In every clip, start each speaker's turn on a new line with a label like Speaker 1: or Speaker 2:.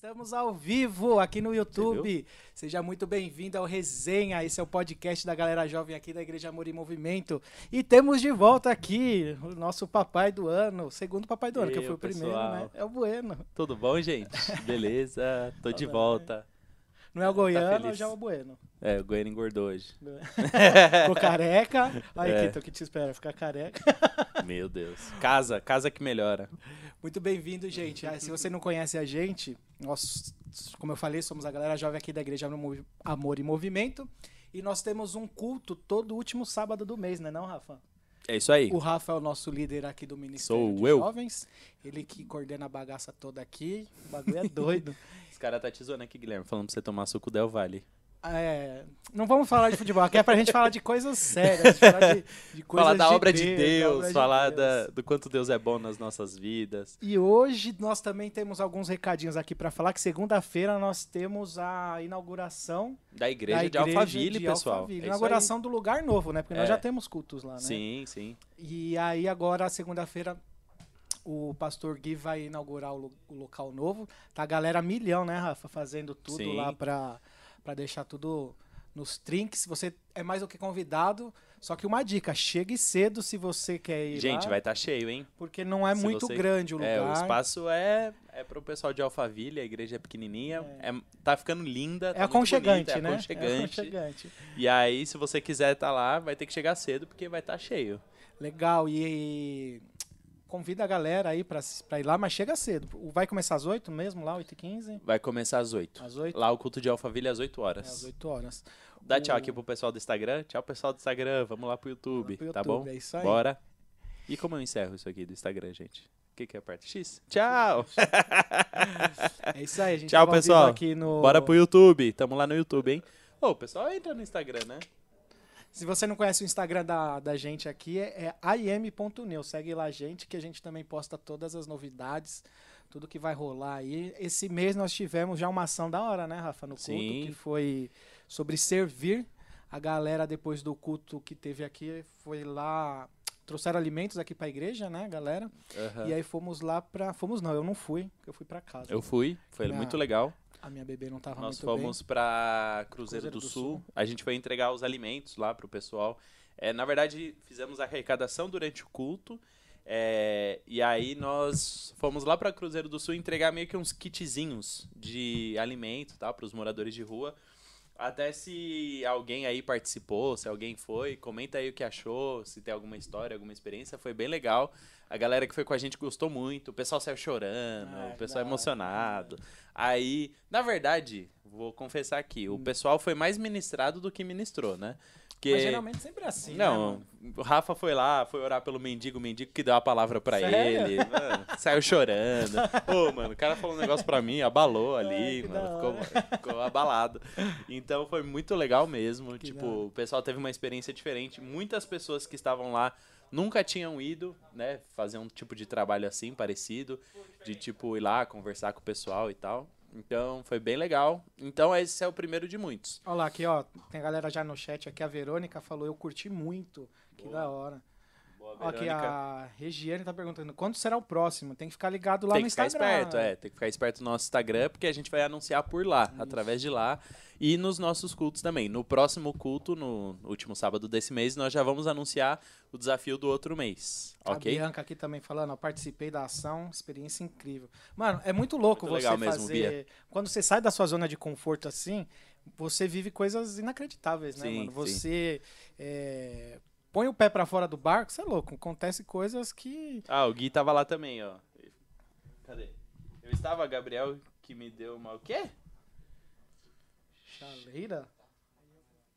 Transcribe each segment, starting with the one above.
Speaker 1: Estamos ao vivo aqui no YouTube. Seja muito bem-vindo ao Resenha. Esse é o podcast da galera jovem aqui da Igreja Amor e Movimento. E temos de volta aqui o nosso papai do ano, segundo papai do ano, que
Speaker 2: Eu,
Speaker 1: foi o primeiro, né? É o Bueno.
Speaker 2: Tudo bom, gente? Beleza? Tô de
Speaker 1: Olha,
Speaker 2: volta.
Speaker 1: Não é o Goiano,
Speaker 2: feliz.
Speaker 1: já é o Bueno.
Speaker 2: É, o Goiânia engordou hoje.
Speaker 1: Ficou careca. Aí,
Speaker 2: É.
Speaker 1: Kito, o que te espera? Ficar careca.
Speaker 2: Meu Deus. Casa, casa que melhora.
Speaker 1: Muito bem-vindo, gente. Ah, Se você não conhece a gente, nós, como eu falei, somos a galera jovem aqui da Igreja Amor- e Movimento. E nós temos um culto todo último sábado do mês, né não, Rafa?
Speaker 2: É isso aí.
Speaker 1: O Rafa é o nosso líder aqui do Ministério
Speaker 2: Sou
Speaker 1: de
Speaker 2: eu.
Speaker 1: Jovens. Ele que coordena a bagaça toda aqui. O bagulho é doido.
Speaker 2: Os caras tá te zoando aqui, Guilherme, falando pra você tomar suco Del Valle.
Speaker 1: É, não vamos falar de futebol, aqui é pra gente falar de coisas sérias, falar de, de coisas
Speaker 2: falar da
Speaker 1: de
Speaker 2: obra de
Speaker 1: da
Speaker 2: Deus,
Speaker 1: obra de
Speaker 2: falar
Speaker 1: Deus.
Speaker 2: Da, do quanto Deus é bom nas nossas vidas.
Speaker 1: E hoje nós também temos alguns recadinhos aqui pra falar que segunda-feira nós temos a inauguração
Speaker 2: Da igreja,
Speaker 1: da
Speaker 2: de Alphaville,
Speaker 1: de
Speaker 2: pessoal.
Speaker 1: Alphaville.
Speaker 2: É
Speaker 1: inauguração do lugar novo, né? Porque nós
Speaker 2: É.
Speaker 1: já temos cultos lá, né?
Speaker 2: Sim, sim.
Speaker 1: E aí agora, segunda-feira, o pastor Gui vai inaugurar o local novo. Tá a galera milhão, né, Rafa? Fazendo tudo
Speaker 2: Sim.
Speaker 1: lá pra, pra deixar tudo nos trinks. Você é mais do que convidado. Só que uma dica, chegue cedo se você quer ir
Speaker 2: Gente,
Speaker 1: lá,
Speaker 2: vai estar cheio, hein?
Speaker 1: porque não é
Speaker 2: se
Speaker 1: muito
Speaker 2: você-
Speaker 1: grande o lugar.
Speaker 2: É, o espaço é, é pro pessoal de Alphaville, a igreja é pequenininha, é. tá ficando linda,
Speaker 1: É
Speaker 2: tá muito
Speaker 1: aconchegante,
Speaker 2: bonita, é
Speaker 1: né?
Speaker 2: aconchegante.
Speaker 1: É aconchegante.
Speaker 2: E aí, se você quiser estar lá, vai ter que chegar cedo, porque vai estar cheio.
Speaker 1: Legal. E convida a galera aí pra, pra ir lá, mas chega cedo. Vai começar às 8 mesmo, lá, 8h15?
Speaker 2: Vai começar às 8.
Speaker 1: Às 8
Speaker 2: Lá o culto de Alphaville às 8
Speaker 1: É,
Speaker 2: horas.
Speaker 1: às 8 horas.
Speaker 2: Dá tchau
Speaker 1: O-
Speaker 2: aqui pro pessoal do Instagram. Tchau, pessoal do Instagram. Vamos lá pro YouTube,
Speaker 1: Pro
Speaker 2: tá
Speaker 1: YouTube,
Speaker 2: bom?
Speaker 1: É isso aí.
Speaker 2: Bora. E como eu encerro isso aqui do Instagram, gente? O que que é a parte X? Tchau!
Speaker 1: É isso aí, gente
Speaker 2: Tchau,
Speaker 1: vivo
Speaker 2: pessoal.
Speaker 1: aqui no...
Speaker 2: Bora pro YouTube. Tamo lá no YouTube, hein? Ô, o pessoal entra no Instagram, né?
Speaker 1: Se você não conhece o Instagram da, da gente aqui, é, é im.new. Segue lá a gente, que a gente também posta todas as novidades, tudo que vai rolar aí. Esse mês nós tivemos já uma ação da hora, né, Rafa, no culto,
Speaker 2: Sim.
Speaker 1: que foi sobre servir. A galera, depois do culto que teve aqui, foi lá... Trouxeram alimentos aqui pra igreja, né, galera?
Speaker 2: Aham.
Speaker 1: E aí fomos lá pra... Fomos não, eu não fui, eu fui pra casa.
Speaker 2: Eu fui, foi
Speaker 1: Minha-
Speaker 2: muito legal.
Speaker 1: A minha bebê não tava
Speaker 2: Nós
Speaker 1: muito
Speaker 2: fomos pra Cruzeiro,
Speaker 1: Cruzeiro
Speaker 2: do,
Speaker 1: do
Speaker 2: Sul.
Speaker 1: Sul.
Speaker 2: A gente foi entregar os alimentos lá pro pessoal. É, na verdade, fizemos a arrecadação durante o culto. é, e aí nós fomos lá pra Cruzeiro do Sul entregar meio que uns kitzinhos de alimento, tá? Pros moradores de rua. Até se alguém aí participou, se alguém foi, comenta aí o que achou, se tem alguma história, alguma experiência, foi bem legal. A galera que foi com a gente gostou muito, o pessoal saiu chorando,
Speaker 1: Ah,
Speaker 2: o
Speaker 1: que
Speaker 2: pessoal emocionado. Aí, na verdade, vou confessar aqui,
Speaker 1: Hum.
Speaker 2: o pessoal foi mais ministrado do que ministrou, né? Porque
Speaker 1: Mas geralmente sempre é assim, né,
Speaker 2: não,
Speaker 1: mano?
Speaker 2: o Rafa foi lá, foi orar pelo mendigo, o mendigo que deu a palavra pra
Speaker 1: Sério?
Speaker 2: ele, mano, saiu chorando. Ô, mano, o cara falou um negócio pra mim, abalou ali,
Speaker 1: da
Speaker 2: mano, ficou, ficou abalado. Então foi muito legal mesmo,
Speaker 1: Que
Speaker 2: tipo, o pessoal teve uma experiência diferente. Muitas pessoas que estavam lá nunca tinham ido, né, fazer um tipo de trabalho assim, parecido, de tipo ir lá conversar com o pessoal e tal. Então foi bem legal. Então esse é o primeiro de muitos.
Speaker 1: Olha lá, aqui, ó. Tem a galera já no chat aqui. A Verônica falou, eu curti muito. Que
Speaker 2: Boa.
Speaker 1: da hora.
Speaker 2: Boa,
Speaker 1: Ó, aqui
Speaker 2: Verônica.
Speaker 1: a Regiane tá perguntando, quando será o próximo? Tem que ficar ligado lá
Speaker 2: tem
Speaker 1: no
Speaker 2: que ficar
Speaker 1: Instagram.
Speaker 2: esperto, é. Tem que ficar esperto no nosso Instagram, porque a gente vai anunciar por lá, através de lá. E nos nossos cultos também. No próximo culto, no último sábado desse mês, nós já vamos anunciar o desafio do outro mês.
Speaker 1: A
Speaker 2: Ok?
Speaker 1: Bianca aqui também falando, ó, participei da ação, experiência incrível. Mano, é muito louco
Speaker 2: Muito
Speaker 1: você
Speaker 2: legal mesmo,
Speaker 1: fazer...
Speaker 2: Bia.
Speaker 1: Quando você sai da sua zona de conforto assim, você vive coisas inacreditáveis, né,
Speaker 2: Sim,
Speaker 1: mano? Você é, põe o pé pra fora do barco, você é louco. Acontece coisas que...
Speaker 2: Ah, o Gui tava lá também, ó. Cadê? Eu estava, Gabriel, que me deu uma. O quê?
Speaker 1: Chaleira?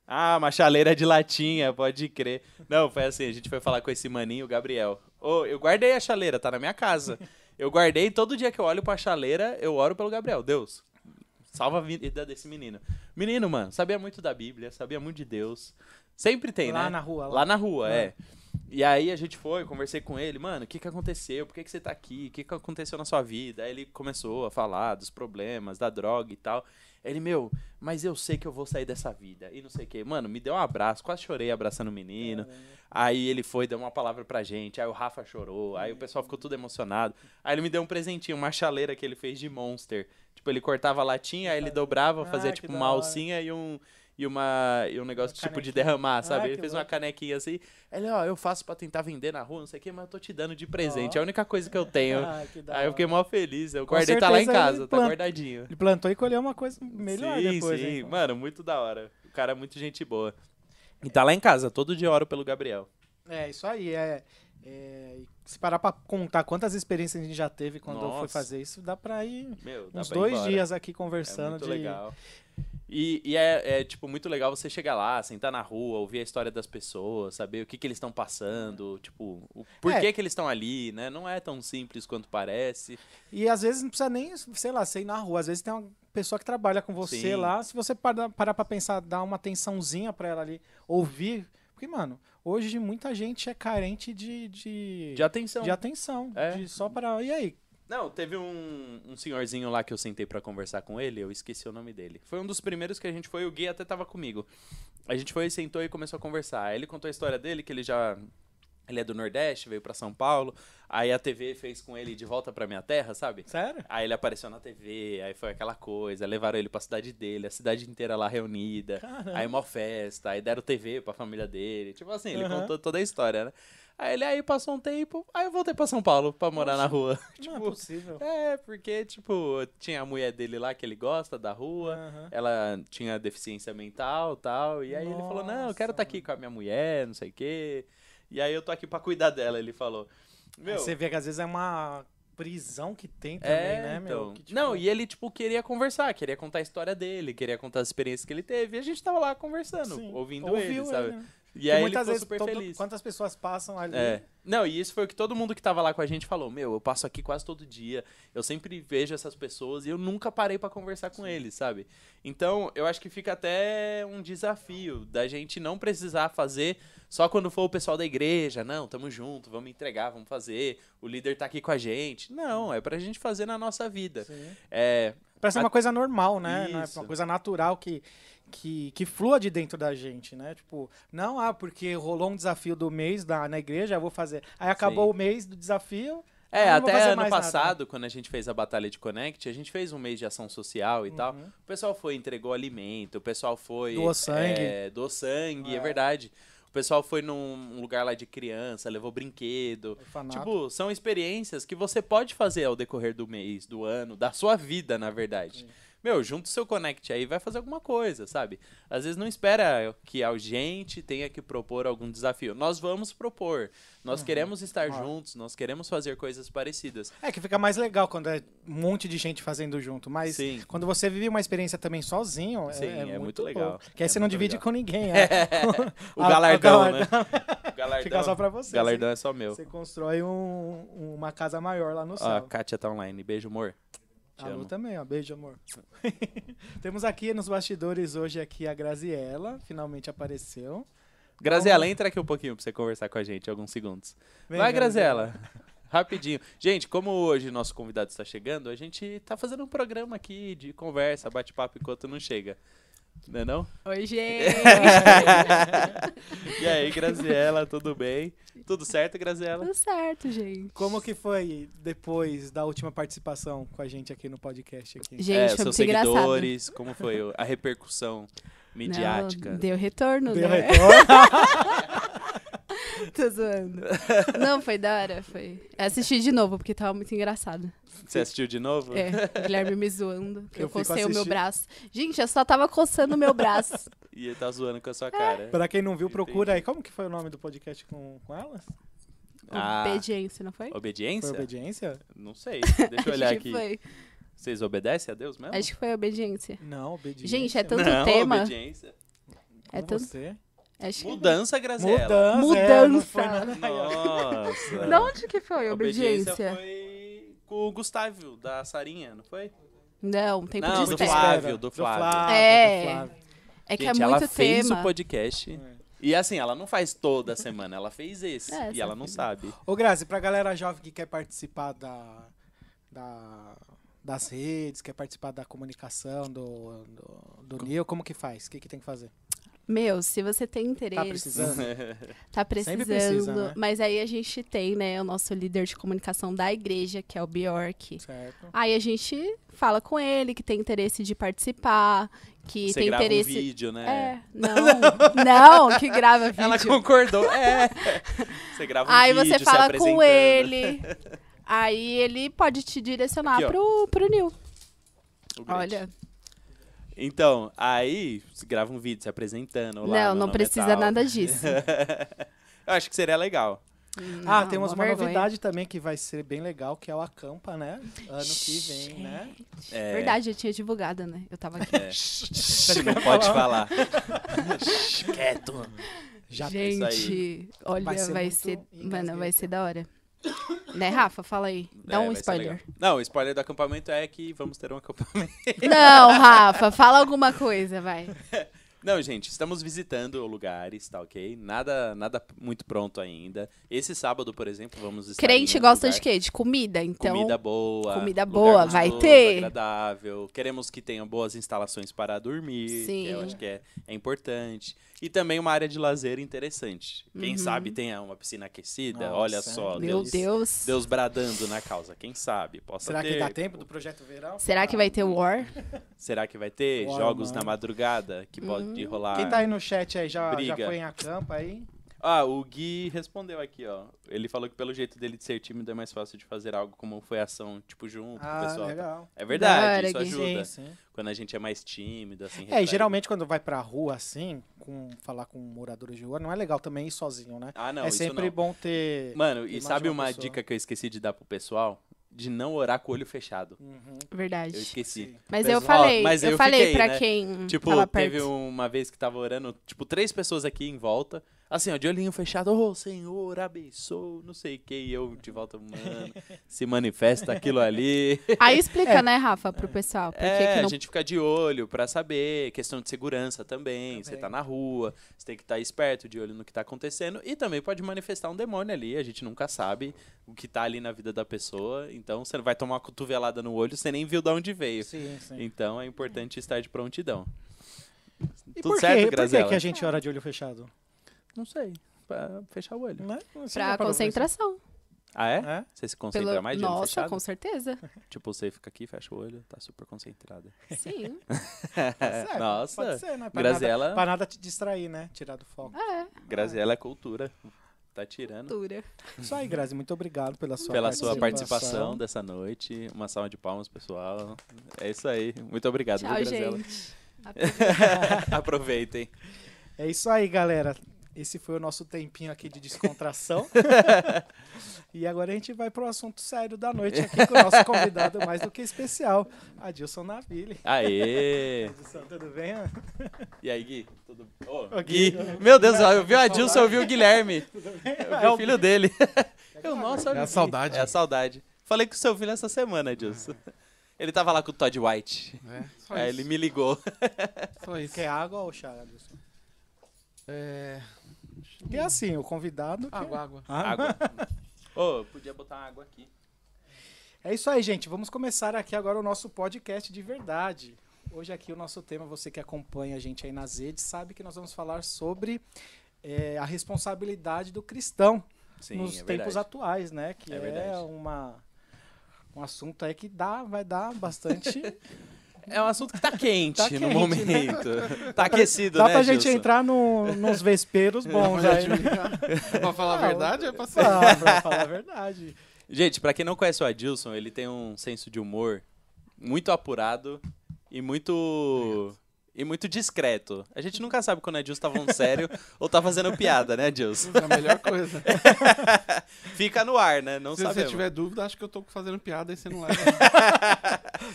Speaker 2: Ah, uma chaleira de latinha, pode crer. Não, foi assim, a gente foi falar com esse maninho, o Gabriel. Ô, eu guardei a chaleira, tá na minha casa. Eu guardei, todo dia que eu olho pra chaleira, eu oro pelo Gabriel. Deus, salva a vida desse menino. Menino, mano, sabia muito da Bíblia, sabia muito de Deus. Sempre tem,
Speaker 1: lá
Speaker 2: né?
Speaker 1: na rua. Lá.
Speaker 2: Lá na rua,
Speaker 1: Ah.
Speaker 2: é. E aí a gente foi, conversei com ele, mano, o que que aconteceu? Por que que você tá aqui? O que que aconteceu na sua vida? Aí ele começou a falar dos problemas, da droga e tal. Ele, meu, mas eu sei que eu vou sair dessa vida. E não sei o quê. Mano, me deu um abraço, quase chorei abraçando o menino. Aí ele foi, deu uma palavra pra gente. Aí o Rafa chorou. Aí o pessoal ficou tudo emocionado. Aí ele me deu um presentinho, uma chaleira que ele fez de Monster. Tipo, ele cortava a latinha, aí ele dobrava,
Speaker 1: Ah,
Speaker 2: fazia
Speaker 1: que
Speaker 2: tipo uma alcinha e um. E, uma, e um negócio
Speaker 1: Uma
Speaker 2: tipo de derramar,
Speaker 1: Ah,
Speaker 2: sabe? ele
Speaker 1: que
Speaker 2: fez uma
Speaker 1: louco.
Speaker 2: canequinha assim. Ele, ó, eu faço pra tentar vender na rua, não sei o quê, mas eu tô te dando de presente.
Speaker 1: Ó.
Speaker 2: É a única coisa que eu tenho.
Speaker 1: Ah, que
Speaker 2: Aí eu fiquei mó feliz. Eu
Speaker 1: Com
Speaker 2: guardei, tá lá em
Speaker 1: ele
Speaker 2: casa, tá guardadinho.
Speaker 1: Ele plantou e colheu uma coisa melhor
Speaker 2: sim,
Speaker 1: depois,
Speaker 2: sim.
Speaker 1: hein?
Speaker 2: Mano, muito da hora. O cara é muito gente boa. E tá lá em casa, todo dia oro pelo Gabriel.
Speaker 1: É, isso aí. É, é, se parar pra contar quantas experiências a gente já teve quando foi
Speaker 2: Nossa.
Speaker 1: fazer isso, dá pra ir
Speaker 2: Meu,
Speaker 1: uns
Speaker 2: ir
Speaker 1: dois
Speaker 2: embora.
Speaker 1: dias aqui
Speaker 2: É
Speaker 1: conversando
Speaker 2: muito
Speaker 1: de.
Speaker 2: legal. E, e é, é, tipo, muito legal você chegar lá, sentar na rua, ouvir a história das pessoas, saber o que, que eles estão passando, tipo, o porquê
Speaker 1: É.
Speaker 2: que eles estão ali, né? Não é tão simples quanto parece.
Speaker 1: E às vezes não precisa nem, sei lá, ser ir na rua. Às vezes tem uma pessoa que trabalha com você
Speaker 2: Sim.
Speaker 1: lá. Se você parar, parar pra pensar, dar uma atençãozinha pra ela ali, ouvir. Porque, mano, hoje muita gente é carente de. de,
Speaker 2: De atenção.
Speaker 1: de atenção.
Speaker 2: É.
Speaker 1: De só para. E aí?
Speaker 2: Não, teve um, um senhorzinho lá que eu sentei pra conversar com ele, eu esqueci o nome dele. Foi um dos primeiros que a gente foi, o Gui até tava comigo. A gente foi, sentou e começou a conversar. Aí ele contou a história dele, que ele já. Ele é do Nordeste, veio pra São Paulo. Aí a TV fez com ele de volta pra minha terra, sabe?
Speaker 1: Sério?
Speaker 2: Aí ele apareceu na TV, aí foi aquela coisa, levaram ele pra cidade dele, a cidade inteira lá reunida.
Speaker 1: Caramba.
Speaker 2: Aí uma festa, aí deram TV pra família dele. Tipo assim, ele
Speaker 1: Aham.
Speaker 2: contou toda a história, né? Aí ele aí passou um tempo, aí eu voltei pra São Paulo pra morar na rua.
Speaker 1: não é
Speaker 2: tipo,
Speaker 1: possível.
Speaker 2: é, porque, tipo, tinha a mulher dele lá que ele gosta da rua.
Speaker 1: Aham.
Speaker 2: Ela tinha deficiência mental tal. E aí ele falou: Não, eu quero estar
Speaker 1: Nossa,
Speaker 2: aqui com a minha mulher, não sei o quê. E aí eu tô aqui pra cuidar dela, ele falou. Meu,
Speaker 1: você vê que às vezes é uma prisão que tem também,
Speaker 2: é,
Speaker 1: né, meu?
Speaker 2: então.
Speaker 1: Que, tipo,
Speaker 2: Não, e ele, tipo, queria conversar, queria contar a história dele, queria contar as experiências que ele teve. E a gente tava lá conversando,
Speaker 1: sim,
Speaker 2: ouvindo
Speaker 1: ouviu
Speaker 2: ele, sabe?
Speaker 1: né?
Speaker 2: E aí ele
Speaker 1: muitas
Speaker 2: ficou
Speaker 1: vezes
Speaker 2: super
Speaker 1: todo-
Speaker 2: feliz.
Speaker 1: quantas pessoas passam ali.
Speaker 2: É. Não, e isso foi o que todo mundo que tava lá com a gente falou. Meu, eu passo aqui quase todo dia. Eu sempre vejo essas pessoas e eu nunca parei pra conversar com eles, sabe? Então, eu acho que fica até um desafio da gente não precisar fazer só quando for o pessoal da igreja. Não, tamo junto, vamos entregar, vamos fazer. O líder tá aqui com a gente. Não, é pra gente fazer na nossa vida.
Speaker 1: Sim.
Speaker 2: É,
Speaker 1: ser
Speaker 2: A-
Speaker 1: uma coisa normal, né? É
Speaker 2: Isso.
Speaker 1: uma coisa natural que, que, que flua de dentro da gente, né? Tipo, não, ah, porque rolou um desafio do mês da, na igreja, eu vou fazer. Aí acabou
Speaker 2: Sim.
Speaker 1: o mês do desafio.
Speaker 2: É,
Speaker 1: vou
Speaker 2: até ano
Speaker 1: mais nada.
Speaker 2: passado, quando a gente fez a Batalha de Connect, a gente fez um mês de ação social e tal.
Speaker 1: Uhum.
Speaker 2: O pessoal foi, entregou alimento, o pessoal foi.
Speaker 1: Doou sangue.
Speaker 2: É, doou sangue, é.
Speaker 1: É.
Speaker 2: verdade. O pessoal foi num lugar lá de criança, levou brinquedo.
Speaker 1: Orfanato.
Speaker 2: Tipo, são experiências que você pode fazer ao decorrer do mês, do ano, da sua vida, na verdade. Meu, junta o seu Connect aí e vai fazer alguma coisa, sabe? Às vezes não espera que a gente tenha que propor algum desafio. Nós vamos propor. Nós queremos estar
Speaker 1: Ah.
Speaker 2: juntos, nós queremos fazer coisas parecidas.
Speaker 1: É que fica mais legal quando é um monte de gente fazendo junto, mas
Speaker 2: Sim.
Speaker 1: quando você vive uma experiência também sozinho, é-
Speaker 2: Sim,
Speaker 1: é,
Speaker 2: é
Speaker 1: muito,
Speaker 2: muito legal.
Speaker 1: louco. Que aí
Speaker 2: É
Speaker 1: você não divide
Speaker 2: legal.
Speaker 1: com ninguém. né?
Speaker 2: O
Speaker 1: A-
Speaker 2: galardão,
Speaker 1: o
Speaker 2: né? O galardão,
Speaker 1: Fica só pra você.
Speaker 2: galardão é só meu.
Speaker 1: Você constrói um- uma casa maior lá no
Speaker 2: Ó, a
Speaker 1: céu.
Speaker 2: Kátia tá online. Beijo, amor. Te
Speaker 1: A Lu
Speaker 2: amo.
Speaker 1: também, ó. Beijo, amor. Temos aqui nos bastidores hoje aqui a Graziella, finalmente apareceu.
Speaker 2: Graziela, entra aqui um pouquinho pra você conversar com a gente, alguns segundos.
Speaker 1: Vem,
Speaker 2: Vai, Graziela. Rapidinho. Gente, como hoje nosso convidado está chegando, a gente tá fazendo um programa aqui de conversa, bate-papo enquanto não chega. Não é não?
Speaker 3: Oi, gente.
Speaker 2: E aí, Graziela, tudo bem? Tudo certo, Graziela?
Speaker 3: Tudo certo, gente.
Speaker 1: Como que foi depois da última participação com a gente aqui no podcast aqui?
Speaker 3: Gente,
Speaker 2: é,
Speaker 3: foi
Speaker 2: seus
Speaker 3: muito engraçado.
Speaker 2: seguidores, como foi a repercussão midiática?
Speaker 3: Não, deu retorno,
Speaker 1: Deu
Speaker 3: né?
Speaker 1: retorno?
Speaker 3: Tô zoando. Não, foi da hora, foi. Eu assisti de novo, porque tava muito engraçado.
Speaker 2: Você assistiu de novo?
Speaker 3: É, o Guilherme me zoando, que
Speaker 1: Eu
Speaker 3: eu, cocei o meu
Speaker 1: assistindo.
Speaker 3: braço. Gente, eu só tava coçando o meu braço.
Speaker 2: E ele tá zoando com a sua cara.
Speaker 1: pra quem não viu, procura
Speaker 2: Entendi.
Speaker 1: aí. Como que foi o nome do podcast com, com elas?
Speaker 2: Ah,
Speaker 3: Obediência, não foi?
Speaker 2: obediência?
Speaker 1: Foi Obediência?
Speaker 2: Não sei. Deixa eu olhar
Speaker 3: Acho
Speaker 2: aqui.
Speaker 3: que foi.
Speaker 2: Vocês obedecem a Deus mesmo?
Speaker 3: Acho que foi obediência.
Speaker 1: Não, Obediência.
Speaker 3: Gente, é tanto
Speaker 2: não,
Speaker 3: tema.
Speaker 2: obediência.
Speaker 1: Com
Speaker 3: É tanto...
Speaker 1: você.
Speaker 3: Acho que...
Speaker 2: Mudança, Graziela.
Speaker 1: Mudança.
Speaker 3: Mudança.
Speaker 1: é, não foi nada.
Speaker 2: Nossa.
Speaker 3: De onde que foi
Speaker 2: Obediência
Speaker 3: obediência?
Speaker 2: foi com o Gustavo, da Sarinha, não foi?
Speaker 3: Não, tempo
Speaker 2: Não,
Speaker 3: de
Speaker 2: do. Flávio, do Flávio.
Speaker 3: É.
Speaker 1: do Flávio.
Speaker 3: É que
Speaker 2: Gente,
Speaker 3: é
Speaker 2: ela
Speaker 3: muito
Speaker 2: fez
Speaker 3: tema.
Speaker 2: o podcast E assim, ela não faz toda semana, ela fez esse.
Speaker 3: É,
Speaker 2: e ela não
Speaker 3: fez.
Speaker 2: sabe.
Speaker 1: Ô, Grazi, pra galera jovem que quer participar da, da- das redes, quer participar da comunicação do, do, do NIL, como que faz? O que, que tem que fazer?
Speaker 3: Meu, se você tem
Speaker 1: Tá
Speaker 3: interesse,
Speaker 1: precisando?
Speaker 3: tá precisando,
Speaker 1: precisa, né?
Speaker 3: mas aí a gente tem, né, o nosso líder de comunicação da igreja, que é o Bjork.
Speaker 1: certo.
Speaker 3: Aí a gente fala com ele que tem interesse de participar, que
Speaker 2: Você
Speaker 3: tem
Speaker 2: grava
Speaker 3: interesse.
Speaker 2: um vídeo, né?
Speaker 3: É, não, não, que grava vídeo.
Speaker 2: Ela concordou. É. Você grava um
Speaker 3: Aí
Speaker 2: vídeo
Speaker 3: você
Speaker 2: se
Speaker 3: fala com ele. Aí ele pode te direcionar
Speaker 2: Aqui, ó.
Speaker 3: pro, pro Nil. Olha,
Speaker 2: Então, aí você grava um vídeo se apresentando. Olá,
Speaker 3: não, não
Speaker 2: é
Speaker 3: precisa nada disso.
Speaker 2: Eu acho que seria legal.
Speaker 1: Ah,
Speaker 3: Não,
Speaker 1: temos
Speaker 3: uma vergonha.
Speaker 1: novidade também que vai ser bem legal, que é o Acampa, né? Ano que vem, né?
Speaker 2: É.
Speaker 3: Verdade, eu tinha divulgado, né? Eu tava aqui.
Speaker 2: É. não pode falar. Quieto.
Speaker 1: Já
Speaker 3: Gente,
Speaker 2: aí.
Speaker 3: olha,
Speaker 1: Vai
Speaker 3: vai
Speaker 1: ser muito
Speaker 3: mano, vai ser da hora. né, Rafa? Fala aí. Dá
Speaker 2: É,
Speaker 3: um spoiler.
Speaker 2: Não, o spoiler do acampamento é que vamos ter um acampamento.
Speaker 3: Não, Rafa, fala alguma coisa, vai.
Speaker 2: Não, gente, estamos visitando lugares, tá ok? Nada, nada muito pronto ainda. Esse sábado, por exemplo, vamos estar
Speaker 3: Crente gosta
Speaker 2: lugar-
Speaker 3: de quê? De comida, então.
Speaker 2: comida boa.
Speaker 3: comida boa, vai
Speaker 2: gostoso,
Speaker 3: ter.
Speaker 2: agradável. Queremos que tenha boas instalações para dormir, que eu
Speaker 3: Sim.
Speaker 2: acho que é, é importante. E também uma área de lazer interessante. Quem
Speaker 3: Uhum.
Speaker 2: sabe tenha uma piscina aquecida,
Speaker 1: Nossa,
Speaker 2: olha só.
Speaker 3: Meu
Speaker 2: Deus,
Speaker 3: Deus.
Speaker 2: Deus bradando na causa, quem sabe? Possa
Speaker 1: Será
Speaker 2: ter.
Speaker 1: que dá tempo do projeto verão?
Speaker 3: Será que vai ter War?
Speaker 2: Será que vai ter
Speaker 1: Bora,
Speaker 2: jogos
Speaker 1: mano.
Speaker 2: na madrugada que
Speaker 3: Uhum.
Speaker 2: pode rolar?
Speaker 1: Quem tá aí no chat aí já, já
Speaker 2: Briga.
Speaker 1: foi em Acampa aí?
Speaker 2: Ah, o Gui respondeu aqui, ó. Ele falou que pelo jeito dele de ser tímido é mais fácil de fazer algo como foi ação, tipo, junto com o
Speaker 1: Ah,
Speaker 2: pessoal.
Speaker 1: legal.
Speaker 2: É verdade,
Speaker 3: hora,
Speaker 2: isso
Speaker 3: Gui.
Speaker 2: ajuda.
Speaker 1: Sim, sim.
Speaker 2: Quando a gente é mais tímido, assim.
Speaker 1: É, e geralmente quando vai pra rua assim, com, falar com moradores de rua, não é legal também ir sozinho, né?
Speaker 2: Ah, não,
Speaker 1: é
Speaker 2: isso
Speaker 1: sempre
Speaker 2: não.
Speaker 1: bom ter.
Speaker 2: Mano,
Speaker 1: ter
Speaker 2: e sabe
Speaker 1: de
Speaker 2: uma
Speaker 1: pessoa.
Speaker 2: dica que eu esqueci de dar pro pessoal? De não orar com o olho fechado.
Speaker 1: Uhum,
Speaker 3: Verdade.
Speaker 2: Eu esqueci.
Speaker 1: sim.
Speaker 3: Mas eu falei,
Speaker 2: mas
Speaker 3: eu,
Speaker 2: eu
Speaker 3: falei
Speaker 2: fiquei,
Speaker 3: pra
Speaker 2: né?
Speaker 3: quem
Speaker 2: Tipo,
Speaker 3: tava
Speaker 2: teve
Speaker 3: perto.
Speaker 2: uma vez que tava orando, tipo, três pessoas aqui em volta. Assim, ó, de olhinho fechado, ô Senhor, abençoe, não sei o que. E eu de volta, mano, se manifesta aquilo ali.
Speaker 3: Aí explica, né, Rafa, pro pessoal. Por
Speaker 2: É,
Speaker 3: que não
Speaker 2: a gente fica de olho pra saber, questão de segurança também. Você
Speaker 1: Também.
Speaker 2: tá na rua, você tem que estar esperto, de olho no que tá acontecendo. E também pode manifestar um demônio ali, a gente nunca sabe o que tá ali na vida da pessoa. Então você não vai tomar uma cotovelada no olho, você nem viu de onde veio.
Speaker 1: Sim, sim.
Speaker 2: Então é importante estar de prontidão.
Speaker 1: E
Speaker 2: Tudo
Speaker 1: por,
Speaker 2: certo,
Speaker 1: por que a gente ora de olho fechado?
Speaker 2: Não sei, pra fechar o olho.
Speaker 1: Né? Você
Speaker 3: Pra
Speaker 1: parou
Speaker 3: concentração.
Speaker 2: Ah, é?
Speaker 1: pensar?
Speaker 2: Você se concentra
Speaker 3: Pelo...
Speaker 2: mais de olho
Speaker 3: Nossa,
Speaker 2: fechado?
Speaker 3: com certeza.
Speaker 2: Tipo, você fica aqui, fecha o olho, tá super concentrada.
Speaker 3: Sim.
Speaker 1: É,
Speaker 2: Nossa,
Speaker 1: pode ser, né? Pra
Speaker 2: Graziela-
Speaker 1: Nada, pra nada te distrair, né? Tirar do foco.
Speaker 3: É,
Speaker 2: Graziela é cultura. Tá tirando.
Speaker 3: dura.
Speaker 1: Isso aí, Grazi. Muito obrigado pela sua
Speaker 2: pela
Speaker 1: participação.
Speaker 2: sua participação dessa noite. Uma salva de palmas, pessoal. É isso aí. Muito obrigado,
Speaker 3: Tchau,
Speaker 2: viu, Graziela?
Speaker 3: gente.
Speaker 2: Aproveitem.
Speaker 1: É isso aí, galera. Esse foi o nosso tempinho aqui de descontração. e agora a gente vai pro assunto sério da noite aqui com o nosso convidado mais do que especial, Adilson Naville.
Speaker 2: Aê!
Speaker 1: Adilson, tudo bem?
Speaker 2: E aí, Gui? Tudo... Ô, Gui.
Speaker 1: Gui.
Speaker 2: Meu Deus, eu vi o Adilson, eu vi o Guilherme. Eu vi
Speaker 1: É
Speaker 2: o
Speaker 1: o
Speaker 2: filho dele. Eu, nossa,
Speaker 4: É a
Speaker 2: o
Speaker 4: saudade.
Speaker 2: É a saudade. Falei com o seu filho essa semana, Adilson. Ele tava lá com o Todd White.
Speaker 4: É, só
Speaker 2: Aí
Speaker 4: isso.
Speaker 2: ele me ligou.
Speaker 4: Só isso.
Speaker 1: Quer água ou chá, Adilson?
Speaker 4: É...
Speaker 1: Porque assim, o convidado... quer-
Speaker 4: Água, água.
Speaker 1: Ah,
Speaker 2: Água. Ô, podia botar água aqui.
Speaker 1: É isso aí, gente. Vamos começar aqui agora o nosso podcast de verdade. Hoje aqui o nosso tema, você que acompanha a gente aí nas redes, sabe que nós vamos falar sobre eh, a responsabilidade do cristão
Speaker 2: Sim,
Speaker 1: nos
Speaker 2: é
Speaker 1: tempos
Speaker 2: verdade.
Speaker 1: atuais, né? Que
Speaker 2: É
Speaker 1: é,
Speaker 2: verdade.
Speaker 1: uma um assunto aí que dá, vai dar bastante.
Speaker 2: É um assunto que tá quente,
Speaker 1: Tá
Speaker 2: no
Speaker 1: quente, né?
Speaker 2: momento. Tá aquecido,
Speaker 1: dá
Speaker 2: né,
Speaker 1: pra gente
Speaker 2: Gilson?
Speaker 1: entrar no, nos vesperos bons aí. né?
Speaker 4: pra falar a verdade, é pra ser.
Speaker 1: Ah, pra falar a verdade.
Speaker 2: Gente, pra quem não conhece o Adilson, ele tem um senso de humor muito apurado e muito e muito discreto. A gente nunca sabe quando o Adilson tá falando sério ou tá fazendo piada, né, Adilson?
Speaker 4: É a melhor coisa.
Speaker 2: Fica no ar, né? Não
Speaker 4: Se você
Speaker 2: sabemos.
Speaker 4: tiver dúvida, acho que eu tô fazendo piada e você não leva.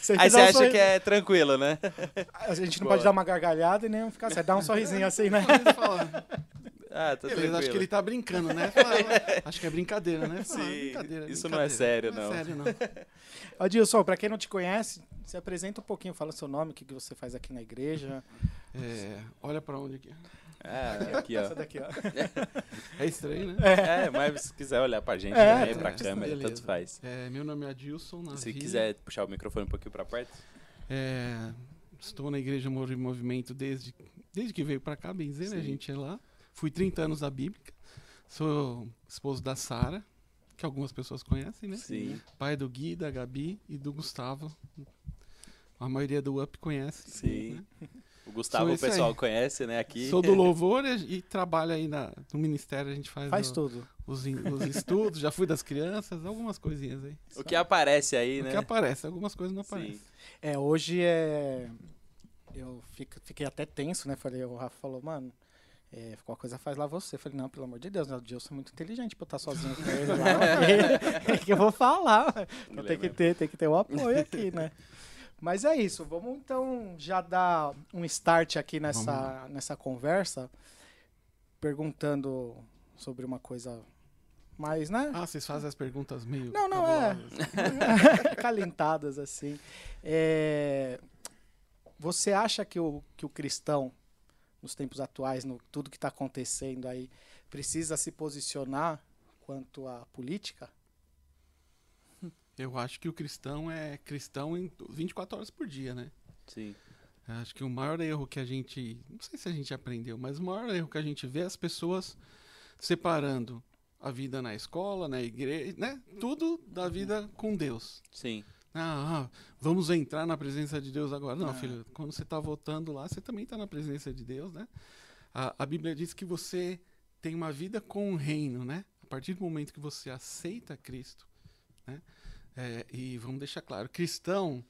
Speaker 1: Você
Speaker 2: Aí você
Speaker 1: um
Speaker 2: acha
Speaker 1: sorri-
Speaker 2: que é tranquilo, né?
Speaker 1: A gente não
Speaker 2: Boa.
Speaker 1: pode dar uma gargalhada e nem ficar sério. Dá um sorrisinho assim, né?
Speaker 2: Ah, tá
Speaker 4: Beleza, acho que ele tá brincando, né? Fala, acho que é brincadeira, né? Fala,
Speaker 2: Sim,
Speaker 4: brincadeira,
Speaker 2: isso não é
Speaker 4: brincadeira.
Speaker 2: sério,
Speaker 4: Não
Speaker 2: não.
Speaker 4: é sério, não.
Speaker 1: Adilson, pra quem não te conhece, se apresenta um pouquinho, fala seu nome, o que, que você faz aqui na igreja.
Speaker 4: É, olha pra onde aqui.
Speaker 2: É, aqui, ó.
Speaker 1: Daqui, ó.
Speaker 4: É estranho, né?
Speaker 2: É, mas se quiser olhar pra gente
Speaker 1: É,
Speaker 2: também, pra
Speaker 4: tá,
Speaker 2: câmera,
Speaker 4: beleza.
Speaker 2: tanto faz.
Speaker 4: É, meu nome é Adilson Navi.
Speaker 2: Se quiser puxar o microfone um pouquinho pra perto.
Speaker 4: É, estou na Igreja Move Movimento desde, desde que veio pra cá, bem dizer, né? A gente é lá. Fui 30 anos da Bíblica. Sou esposo da Sara, que algumas pessoas conhecem, né?
Speaker 2: Sim.
Speaker 4: Pai do Gui, da Gabi e do Gustavo. A maioria do UP conhece.
Speaker 2: Sim.
Speaker 4: né?
Speaker 2: O Gustavo,
Speaker 4: Sou
Speaker 2: o
Speaker 4: esse aí.
Speaker 2: pessoal conhece, né? Aqui.
Speaker 4: Sou do Louvor e, e trabalho aí na, no Ministério, a gente faz,
Speaker 1: Faz
Speaker 4: o-
Speaker 1: tudo.
Speaker 4: os, os estudos, já fui das crianças, algumas coisinhas aí.
Speaker 2: O que aparece aí,
Speaker 4: O
Speaker 2: né?
Speaker 4: que aparece, algumas coisas não
Speaker 2: Sim.
Speaker 4: aparecem.
Speaker 1: É, hoje é. Eu fico- fiquei até tenso, né? Falei, o Rafa falou, mano, é, qualquer coisa faz lá você. Eu falei, não, pelo amor de Deus, né? o Dilson é muito inteligente pra eu estar sozinho com ele lá. O que eu vou falar? Então tem que ter, tem que ter o apoio aqui, né? Mas é isso, vamos então já dar um start aqui nessa, nessa conversa, perguntando sobre uma coisa mais, né?
Speaker 4: Ah, vocês fazem as perguntas meio.
Speaker 1: Não, não, é. Calentadas, assim. É, Você acha que o, que o cristão, nos tempos atuais, no tudo que está acontecendo aí, precisa se posicionar quanto à política?
Speaker 4: Eu acho que o cristão é cristão em 24 horas por dia, né?
Speaker 2: Sim.
Speaker 4: Acho que o maior erro que a gente. Não sei se a gente aprendeu, mas o maior erro que a gente vê é as pessoas separando a vida na escola, na igreja, né? Tudo da vida com Deus.
Speaker 2: Sim.
Speaker 4: Ah, ah, vamos entrar na presença de Deus agora. Não,
Speaker 1: Ah.
Speaker 4: filho, quando você está votando lá, você também está na presença de Deus, né? A, a Bíblia diz que você tem uma vida com o reino, né? A partir do momento que você aceita Cristo, né? É, e vamos deixar claro, cristão,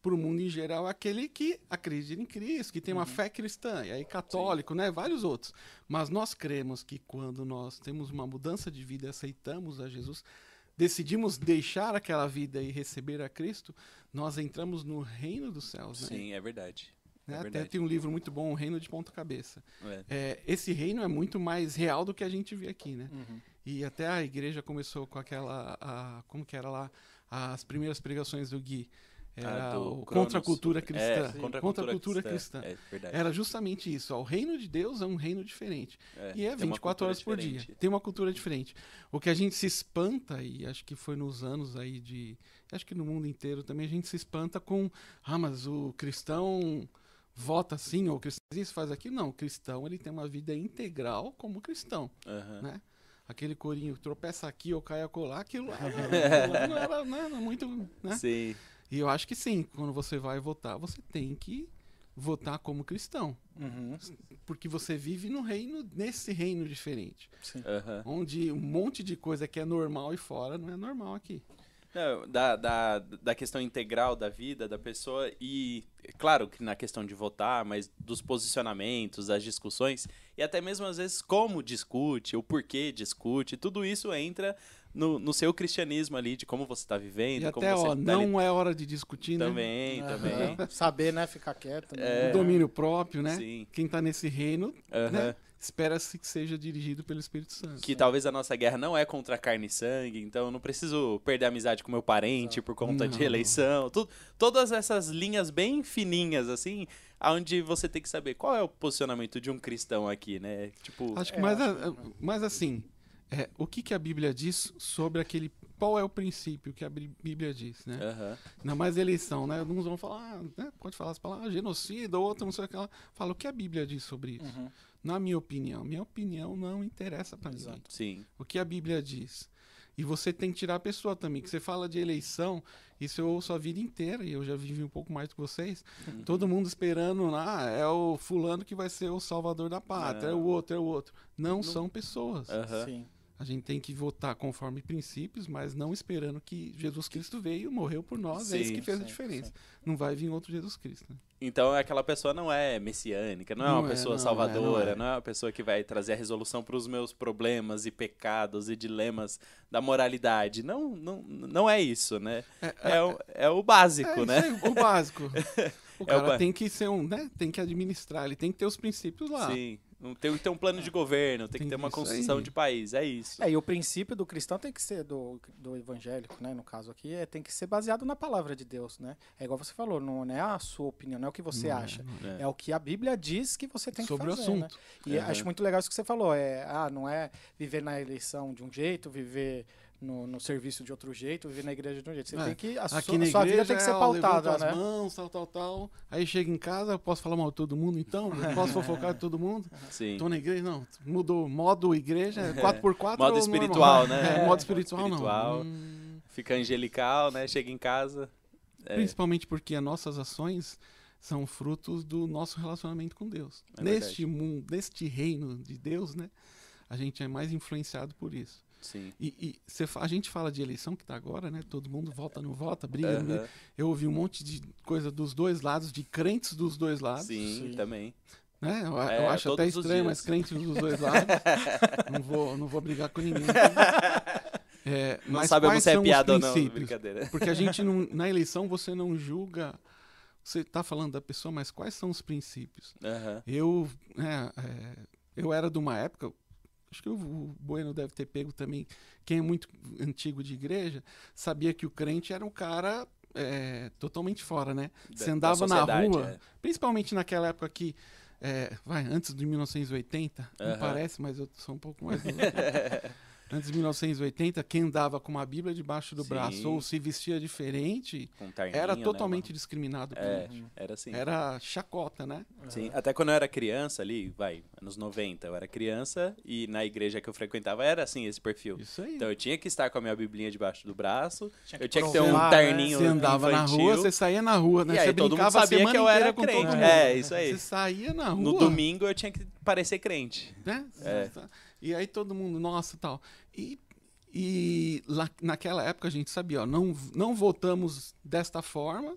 Speaker 4: para o mundo em geral, é aquele que acredita em Cristo, que tem uma fé cristã, e aí católico, né? Vários outros. Mas nós cremos que quando nós temos uma mudança de vida e aceitamos a Jesus, decidimos deixar aquela vida e receber a Cristo, nós entramos no reino dos céus, né?
Speaker 2: Sim, é verdade.
Speaker 4: Né?
Speaker 2: É
Speaker 4: Até
Speaker 2: verdade.
Speaker 4: tem um livro muito bom, O Reino de Ponta Cabeça.
Speaker 2: É.
Speaker 4: É, esse reino é muito mais real do que a gente vê aqui, né? E até a igreja começou com aquela, a- como que era lá, as primeiras pregações do Gui. Era
Speaker 2: Ah,
Speaker 4: o contra a cultura cristã.
Speaker 2: É, contra a cultura,
Speaker 4: cultura
Speaker 2: cristã.
Speaker 4: cristã.
Speaker 2: É.
Speaker 4: Era justamente isso. ó, O reino de Deus é um reino diferente.
Speaker 2: É,
Speaker 4: E é
Speaker 2: tem uma
Speaker 4: 24
Speaker 2: cultura
Speaker 4: horas por dia. Tem uma cultura diferente. O que a gente se espanta, e acho que foi nos anos aí de. Acho que no mundo inteiro também a gente se espanta com. Ah, mas o cristão vota assim, ou o cristão isso faz aquilo. Não, o cristão ele tem uma vida integral como cristão.
Speaker 2: Aham.
Speaker 4: né? Aquele corinho tropeça aqui ou cai acolá, aquilo lá, aquilo lá não era, não era muito. Né?
Speaker 2: Sim.
Speaker 4: E eu acho que sim, quando você vai votar, você tem que votar como cristão.
Speaker 1: Uhum.
Speaker 4: Porque você vive no reino, nesse reino diferente.
Speaker 1: Sim.
Speaker 2: Aham.
Speaker 4: Onde um monte de coisa que é normal e fora não é normal aqui.
Speaker 2: Não, da, da, da questão integral da vida da pessoa e, claro, que na questão de votar, mas dos posicionamentos, das discussões, e até mesmo às vezes como discute, o porquê discute, tudo isso entra no, no seu cristianismo ali, de como você está vivendo,
Speaker 4: E
Speaker 2: como
Speaker 4: até,
Speaker 2: você
Speaker 4: ó,
Speaker 2: tá ali
Speaker 4: não é hora de discutir, né?
Speaker 2: também, também.
Speaker 1: Saber, né? Ficar quieto.
Speaker 2: É.
Speaker 1: Né?
Speaker 4: O domínio próprio, né?
Speaker 2: Sim.
Speaker 4: Quem tá nesse reino,
Speaker 2: Aham.
Speaker 4: né? Espera-se que seja dirigido pelo Espírito Santo.
Speaker 2: Que talvez a nossa guerra não é contra carne e sangue, então eu não preciso perder a amizade com meu parente por conta de
Speaker 4: Não.
Speaker 2: eleição. Tu, todas essas linhas bem fininhas, assim, onde você tem que saber qual é o posicionamento de um cristão aqui, né? Tipo,
Speaker 4: Acho que
Speaker 1: É,
Speaker 4: mais,
Speaker 1: acho
Speaker 4: a- a- mais assim, é, o que, que a Bíblia diz sobre aquele. Qual é o princípio que a Bí- Bíblia diz, né?
Speaker 2: aham,
Speaker 4: Ainda mais eleição, né? Uns vão falar, ah, né? pode falar as palavras, ah, genocida, outro não sei o que lá. Fala o que a Bíblia diz sobre isso.
Speaker 1: Uhum.
Speaker 4: Na minha opinião. Minha opinião não interessa pra ninguém.
Speaker 2: Sim.
Speaker 4: O que a Bíblia diz. E você tem que tirar a pessoa também. Que você fala de eleição, isso eu ouço a vida inteira, e eu já vivi um pouco mais do que vocês.
Speaker 2: Uhum.
Speaker 4: Todo mundo esperando, ah, é o fulano que vai ser o salvador da pátria, é o
Speaker 2: Não.
Speaker 4: outro, é o outro. Não, são pessoas.
Speaker 2: Aham.
Speaker 1: Sim.
Speaker 4: A gente tem que votar conforme princípios, mas não esperando que Jesus Cristo veio, morreu por nós, é isso
Speaker 2: Sim,
Speaker 4: que fez
Speaker 1: sim,
Speaker 4: a diferença.
Speaker 1: sim.
Speaker 4: Não vai vir outro Jesus Cristo. né?
Speaker 2: Então aquela pessoa não é messiânica, não é
Speaker 4: Não
Speaker 2: uma
Speaker 4: é,
Speaker 2: pessoa
Speaker 4: não é,
Speaker 2: salvadora,
Speaker 4: não é.
Speaker 2: não é uma pessoa que vai trazer a resolução para os meus problemas e pecados e dilemas da moralidade. Não, não, não é isso, né? É, o, é o básico,
Speaker 4: É,
Speaker 2: né?
Speaker 4: aí, o básico. O
Speaker 2: É o
Speaker 4: cara
Speaker 2: ba-
Speaker 4: tem que ser um, né? Tem que administrar, ele tem que ter os princípios lá.
Speaker 2: Sim. Não tem que ter um plano de governo, tem,
Speaker 4: Tem
Speaker 2: que ter uma
Speaker 4: isso aí.
Speaker 2: construção de país, é isso.
Speaker 1: É, e o princípio do cristão tem que ser, do, do evangélico, né, no caso aqui, é, tem que ser baseado na palavra de Deus, né? É igual você falou, não, não é a sua opinião, não é o que você
Speaker 4: Não é,
Speaker 1: acha.
Speaker 4: não é.
Speaker 2: É.
Speaker 1: É o que a Bíblia diz que você tem
Speaker 4: Sobre
Speaker 1: que
Speaker 4: o
Speaker 1: fazer, né?
Speaker 4: assunto.
Speaker 1: E
Speaker 2: Aham.
Speaker 1: acho muito legal isso que você falou. É, ah, não é viver na eleição de um jeito, viver no, no serviço de outro jeito, viver na igreja de um jeito. Você
Speaker 4: É,
Speaker 1: tem que. A sua,
Speaker 4: Aqui na
Speaker 1: a sua
Speaker 4: igreja
Speaker 1: vida tem que ser
Speaker 4: é, ó,
Speaker 1: pautada,
Speaker 4: as
Speaker 1: né?
Speaker 4: mãos, tal, tal, tal. Aí chega em casa, eu posso falar mal de todo mundo, então? Eu posso fofocar de todo mundo?
Speaker 2: Sim.
Speaker 4: Tô na igreja, não. Mudou modo igreja, é 4x4
Speaker 2: Modo
Speaker 4: ou
Speaker 2: espiritual,
Speaker 4: normal?
Speaker 2: né?
Speaker 4: É,
Speaker 2: É,
Speaker 4: modo
Speaker 2: modo
Speaker 4: espiritual,
Speaker 2: espiritual.
Speaker 4: não. Hum,
Speaker 2: Fica angelical, né? Chega em casa. É,
Speaker 4: Principalmente porque as nossas ações são frutos do nosso relacionamento com Deus.
Speaker 2: É
Speaker 4: neste mundo, neste reino de Deus, né? A gente é mais influenciado por isso.
Speaker 2: Sim.
Speaker 4: E, e cê a gente fala de eleição que tá agora, né? Todo mundo vota, não vota, briga, não briga.
Speaker 2: Aham.
Speaker 4: Eu ouvi um monte de coisa dos dois lados, de crentes dos dois lados.
Speaker 2: Sim,
Speaker 1: Sim.
Speaker 2: também.
Speaker 4: Né? Eu,
Speaker 2: É,
Speaker 4: eu acho até estranho, mas crentes dos dois lados. não, vou, não vou brigar com ninguém. É,
Speaker 2: Não
Speaker 4: mas
Speaker 2: sabemos
Speaker 4: quais
Speaker 2: se é
Speaker 4: são os
Speaker 2: piada ou não.
Speaker 4: princípios?
Speaker 2: Brincadeira.
Speaker 4: Porque a gente não, na eleição você não julga. Você está falando da pessoa, mas quais são os princípios?
Speaker 2: Aham.
Speaker 4: Eu, é, é, eu era de uma época, acho que o, Bueno deve ter pego também. Quem é muito antigo de igreja sabia que o crente era um cara é, totalmente fora, né? Você
Speaker 2: Da-
Speaker 4: andava
Speaker 2: da
Speaker 4: na rua,
Speaker 2: é.
Speaker 4: principalmente naquela época que, é, vai, antes de 1980, não
Speaker 2: Aham.
Speaker 4: parece, mas eu sou um pouco mais. Antes de 1980, quem andava com uma Bíblia debaixo do
Speaker 2: Sim.
Speaker 4: braço ou se vestia diferente
Speaker 2: Com terninho,
Speaker 4: era
Speaker 2: né,
Speaker 4: totalmente
Speaker 2: mano?
Speaker 4: discriminado por
Speaker 2: É,
Speaker 4: isso.
Speaker 2: era assim.
Speaker 4: Era chacota, né?
Speaker 2: Sim, até quando eu era criança ali, vai, anos 90, eu era criança e na igreja que eu frequentava era assim esse perfil.
Speaker 4: Isso aí.
Speaker 2: Então eu tinha que estar com a minha biblinha debaixo do braço,
Speaker 1: Tinha
Speaker 2: eu tinha que ter um
Speaker 1: né?
Speaker 2: terninho
Speaker 4: Você andava na
Speaker 2: infantil,
Speaker 4: rua, você saía na rua, né?
Speaker 2: E aí
Speaker 4: você
Speaker 2: todo mundo sabia
Speaker 4: semana
Speaker 2: que eu era
Speaker 4: com todo
Speaker 2: crente.
Speaker 4: mundo.
Speaker 2: É, isso aí.
Speaker 4: Você saía na rua.
Speaker 2: No domingo eu tinha que parecer crente.
Speaker 4: né?
Speaker 2: É.
Speaker 4: E aí todo mundo, nossa, tal. E, e lá, naquela época a gente sabia, ó, não, não votamos desta forma,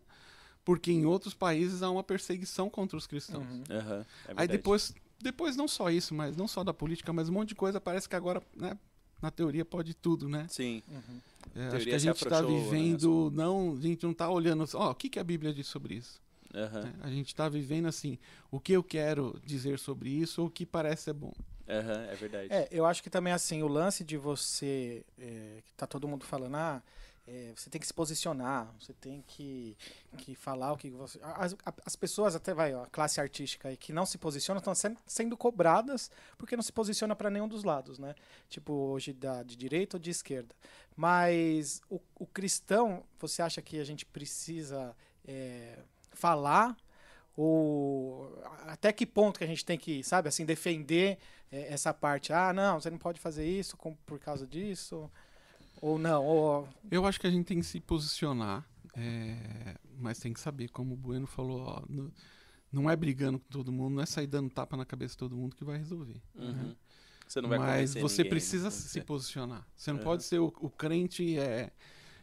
Speaker 4: porque em outros países há uma perseguição contra os cristãos.
Speaker 1: Uhum.
Speaker 2: Aham, é
Speaker 4: Aí depois, depois não só isso, mas não só da política, mas um monte de coisa, parece que agora, né, na teoria pode tudo, né?
Speaker 2: Sim,
Speaker 1: Uhum.
Speaker 4: É, acho que a gente está
Speaker 2: né,
Speaker 4: vivendo, não, a gente não está olhando, ó, o que, que a Bíblia diz sobre isso? Né? A gente está vivendo assim, o que eu quero dizer sobre isso ou o que parece ser bom.
Speaker 2: aham, é verdade.
Speaker 1: É, eu acho que também assim, o lance de você. É, que tá todo mundo falando, ah, é, você tem que se posicionar, você tem que, que falar o que você. As, as pessoas, até vai, ó, a classe artística aí, que não se posicionam, estão sendo, sendo cobradas porque não se posiciona para nenhum dos lados, né? Tipo, hoje da, de direita ou de esquerda. Mas o, o cristão, você acha que a gente precisa é, falar? Ou até que ponto que a gente tem que, sabe, assim, defender é, essa parte? Ah, não, você não pode fazer isso com- por causa disso? Ou não? Ou,
Speaker 4: Eu acho que a gente tem que se posicionar, é, mas tem que saber, como o Bueno falou, ó, no- não é brigando com todo mundo, não é sair dando tapa na cabeça de todo mundo que vai resolver.
Speaker 2: Uhum. Você não vai
Speaker 4: mas você
Speaker 2: ninguém,
Speaker 4: precisa
Speaker 2: né?
Speaker 4: se posicionar. Você não
Speaker 2: Aham.
Speaker 4: pode ser o, o crente, é,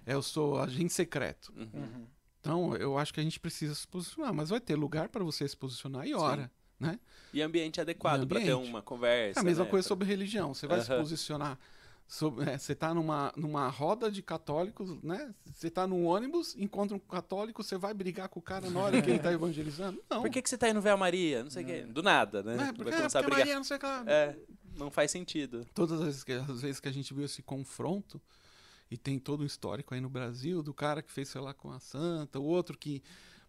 Speaker 4: é, eu sou agente secreto.
Speaker 2: Uhum.
Speaker 1: Uhum.
Speaker 4: Então, eu acho que a gente precisa se posicionar, mas vai ter lugar para você se posicionar e hora. Né?
Speaker 2: E ambiente adequado pra ter uma conversa.
Speaker 4: É a mesma
Speaker 2: né?
Speaker 4: coisa sobre religião. Você vai se
Speaker 2: Aham.
Speaker 4: posicionar. Sobre, é, você está numa, numa roda de católicos, né? Você está num ônibus, encontra um católico, você vai brigar com o cara na hora que ele está evangelizando? Não.
Speaker 2: Por que, que você tá indo ver a Maria? Não sei o quê. Do nada, né?
Speaker 4: Não é,
Speaker 2: Vai
Speaker 4: porque, é,
Speaker 2: começar a
Speaker 4: porque
Speaker 2: brigar.
Speaker 4: Maria não sei o que lá.
Speaker 2: É, não faz sentido.
Speaker 4: Todas as as vezes que a gente viu esse confronto, e tem todo um histórico aí no Brasil, do cara que fez, sei lá, com a santa, o outro que.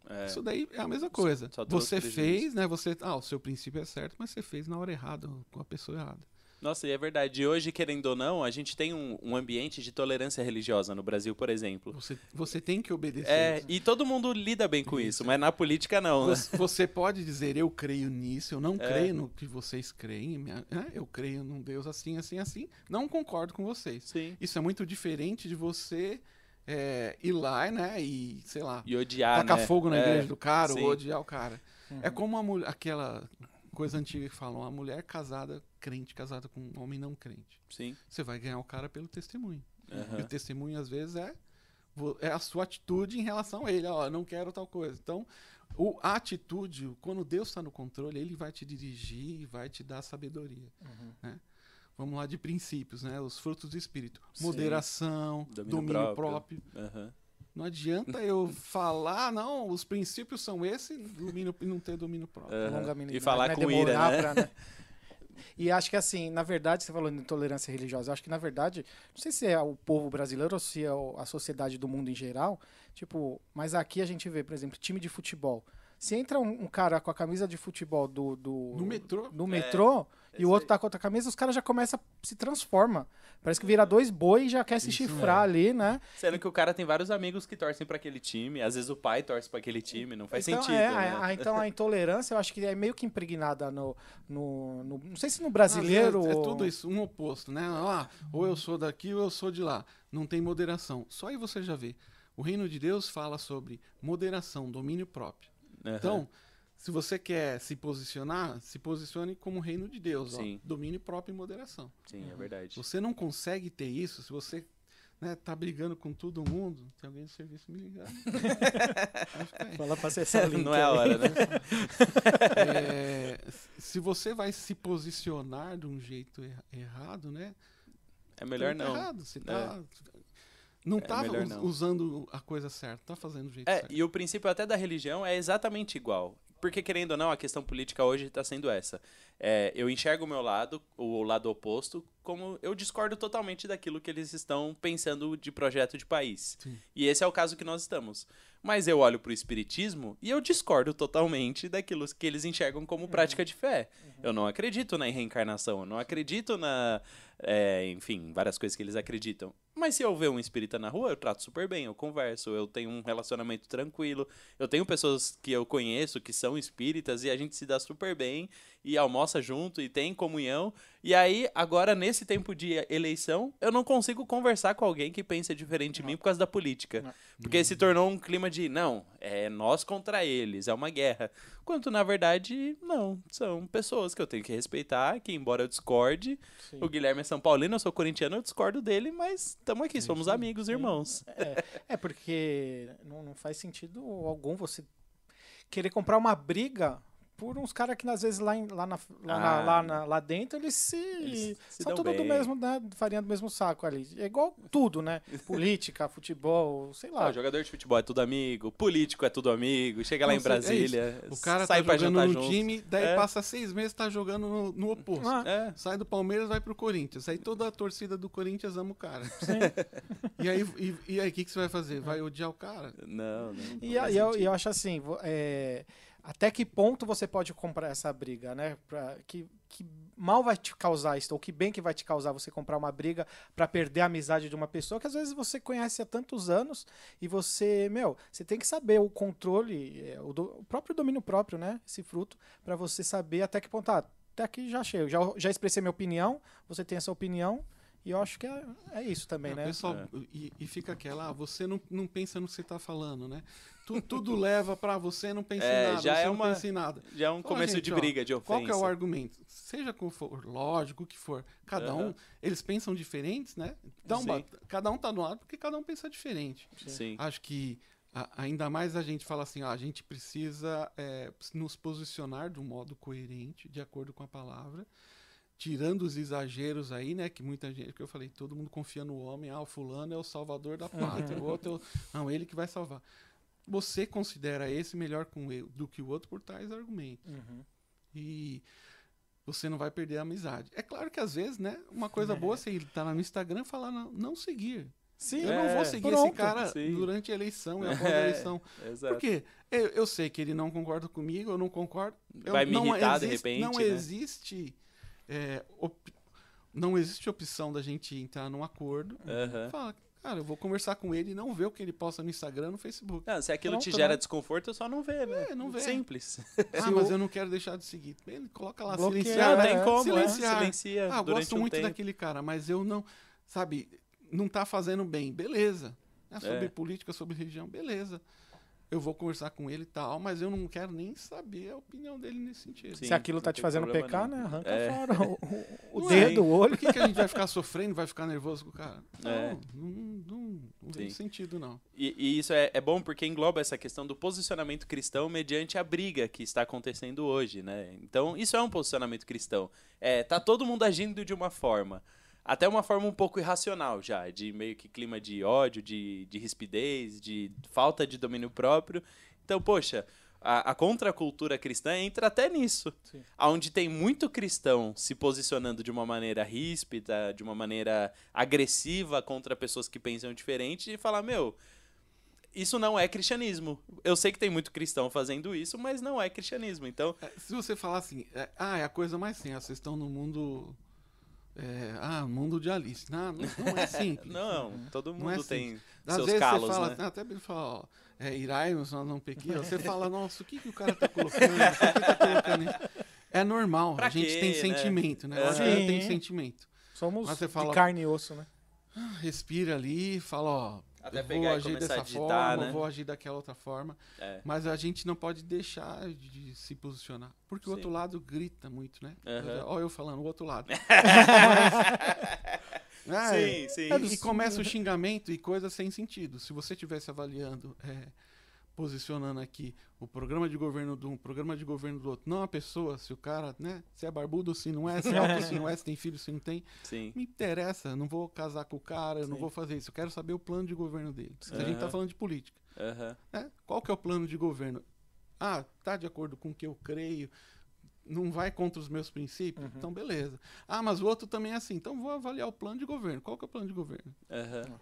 Speaker 2: É.
Speaker 4: Isso daí é a mesma coisa.
Speaker 2: só trouxe
Speaker 4: você fez, né? Você. Ah, o seu princípio é certo, mas você fez na hora errada, com a pessoa errada.
Speaker 2: Nossa, e é verdade. E hoje, querendo ou não, a gente tem um, um ambiente de tolerância religiosa no Brasil, por exemplo.
Speaker 4: Você, você tem que obedecer.
Speaker 2: É, e todo mundo lida bem com isso, mas na política não, né?
Speaker 4: Você, você pode dizer, eu creio nisso, eu não
Speaker 2: É.
Speaker 4: creio no que vocês creem, minha- né? eu creio num Deus assim, assim, assim, não concordo com vocês.
Speaker 2: Sim.
Speaker 4: Isso é muito diferente de você é, ir lá, né, e, sei lá,
Speaker 2: E odiar,
Speaker 4: tacar
Speaker 2: né?
Speaker 4: fogo na
Speaker 2: É,
Speaker 4: igreja do cara
Speaker 2: sim.
Speaker 4: ou odiar o cara. É
Speaker 1: Uhum.
Speaker 4: como a mulher, aquela coisa antiga que falam, a mulher casada, crente, casada com um homem não crente.
Speaker 2: Sim.
Speaker 4: Você vai ganhar o cara pelo testemunho. E
Speaker 2: Aham.
Speaker 4: o testemunho, às vezes, é, é a sua atitude em relação a ele. Ó, não quero tal coisa. Então, o, a atitude, quando Deus está no controle, ele vai te dirigir e vai te dar sabedoria.
Speaker 1: Uhum.
Speaker 4: né? Vamos lá de princípios, né? Os frutos do Espírito.
Speaker 2: Sim.
Speaker 4: Moderação,
Speaker 2: Domínio
Speaker 4: domínio,
Speaker 2: próprio.
Speaker 4: próprio.
Speaker 2: Aham.
Speaker 4: Não adianta eu falar, não, os princípios são esses, domínio, e não ter domínio próprio.
Speaker 1: Longanimidade,
Speaker 2: E falar
Speaker 1: né?
Speaker 2: com ira,
Speaker 1: Demorar
Speaker 2: né?
Speaker 1: pra, né? E acho que assim, na verdade, você falou de intolerância religiosa, acho que na verdade, não sei se é o povo brasileiro ou se é a sociedade do mundo em geral, tipo, mas aqui a gente vê, por exemplo, time de futebol. Se entra um, um cara com a camisa de futebol do. do
Speaker 4: No metrô.
Speaker 1: no metrô e
Speaker 2: esse
Speaker 1: o outro tá com outra camisa, os caras já começam a se transforma. Parece que vira dois boi e já quer se
Speaker 4: Isso
Speaker 1: chifrar ali, né?
Speaker 2: Sendo que o cara tem vários amigos que torcem pra aquele time, às vezes o pai torce pra aquele time, não faz
Speaker 1: então,
Speaker 2: sentido.
Speaker 1: é,
Speaker 2: né?
Speaker 1: a- a- então a intolerância eu acho que é meio que impregnada no. no, no- não sei se no brasileiro.
Speaker 4: Vezes É,
Speaker 1: ou-
Speaker 4: tudo isso, um oposto, né? Ah, ou eu sou daqui ou eu sou de lá. Não tem moderação. Só aí você já vê. O reino de Deus fala sobre moderação, domínio próprio.
Speaker 2: Aham.
Speaker 4: Então, se você quer se posicionar, se posicione como reino de Deus. ó.
Speaker 2: Sim.
Speaker 4: domínio próprio e moderação.
Speaker 2: Sim, é verdade.
Speaker 4: Você não consegue ter isso, se você né, tá brigando com todo mundo, tem alguém do serviço me ligar. Aí.
Speaker 1: Fala pra acessar o link.
Speaker 2: Não é a hora, né?
Speaker 4: É, se você vai se posicionar de um jeito erra- errado, né?
Speaker 2: É melhor
Speaker 4: tá
Speaker 2: não.
Speaker 4: Errado. Você tá, não
Speaker 2: É
Speaker 4: tá us-
Speaker 2: não.
Speaker 4: usando a coisa certa, tá fazendo do jeito
Speaker 2: É,
Speaker 4: certo.
Speaker 2: e o princípio até da religião é exatamente igual. Porque, querendo ou não, a questão política hoje está sendo essa. É, eu enxergo o meu lado, o lado oposto, como eu discordo totalmente daquilo que eles estão pensando de projeto de país.
Speaker 4: Sim.
Speaker 2: E esse é o caso que nós estamos. Mas eu olho para o espiritismo e eu discordo totalmente daquilo que eles enxergam como prática de fé. Eu não acredito na reencarnação, eu não acredito na. é, enfim, várias coisas que eles acreditam. Mas se eu ver um espírita na rua, eu trato super bem, eu converso, eu tenho um relacionamento tranquilo. Eu tenho pessoas que eu conheço que são espíritas e a gente se dá super bem e almoça junto e tem comunhão. E aí, agora, nesse tempo de eleição, eu não consigo conversar com alguém que pensa diferente de mim por causa da política.
Speaker 1: Não.
Speaker 2: Porque se tornou um clima de, não, é nós contra eles, é uma guerra. Quanto, na verdade, não. São pessoas que eu tenho que respeitar, que embora eu discorde,
Speaker 1: Sim.
Speaker 2: o Guilherme é São Paulino, eu sou corintiano, eu discordo dele, mas estamos aqui, somos amigos, irmãos.
Speaker 1: É, é porque não, não faz sentido algum você querer comprar uma briga por uns caras que às vezes lá, em- lá, na, lá, na-
Speaker 2: Ah.
Speaker 1: lá, na- lá dentro eles se.
Speaker 2: Eles se
Speaker 1: são
Speaker 2: dão
Speaker 1: tudo do
Speaker 2: bem.
Speaker 1: mesmo, né? Farinha do mesmo saco ali. É igual tudo, né? Política, futebol, sei
Speaker 2: Ah,
Speaker 1: lá.
Speaker 2: jogador de futebol é tudo amigo, político é tudo amigo, chega lá
Speaker 4: Não,
Speaker 2: em
Speaker 4: é
Speaker 2: Brasília,
Speaker 4: O cara
Speaker 2: sai
Speaker 4: tá
Speaker 2: pra
Speaker 4: jogando no
Speaker 2: junto.
Speaker 4: time, daí
Speaker 2: É.
Speaker 4: passa seis meses tá jogando no, no oposto.
Speaker 1: Ah,
Speaker 2: É,
Speaker 4: Sai do Palmeiras, vai pro Corinthians. Aí toda a torcida do Corinthians ama o cara. E aí, e, e aí, o que, que você vai fazer? Vai odiar o cara?
Speaker 2: não, não.
Speaker 1: E,
Speaker 2: não
Speaker 1: e eu,
Speaker 2: sentido.
Speaker 1: e eu acho assim, é, até que ponto você pode comprar essa briga, né? Pra, que, que mal vai te causar isso, ou que bem que vai te causar você comprar uma briga pra perder a amizade de uma pessoa que às vezes você conhece há tantos anos e você, meu, você tem que saber o controle, é, o, do- o próprio domínio próprio, né? Esse fruto, pra você saber até que ponto, ah, até aqui já chego, já, já expressei minha opinião, você tem essa opinião. E eu acho que é, é isso também,
Speaker 4: É,
Speaker 1: né?
Speaker 4: pessoal,
Speaker 2: É.
Speaker 4: e, e fica aquela, ah, você não, não pensa no que você tá falando, né? Tu- tudo leva pra você não pensa
Speaker 2: É,
Speaker 4: em nada,
Speaker 2: já
Speaker 4: você
Speaker 2: é
Speaker 4: não
Speaker 2: uma-
Speaker 4: pensa em nada.
Speaker 2: Já é um
Speaker 4: Fala,
Speaker 2: começo
Speaker 4: gente,
Speaker 2: de
Speaker 4: ó,
Speaker 2: briga, de ofensa.
Speaker 4: Qual que é o argumento? Seja como for, lógico que for. Cada um,
Speaker 2: Aham.
Speaker 4: eles pensam diferentes, né? Um ba- cada um tá no lado porque cada um pensa diferente.
Speaker 2: Sim.
Speaker 4: Acho que a- ainda mais a gente fala assim, ó, a gente precisa é, nos posicionar de um modo coerente, de acordo com a palavra, tirando os exageros aí, né? Que muita gente, que eu falei, todo mundo confia no homem, ah, o fulano é o salvador da pátria, o outro, é não, ele que vai salvar. Você considera esse melhor com ele do que o outro por tais argumentos.
Speaker 1: Uhum.
Speaker 4: E você não vai perder a amizade. É claro que às vezes, né, uma coisa boa é você estar lá no Instagram e falar não, não seguir.
Speaker 1: Sim,
Speaker 4: Eu não vou
Speaker 2: É,
Speaker 4: seguir esse
Speaker 1: pronto,
Speaker 4: cara
Speaker 2: sim.
Speaker 4: durante a eleição e após a
Speaker 2: É,
Speaker 4: eleição.
Speaker 2: Exato.
Speaker 4: Por quê? Eu, eu sei que ele não concorda comigo, eu não concordo. Eu-
Speaker 2: Vai me
Speaker 4: não
Speaker 2: irritar de
Speaker 4: existe-
Speaker 2: repente,
Speaker 4: Não
Speaker 2: né?
Speaker 4: existe. É, op- não existe opção da gente entrar num acordo. Fala, cara, eu vou conversar com ele e não ver o que ele posta no Instagram no Facebook.
Speaker 2: Não, se aquilo te
Speaker 1: Pronto,
Speaker 2: gera
Speaker 1: né?
Speaker 2: desconforto, eu só não vê, né?
Speaker 4: É, não vê.
Speaker 2: Simples.
Speaker 4: Ah,
Speaker 1: Se
Speaker 4: mas eu não quero deixar de seguir. Ele coloca lá,
Speaker 1: Bloquear,
Speaker 4: silenciar.
Speaker 2: Não
Speaker 1: É,
Speaker 2: tem como,
Speaker 4: silenciar.
Speaker 2: é. Silencia
Speaker 4: Ah, gosto
Speaker 2: um
Speaker 4: muito
Speaker 2: tempo.
Speaker 4: daquele cara, mas eu não, sabe, não tá fazendo bem. Beleza. É sobre
Speaker 2: É.
Speaker 4: política, sobre religião, beleza. Eu vou conversar com ele e tal, mas eu não quero nem saber a opinião dele nesse sentido.
Speaker 2: Sim,
Speaker 1: Se aquilo tá te fazendo pecar,
Speaker 2: nenhum.
Speaker 1: né? Arranca
Speaker 2: É.
Speaker 1: fora o, o- dedo,
Speaker 4: é.
Speaker 1: o olho.
Speaker 4: Por que, que a gente vai ficar sofrendo, vai ficar nervoso com o cara? Não,
Speaker 2: É.
Speaker 4: não, não, não tem sentido, não.
Speaker 2: E, e isso é, é bom porque engloba essa questão do posicionamento cristão mediante a briga que está acontecendo hoje, né? Então, isso é um posicionamento cristão. É, tá todo mundo agindo de uma forma. Até uma forma um pouco irracional já, de meio que clima de ódio, de, de rispidez, de falta de domínio próprio. Então, poxa, A, a contracultura cristã entra até nisso.
Speaker 1: Sim.
Speaker 2: Onde tem muito cristão se posicionando de uma maneira ríspida, de uma maneira agressiva contra pessoas que pensam diferente e falar, meu, isso não é cristianismo. Eu sei que tem muito cristão fazendo isso, mas não é cristianismo. Então,
Speaker 4: É, Se você falar assim, é, ah, é a coisa mais simples, vocês estão no mundo. É, ah, mundo de Alice. Não, não, não é simples.
Speaker 2: não, todo
Speaker 4: Não é
Speaker 2: mundo tem
Speaker 4: Às
Speaker 2: seus
Speaker 4: vezes
Speaker 2: calos,
Speaker 4: você fala,
Speaker 2: né?
Speaker 4: assim, até ele fala, ó, é Iraimos, nós não pequia. Você fala, nossa, o que, que o cara tá colocando? Por que tá colocando isso? É normal,
Speaker 2: Pra
Speaker 4: a gente
Speaker 2: quê,
Speaker 4: tem
Speaker 2: né?
Speaker 4: sentimento, né?
Speaker 2: Aham.
Speaker 4: adulto tem sentimento.
Speaker 1: Somos
Speaker 4: Mas você fala-
Speaker 1: de carne e osso, né?
Speaker 4: Respira ali, fala, ó,
Speaker 2: Até
Speaker 4: eu
Speaker 2: pegar
Speaker 4: vou agir dessa
Speaker 2: digitar,
Speaker 4: forma,
Speaker 2: né?
Speaker 4: vou agir daquela outra forma.
Speaker 2: É.
Speaker 4: Mas a gente não pode deixar de se posicionar. Porque o
Speaker 2: Sim.
Speaker 4: outro lado grita muito, né?
Speaker 2: Aham.
Speaker 4: Olha eu falando, o outro lado. É,
Speaker 2: Sim, sim.
Speaker 4: E, e começa o xingamento e coisas sem sentido. Se você estivesse avaliando, é, posicionando aqui o programa de governo de um, o programa de governo do outro, não a pessoa, se o cara, né? Se é barbudo, se não é, se é alto, se não é, se tem filho, se não tem.
Speaker 2: Sim.
Speaker 4: Me interessa, não vou casar com o cara, eu não vou fazer isso. Eu quero saber o plano de governo dele. Se a gente tá falando de política.
Speaker 2: Aham.
Speaker 4: né? Qual que é o plano de governo? Ah, tá de acordo com o que eu creio, não vai contra os meus princípios?
Speaker 1: Uhum.
Speaker 4: Então, beleza. Ah, mas o outro também é assim. Então, vou avaliar o plano de governo. Qual que é o plano de governo?
Speaker 2: Aham.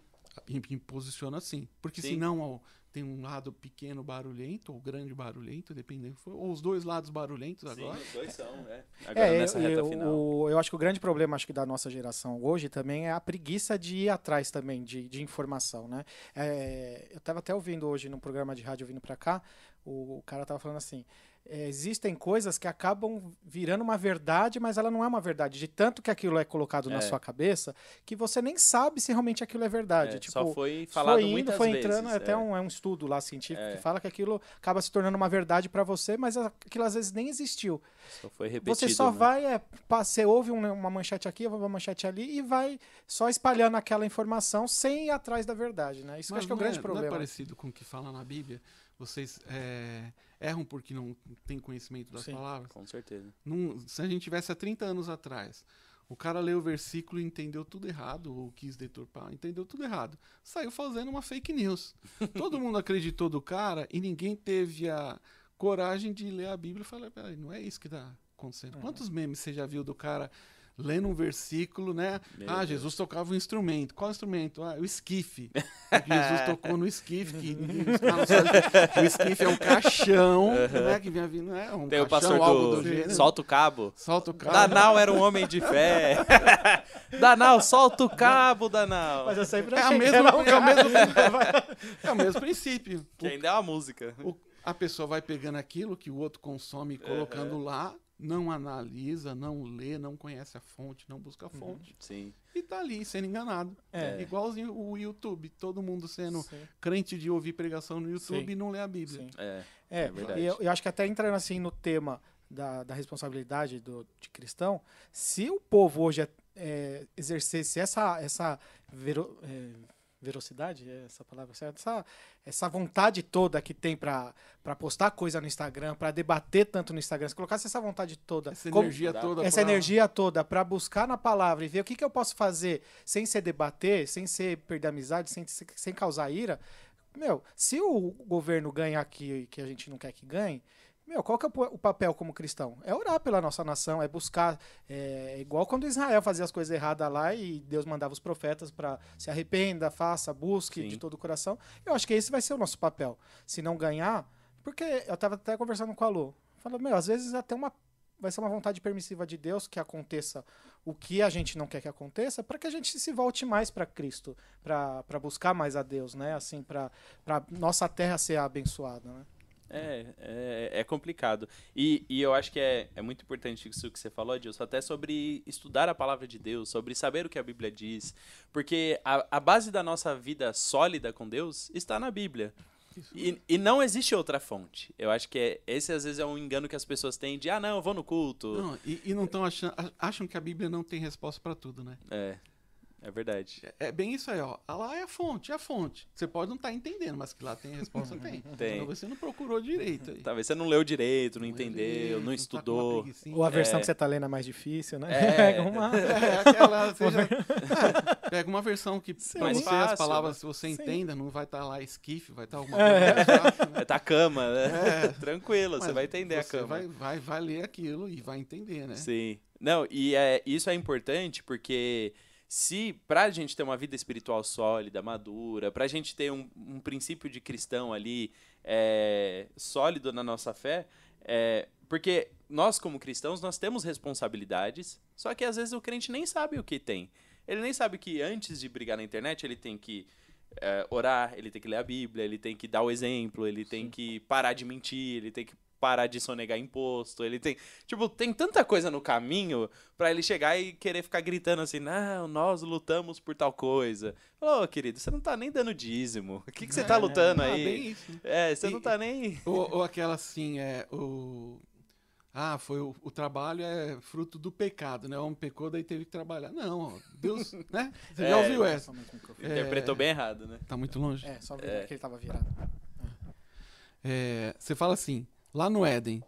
Speaker 4: E me posiciono assim. Porque
Speaker 2: Sim.
Speaker 4: senão ó, tem um lado pequeno barulhento, ou grande barulhento, dependendo. Ou os dois lados barulhentos
Speaker 2: Sim,
Speaker 4: agora.
Speaker 2: os dois são, é. Agora
Speaker 1: É,
Speaker 2: nessa
Speaker 1: eu,
Speaker 2: reta
Speaker 1: eu-
Speaker 2: final.
Speaker 1: o- eu acho que o grande problema acho que da nossa geração hoje também é a preguiça de ir atrás também de, de informação, né? É, eu estava até ouvindo hoje num programa de rádio vindo para cá, o, o cara tava falando assim, é, existem coisas que acabam virando uma verdade, mas ela não é uma verdade. De tanto que aquilo é colocado na
Speaker 2: É.
Speaker 1: sua cabeça, que você nem sabe se realmente aquilo é verdade.
Speaker 2: É,
Speaker 1: tipo,
Speaker 2: só foi falado
Speaker 1: foi indo,
Speaker 2: muitas
Speaker 1: foi
Speaker 2: vezes.
Speaker 1: entrando, até
Speaker 2: é.
Speaker 1: um, é um estudo lá científico
Speaker 2: É.
Speaker 1: que fala que aquilo acaba se tornando uma verdade para você, mas aquilo às vezes nem existiu.
Speaker 2: Só foi repetido.
Speaker 1: Você só
Speaker 2: né?
Speaker 1: vai, é, você ouve um- uma manchete aqui, uma manchete ali e vai só espalhando aquela informação sem ir atrás da verdade, né? Isso que eu
Speaker 4: Mas
Speaker 1: acho que é o grande
Speaker 4: Não é
Speaker 1: problema.
Speaker 4: parecido com o que fala na Bíblia? Vocês é, erram porque não têm conhecimento das
Speaker 1: Sim.
Speaker 4: palavras?
Speaker 2: Com certeza.
Speaker 4: Não- se a gente tivesse há 30 anos atrás, o cara leu o versículo e entendeu tudo errado, ou quis deturpar, entendeu tudo errado. Saiu fazendo uma fake news. Todo mundo acreditou do cara e ninguém teve a coragem de ler a Bíblia e falar, peraí, não é isso que tá acontecendo.
Speaker 1: Uhum.
Speaker 4: Quantos memes você já viu do cara lendo um versículo, né?
Speaker 2: Meu
Speaker 4: ah,
Speaker 2: Deus.
Speaker 4: Jesus tocava um instrumento. Qual instrumento? Ah, o esquife. Porque Jesus tocou no esquife. Que o esquife é um caixão, né? Que vinha vindo, né? Um
Speaker 2: Tem o
Speaker 4: caixão,
Speaker 2: pastor
Speaker 4: algo
Speaker 2: do,
Speaker 4: gênero.
Speaker 2: Solta o cabo.
Speaker 4: Solta o cara.
Speaker 2: Danal era um homem de fé. Danal, solta o cabo, Danal.
Speaker 1: Mas eu sempre
Speaker 4: É, a
Speaker 1: achei que
Speaker 4: mesma,
Speaker 1: era
Speaker 4: é, o mesmo, é o mesmo princípio.
Speaker 2: Que ainda é uma música.
Speaker 4: O- a pessoa vai pegando aquilo que o outro consome e colocando lá, não analisa, não lê, não conhece a fonte, não busca a fonte.
Speaker 2: Sim.
Speaker 4: E tá ali, sendo enganado.
Speaker 1: É.
Speaker 4: Igualzinho o YouTube, todo mundo sendo
Speaker 1: Sim,
Speaker 4: crente de ouvir pregação no YouTube
Speaker 1: Sim.
Speaker 4: e não ler a Bíblia.
Speaker 1: sim.
Speaker 2: É.
Speaker 1: É,
Speaker 2: É verdade.
Speaker 1: eu, eu acho que até entrando assim no tema da, da responsabilidade do, de cristão, se o povo hoje é, é, exercesse essa, essa vero, é, velocidade, é essa palavra certa, essa, essa vontade toda que tem pra postar coisa no Instagram, pra debater tanto no Instagram, se colocasse essa vontade toda,
Speaker 4: Essa
Speaker 1: como-
Speaker 4: energia toda.
Speaker 1: essa
Speaker 4: pra-
Speaker 1: energia toda pra buscar na palavra e ver o que, que eu posso fazer sem ser debater, sem ser perder amizade, sem, sem causar ira. Meu, se o governo ganha aqui que a gente não quer que ganhe, meu, qual que é o, papel como cristão? É orar pela nossa nação, é buscar. É igual quando Israel fazia as coisas erradas lá e Deus mandava os profetas para se arrependa, faça, busque
Speaker 2: Sim.
Speaker 1: de todo o coração. Eu acho que esse vai ser o nosso papel. Se não ganhar, porque eu tava até conversando com a Lu. Falou, meu, às vezes até uma vai ser uma vontade permissiva de Deus que aconteça o que a gente não quer que aconteça, para que a gente se volte mais para Cristo, para buscar mais a Deus, né? Assim, para nossa terra ser abençoada, né?
Speaker 2: É, é, é complicado. E, e eu acho que é, é muito importante isso que você falou, Edilson, até sobre estudar a palavra de Deus, sobre saber o que a Bíblia diz. Porque a, a base da nossa vida sólida com Deus está na Bíblia. E, e não existe outra fonte. Eu acho que é, esse às vezes é um engano que as pessoas têm de, ah, não, eu vou no culto.
Speaker 4: Não, e, e não estão achando. Acham que a Bíblia não tem resposta pra tudo, né?
Speaker 2: É. É verdade.
Speaker 4: É é bem isso aí, ó. Ah, Lá é a fonte, é a fonte. Você pode não estar entendendo, mas que lá tem a resposta, tem.
Speaker 2: Tem.
Speaker 4: Então você não procurou direito aí.
Speaker 2: Talvez você não leu direito, não
Speaker 4: Não
Speaker 2: entendeu, não
Speaker 4: tá
Speaker 2: estudou.
Speaker 4: preguicinha.
Speaker 1: Ou a versão
Speaker 2: É.
Speaker 1: que você tá lendo é mais difícil, né?
Speaker 2: É.
Speaker 1: Pega uma.
Speaker 4: É, aquela. Você já- É, pega uma versão que
Speaker 2: Mais
Speaker 4: você
Speaker 2: fácil,
Speaker 4: as palavras,
Speaker 2: né?
Speaker 4: se você
Speaker 1: Sim.
Speaker 4: entenda, não vai estar lá esquife, vai estar alguma
Speaker 1: É.
Speaker 4: coisa mais fácil, né?
Speaker 2: Vai tá cama, né?
Speaker 4: É.
Speaker 2: Tranquilo, você
Speaker 4: Mas
Speaker 2: vai entender a
Speaker 4: você
Speaker 2: cama.
Speaker 4: Vai, vai, vai ler aquilo e vai entender, né?
Speaker 2: Sim. Não, e é, isso é importante porque se pra gente ter uma vida espiritual sólida, madura, pra gente ter um, um princípio de cristão ali é, sólido na nossa fé, é, porque nós como cristãos, nós temos responsabilidades, só que às vezes o crente nem sabe o que tem. Ele nem sabe que antes de brigar na internet, ele tem que é, orar, ele tem que ler a Bíblia, ele tem que dar o exemplo, ele tem que parar de mentir, ele tem que parar de sonegar imposto, ele tem, tipo, tem tanta coisa no caminho pra ele chegar e querer ficar gritando assim, não, nós lutamos por tal coisa. Ô, querido, você não tá nem dando dízimo. O que, que você tá
Speaker 1: É,
Speaker 2: lutando
Speaker 4: Ah,
Speaker 2: aí?
Speaker 4: bem isso.
Speaker 2: É, você
Speaker 4: E-
Speaker 2: não tá nem.
Speaker 4: Ou, ou aquela assim, é o. Ah, foi o, o trabalho é fruto do pecado, né? O homem pecou, daí teve que trabalhar. Não, ó, Deus, né? Você
Speaker 2: É,
Speaker 4: já ouviu essa?
Speaker 2: Interpretou bem errado, né?
Speaker 4: Tá muito longe?
Speaker 1: É, só
Speaker 2: É.
Speaker 1: que ele tava virado.
Speaker 4: É, você fala assim, lá no Éden,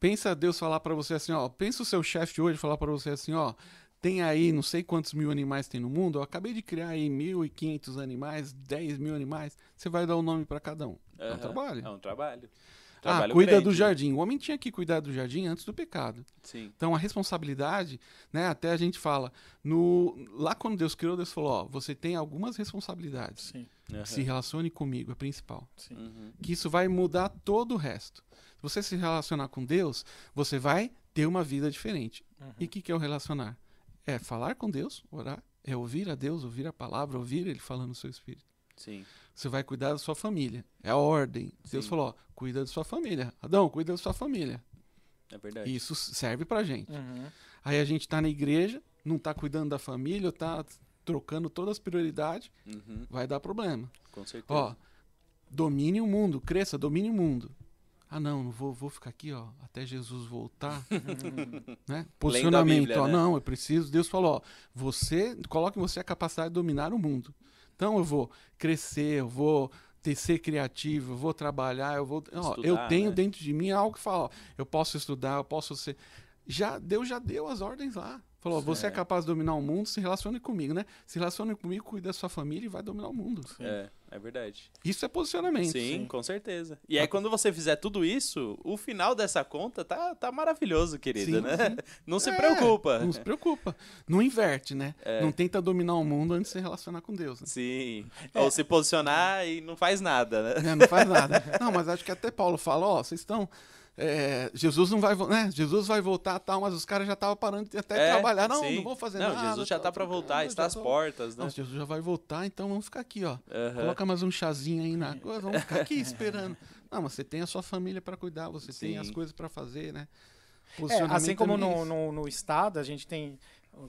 Speaker 4: pensa Deus falar pra você assim, ó, pensa o seu chefe hoje falar pra você assim, ó, tem aí não sei quantos mil animais tem no mundo, eu acabei de criar aí 1.500 animais, 10 mil animais, você vai dar um nome pra cada um. É um trabalho.
Speaker 2: É um trabalho.
Speaker 4: Ah,
Speaker 2: Trabalho
Speaker 4: cuida
Speaker 2: grande,
Speaker 4: do jardim. O homem tinha que cuidar do jardim antes do pecado.
Speaker 2: Sim.
Speaker 4: Então a responsabilidade, né? Até a gente fala, no lá quando Deus criou, Deus falou, ó, você tem algumas responsabilidades.
Speaker 1: Sim,
Speaker 2: Aham.
Speaker 4: Se relacione comigo, é principal.
Speaker 1: sim.
Speaker 2: Uhum.
Speaker 4: Que isso vai mudar todo o resto. Se você se relacionar com Deus, você vai ter uma vida diferente.
Speaker 1: Uhum.
Speaker 4: E o que, que é o relacionar? É falar com Deus, orar, é ouvir a Deus, ouvir a palavra, ouvir Ele falando no seu espírito.
Speaker 2: Sim.
Speaker 4: Você vai cuidar da sua família. É a ordem. Deus
Speaker 2: Sim.
Speaker 4: falou, ó, cuida da sua família. Adão, cuida da sua família.
Speaker 2: É verdade.
Speaker 4: Isso serve pra gente.
Speaker 1: Uhum.
Speaker 4: Aí a gente tá na igreja, não tá cuidando da família, tá trocando todas as prioridades,
Speaker 2: Uhum.
Speaker 4: vai dar problema.
Speaker 2: Com certeza.
Speaker 4: Ó, domine o mundo, cresça, domine o mundo. Ah, não, não vou, vou ficar aqui, ó, até Jesus voltar. né? Posicionamento,
Speaker 2: Bíblia,
Speaker 4: ó,
Speaker 2: né?
Speaker 4: não, eu preciso. Deus falou, ó, você, coloque em você a capacidade de dominar o mundo. Então eu vou crescer, eu vou ter, ser criativo, eu vou trabalhar, eu vou. Ó, eu tenho
Speaker 2: né?
Speaker 4: dentro de mim algo que fala, ó, eu posso estudar, eu posso ser. Já, Deus já deu as ordens lá. Falou, ó, você é
Speaker 2: É.
Speaker 4: capaz de dominar o mundo, se relacione comigo, né? Se relacione comigo, cuida da sua família e vai dominar o mundo.
Speaker 2: É, é verdade.
Speaker 4: Isso é posicionamento.
Speaker 2: Sim, com certeza. E aí, quando você fizer tudo isso, o final dessa conta tá, tá maravilhoso, querida,
Speaker 4: Sim,
Speaker 2: né?
Speaker 4: sim.
Speaker 2: Não se
Speaker 4: É,
Speaker 2: preocupa.
Speaker 4: Não se preocupa. Não inverte, né?
Speaker 2: É.
Speaker 4: Não tenta dominar o mundo antes de se relacionar com Deus. Né?
Speaker 2: Sim.
Speaker 1: É.
Speaker 2: Ou se posicionar e não faz nada, né?
Speaker 4: É, não faz nada. Não, mas acho que até Paulo fala, ó, vocês estão. É, Jesus não vai, né? Jesus vai voltar tal, mas os caras já estavam parando de até
Speaker 2: É,
Speaker 4: trabalhar. Não,
Speaker 2: sim.
Speaker 4: não vão fazer
Speaker 2: não,
Speaker 4: nada.
Speaker 2: Jesus já tá
Speaker 4: tal,
Speaker 2: pra
Speaker 4: tal,
Speaker 2: voltar, está às
Speaker 4: tô-
Speaker 2: portas, né?
Speaker 4: Não, Jesus já vai voltar, então vamos ficar aqui, ó. Coloca mais um chazinho aí na coisa, vamos ficar aqui esperando. Não, mas você tem a sua família para cuidar, você tem
Speaker 2: Sim.
Speaker 4: as coisas para fazer, né?
Speaker 1: É, assim como
Speaker 4: é
Speaker 1: no, no, no Estado, a gente tem,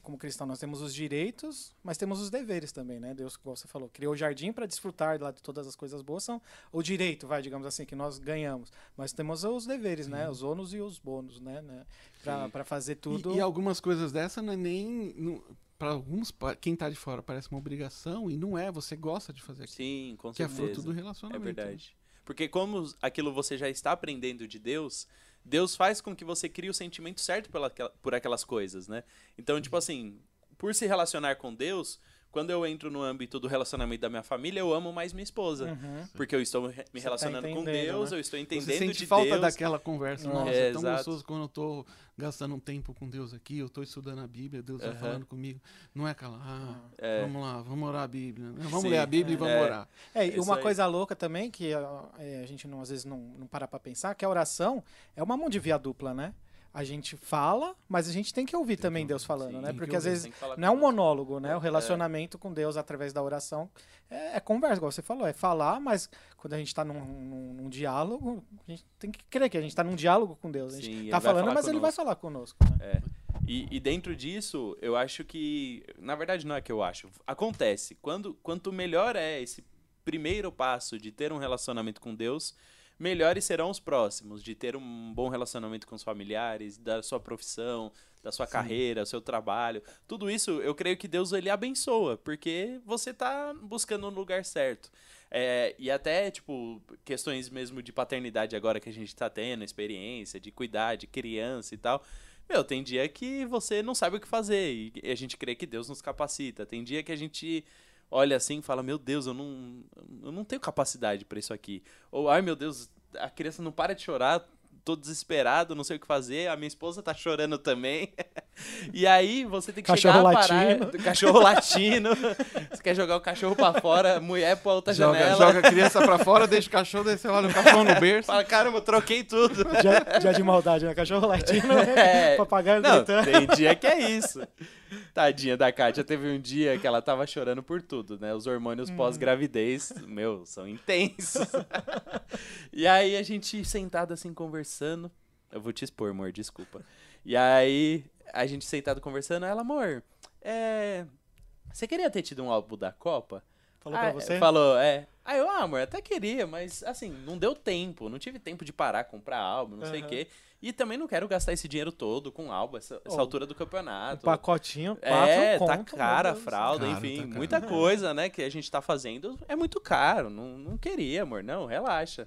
Speaker 1: como cristão, nós temos os direitos, mas temos os deveres também, né? Deus, como você falou, criou o jardim para desfrutar lá de todas as coisas boas, são o direito, vai, digamos assim, que nós ganhamos. Mas temos os deveres, né? Os ônus e os bônus, né? né?
Speaker 2: Sim.
Speaker 1: Para fazer
Speaker 4: E-
Speaker 1: tudo.
Speaker 4: E, algumas coisas dessa não é nem. Para alguns, pa- quem tá de fora parece uma obrigação e não é, você gosta de fazer aquilo.
Speaker 2: Sim, com
Speaker 4: Que é
Speaker 2: certeza.
Speaker 4: fruto do
Speaker 2: É
Speaker 4: relacionamento.
Speaker 2: verdade. Porque como aquilo você já está aprendendo de Deus, Deus faz com que você crie o sentimento certo pela, por aquelas coisas, né? Então, tipo assim, por se relacionar com Deus, quando eu entro no âmbito do relacionamento da minha família, eu amo mais minha esposa.
Speaker 1: Uhum.
Speaker 2: Porque eu estou me
Speaker 1: tá
Speaker 2: relacionando com
Speaker 1: entendendo,
Speaker 2: Deus,
Speaker 1: né?
Speaker 2: eu estou
Speaker 4: Você
Speaker 2: entendendo
Speaker 4: sente
Speaker 2: de
Speaker 4: falta
Speaker 2: Deus.
Speaker 4: daquela conversa.
Speaker 1: É,
Speaker 4: Nossa, é, tão
Speaker 2: exato.
Speaker 4: gostoso quando eu tô gastando um tempo com Deus aqui, eu tô estudando a Bíblia, Deus tá
Speaker 2: Aham.
Speaker 4: falando comigo. Não é aquela, ah,
Speaker 2: É.
Speaker 4: vamos lá, vamos orar a Bíblia. né? Vamos
Speaker 2: Sim.
Speaker 4: ler a Bíblia e vamos
Speaker 2: É.
Speaker 4: orar.
Speaker 1: É, e
Speaker 2: Isso
Speaker 1: uma
Speaker 2: aí.
Speaker 1: coisa louca também, que ó, é, a gente não, às vezes não, não para pra pensar, que a oração é uma mão de via dupla, né? A gente fala, mas a gente tem que ouvir também
Speaker 4: que
Speaker 1: Deus falando,
Speaker 2: sim,
Speaker 1: né?
Speaker 4: tem que
Speaker 1: Porque às
Speaker 4: ouvir.
Speaker 1: vezes
Speaker 2: Tem que falar
Speaker 1: não é um monólogo, né? O relacionamento com Deus através da oração é, é conversa, igual você falou, é falar, mas quando a gente tá num, num- num diálogo, a gente tem que crer que a gente tá num diálogo com Deus. A gente tá
Speaker 2: vai
Speaker 1: falando, mas ele vai
Speaker 2: conosco.
Speaker 1: falar conosco, né?
Speaker 2: É. E, e dentro disso, eu acho que. Na verdade, não é que eu acho. Acontece. Quando, quanto melhor é esse primeiro passo de ter um relacionamento com Deus, melhores serão os próximos, de ter um bom relacionamento com os familiares, da sua profissão, da sua carreira, seu trabalho. Tudo isso, eu creio que Deus ele abençoa, porque você tá buscando no lugar certo. É, e até, tipo, questões mesmo de paternidade agora que a gente tá tendo, experiência de cuidar de criança e tal. Meu, tem dia que você não sabe o que fazer e a gente crê que Deus nos capacita. Tem dia que a gente olha assim e fala: Meu Deus, eu não, eu não tenho capacidade para isso aqui. Ou, ai meu Deus, a criança não para de chorar, tô desesperado, não sei o que fazer, a minha esposa tá chorando também. e aí você tem que
Speaker 1: Cachorro
Speaker 2: chegar a
Speaker 1: latino.
Speaker 2: parar. Cachorro latino. você quer jogar o cachorro pra fora, mulher pra outra
Speaker 4: Joga,
Speaker 2: janela.
Speaker 4: joga a criança pra fora, deixa o cachorro, olha o cachorro no berço.
Speaker 2: Fala, caramba, eu troquei tudo.
Speaker 1: Já, já de maldade, né? Cachorro latino,
Speaker 2: É.
Speaker 1: papagaio
Speaker 2: Não,
Speaker 1: gritando.
Speaker 2: tem dia que é isso. Tadinha da Kátia, teve um dia que ela tava chorando por tudo, né? Os hormônios pós-gravidez, meu, são intensos. e aí a gente sentado assim conversando. Eu vou te expor, amor, desculpa. E aí a gente sentado conversando, ela, amor, é. Você queria ter tido um álbum da Copa?
Speaker 1: Falou
Speaker 2: Ah,
Speaker 1: pra você?
Speaker 2: Falou, é. Aí eu, ah, amor, até queria, mas assim, não deu tempo. Não tive tempo de parar, comprar álbum, não sei o quê. E também não quero gastar esse dinheiro todo com álbum, essa, essa
Speaker 1: Oh,
Speaker 2: altura do campeonato.
Speaker 1: pacotinho, quatro
Speaker 2: É,
Speaker 1: conto,
Speaker 2: tá cara fralda, enfim,
Speaker 4: tá
Speaker 2: muita coisa, né, que a gente tá fazendo é muito caro. Não, não queria, amor, não, relaxa.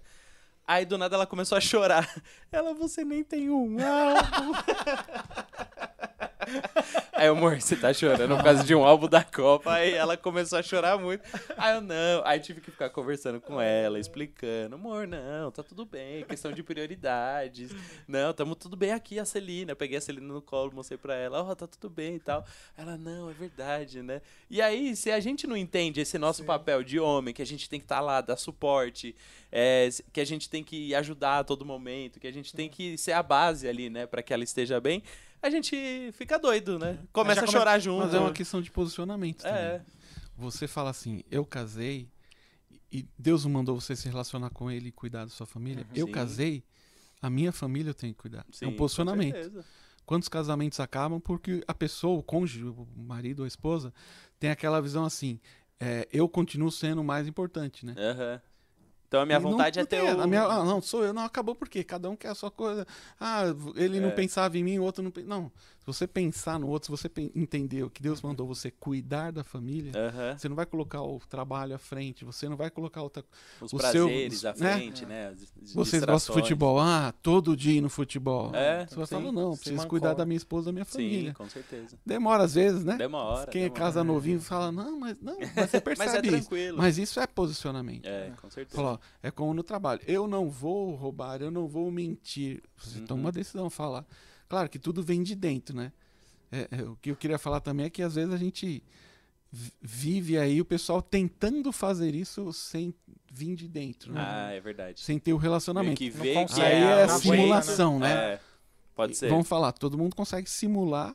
Speaker 2: Aí do nada ela começou a chorar. Ela, você nem tem um álbum. Aí, amor, você tá chorando por causa de um álbum da Copa. Aí ela começou a chorar muito. Aí eu, não. Aí tive que ficar conversando com ela, explicando. Amor, não, tá tudo bem. Questão de prioridades. Não, tamo tudo bem aqui, a Celina. Eu peguei a Celina no colo, mostrei pra ela. Ó, tá tudo bem e tal. Ela, não, é verdade, né? E aí, se a gente não entende esse nosso papel de homem, que a gente tem que estar lá, dar suporte, é, que a gente tem que ajudar a todo momento, que a gente tem que ser a base ali, né, pra que ela esteja bem, a gente fica doido, né? Começa
Speaker 1: já
Speaker 2: a
Speaker 1: come-
Speaker 2: chorar junto.
Speaker 4: Mas é uma questão de posicionamento também.
Speaker 2: É,
Speaker 4: Você fala assim, eu casei e Deus mandou você se relacionar com ele e cuidar da sua família. eu
Speaker 2: Sim.
Speaker 4: casei, a minha família eu tenho que cuidar.
Speaker 2: sim,
Speaker 4: é um posicionamento. Quantos casamentos acabam porque a pessoa, o cônjuge, o marido ou a esposa, tem aquela visão assim, é, eu continuo sendo o mais importante, né?
Speaker 2: Aham. Então a minha
Speaker 4: E não-
Speaker 2: vontade
Speaker 4: não
Speaker 2: é ter o...
Speaker 4: a minha- ah, não, sou eu. Não, acabou porque cada um quer a sua coisa. Ah, ele não
Speaker 2: É.
Speaker 4: pensava em mim, o outro não... Não, se você pensar no outro, se você entender que Deus mandou você cuidar da família,
Speaker 2: Aham.
Speaker 4: você não vai colocar o trabalho à frente, você não vai colocar outra...
Speaker 2: Os
Speaker 4: o
Speaker 2: prazeres
Speaker 4: seu-
Speaker 2: à
Speaker 4: né?
Speaker 2: frente, né?
Speaker 4: Vocês gostam de futebol? Ah, todo dia ir no futebol.
Speaker 2: É,
Speaker 4: você vai
Speaker 2: sim.
Speaker 4: falar, não, preciso
Speaker 1: mancou.
Speaker 4: cuidar da minha esposa, da minha
Speaker 2: Sim,
Speaker 4: família.
Speaker 2: com certeza.
Speaker 4: Demora às vezes, né?
Speaker 2: Demora.
Speaker 4: Quem é
Speaker 2: demora.
Speaker 4: casa novinho fala, não, mas não, mas você percebe
Speaker 2: Mas é
Speaker 4: isso.
Speaker 2: tranquilo.
Speaker 4: Mas isso é posicionamento.
Speaker 2: É, com certeza.
Speaker 4: Fala, é como no trabalho. Eu não vou roubar, eu não vou mentir. Você
Speaker 2: Uhum.
Speaker 4: toma uma decisão, falar. Claro que tudo vem de dentro, né? É, é, o que eu queria falar também é que às vezes a gente vi- vive aí o pessoal tentando fazer isso sem vir de dentro, né?
Speaker 2: Ah, é verdade.
Speaker 4: Sem ter o relacionamento.
Speaker 2: que vê que
Speaker 1: consegue,
Speaker 4: Aí
Speaker 2: é,
Speaker 4: é
Speaker 2: aguenta,
Speaker 4: simulação, né?
Speaker 2: É, pode ser.
Speaker 4: Vamos falar, todo mundo consegue simular,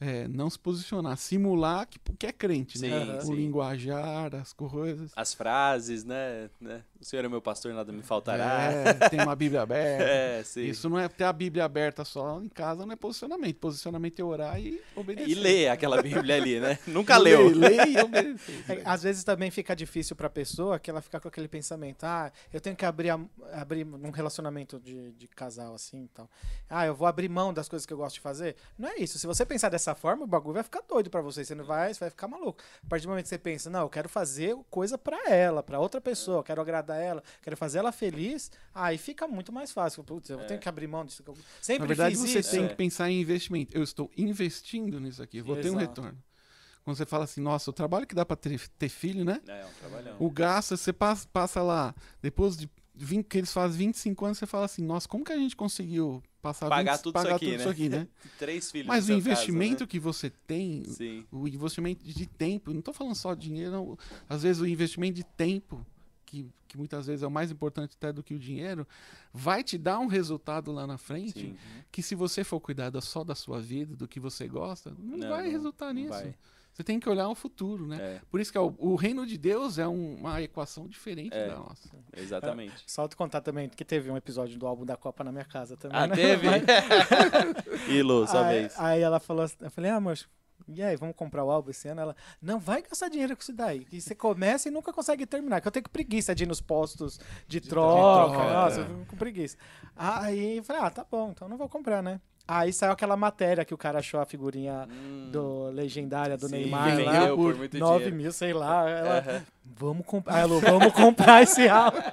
Speaker 4: é, não se posicionar, simular que, que é crente,
Speaker 2: Sim,
Speaker 4: né? O
Speaker 2: sim.
Speaker 4: linguajar, as coisas.
Speaker 2: As frases, né? né? O Senhor é meu pastor, nada me faltará.
Speaker 4: É, tem uma Bíblia aberta.
Speaker 2: É, sim.
Speaker 4: Isso não é ter a Bíblia aberta só em casa, não é posicionamento. Posicionamento é orar e obedecer.
Speaker 2: E ler aquela Bíblia ali, né? Nunca leu.
Speaker 4: Ler e obedecer.
Speaker 1: É, às vezes também fica difícil pra pessoa que ela fica com aquele pensamento, ah, eu tenho que abrir, a- abrir num relacionamento de, de casal assim e tal. Ah, eu vou abrir mão das coisas que eu gosto de fazer. Não é isso. Se você pensar dessa forma, o bagulho vai ficar doido pra você. Você não vai, você vai ficar maluco. A partir do momento que você pensa, não, eu quero fazer coisa pra ela, pra outra pessoa, eu quero agradar ela, quero fazer ela feliz, aí fica muito mais fácil. Putz, eu
Speaker 2: É.
Speaker 1: tenho que abrir mão disso. que eu Sempre
Speaker 4: Na verdade,
Speaker 1: fiz
Speaker 4: você
Speaker 1: isso.
Speaker 4: tem
Speaker 2: É.
Speaker 4: que pensar em investimento. Eu estou investindo nisso aqui, vou ter um
Speaker 1: Exato.
Speaker 4: retorno. Quando você fala assim, nossa, o trabalho que dá pra ter, ter filho, né?
Speaker 2: É, é um trabalhão.
Speaker 4: O gasto, você passa, passa lá, depois de 20, que eles fazem 25 anos, você fala assim, nossa, como que a gente conseguiu passar
Speaker 2: Pagar
Speaker 4: 20,
Speaker 2: tudo
Speaker 4: pagar
Speaker 2: isso aqui,
Speaker 4: tudo
Speaker 2: né?
Speaker 4: isso aqui, né?
Speaker 2: Três filhos
Speaker 4: Mas o
Speaker 2: seu caso,
Speaker 4: investimento
Speaker 2: né?
Speaker 4: que você tem,
Speaker 2: Sim.
Speaker 4: o investimento de tempo, não estou falando só de dinheiro, não. às vezes o investimento de tempo, que, que muitas vezes é o mais importante até do que o dinheiro, vai te dar um resultado lá na frente
Speaker 2: Sim.
Speaker 4: que se você for cuidar da- só da sua vida, do que você gosta, não,
Speaker 2: Não,
Speaker 4: vai resultar
Speaker 2: não
Speaker 4: nisso.
Speaker 2: vai.
Speaker 4: Você tem que olhar o futuro, né?
Speaker 2: É,
Speaker 4: Por isso que é o, o reino de Deus é um- uma equação diferente
Speaker 2: É.
Speaker 4: da nossa.
Speaker 2: exatamente.
Speaker 1: Só te contar também que teve um episódio do álbum da Copa na minha casa também.
Speaker 2: Ah,
Speaker 1: né?
Speaker 2: teve? e Lu, sua
Speaker 1: aí,
Speaker 2: vez.
Speaker 1: aí ela falou assim, eu falei, ah, amor, e aí, vamos comprar o álbum esse ano? Ela, não vai gastar dinheiro com isso daí. Que você começa e nunca consegue terminar. Que eu tenho com preguiça de ir nos postos de, troca.
Speaker 4: troca,
Speaker 1: Nossa,
Speaker 4: é.
Speaker 1: eu fico com preguiça. Aí eu falei, ah, tá bom, então não vou comprar, né? Aí saiu aquela matéria que o cara achou a figurinha
Speaker 2: Hum,
Speaker 1: do legendária do
Speaker 2: sim,
Speaker 1: Neymar
Speaker 2: vendeu
Speaker 1: lá.
Speaker 2: por muito
Speaker 1: 9
Speaker 2: dinheiro.
Speaker 1: mil, sei lá. Ela. Vamos comprar. Aí ela, vamos comprar esse álbum.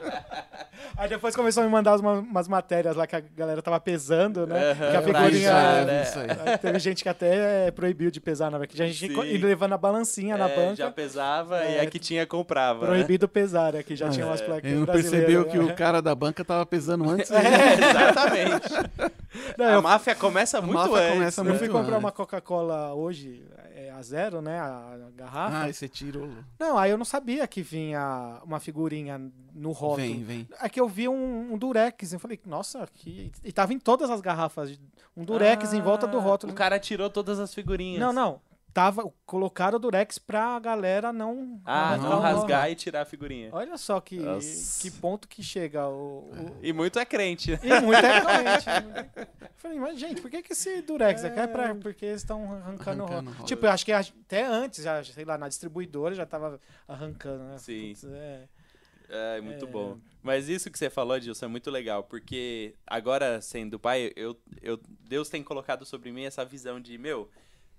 Speaker 1: Aí depois começou a me mandar umas, umas matérias lá que a galera tava pesando, né?
Speaker 2: Aham,
Speaker 1: que a figurinha.
Speaker 4: é,
Speaker 2: né?
Speaker 4: isso aí.
Speaker 1: Aí Teve gente que até proibiu de pesar, na verdade. A gente ia levando a balancinha na
Speaker 2: É,
Speaker 1: banca.
Speaker 2: Já pesava e
Speaker 1: É,
Speaker 2: a que tinha comprava. né?
Speaker 1: Proibido pesar, né? Que já
Speaker 4: Ah,
Speaker 1: tinha umas
Speaker 2: é.
Speaker 1: plaquinhas
Speaker 4: Ele não percebeu
Speaker 1: né?
Speaker 4: que o cara da banca tava pesando antes.
Speaker 2: É, exatamente.
Speaker 1: Não,
Speaker 2: a
Speaker 1: eu,
Speaker 2: máfia começa muito
Speaker 4: máfia
Speaker 2: antes.
Speaker 4: começa
Speaker 2: né?
Speaker 1: eu
Speaker 4: muito
Speaker 1: fui comprar
Speaker 4: antes.
Speaker 1: uma Coca-Cola hoje, é, a zero, né? A garrafa.
Speaker 4: Ah, você tirou.
Speaker 1: Não, aí eu não sabia que vinha uma figurinha no rótulo.
Speaker 4: Vem, vem.
Speaker 1: É que eu vi um, um durex. Eu falei, nossa, que. E tava em todas as garrafas. Um durex em volta do
Speaker 2: Ah,
Speaker 1: rótulo.
Speaker 2: O cara tirou todas as figurinhas.
Speaker 1: Não, não. Tava, colocaram o durex pra galera não.
Speaker 2: Ah,
Speaker 1: não
Speaker 2: não rasgar e tirar a figurinha.
Speaker 1: Olha só que,
Speaker 2: Nossa.
Speaker 1: que ponto que chega o. o-
Speaker 2: E muito é crente.
Speaker 1: E muito é crente. Eu falei, mas gente, por que, que esse durex aqui é pra, porque eles estão arrancando o
Speaker 4: Arrancando rótulo.
Speaker 1: Tipo, eu acho que até antes, já, sei lá, na distribuidora já tava arrancando, né?
Speaker 2: Sim.
Speaker 1: Putz, é.
Speaker 2: É, muito
Speaker 1: É.
Speaker 2: bom. Mas isso que você falou, Dilson, é muito legal, porque agora, sendo pai, eu, eu, Deus tem colocado sobre mim essa visão de, meu,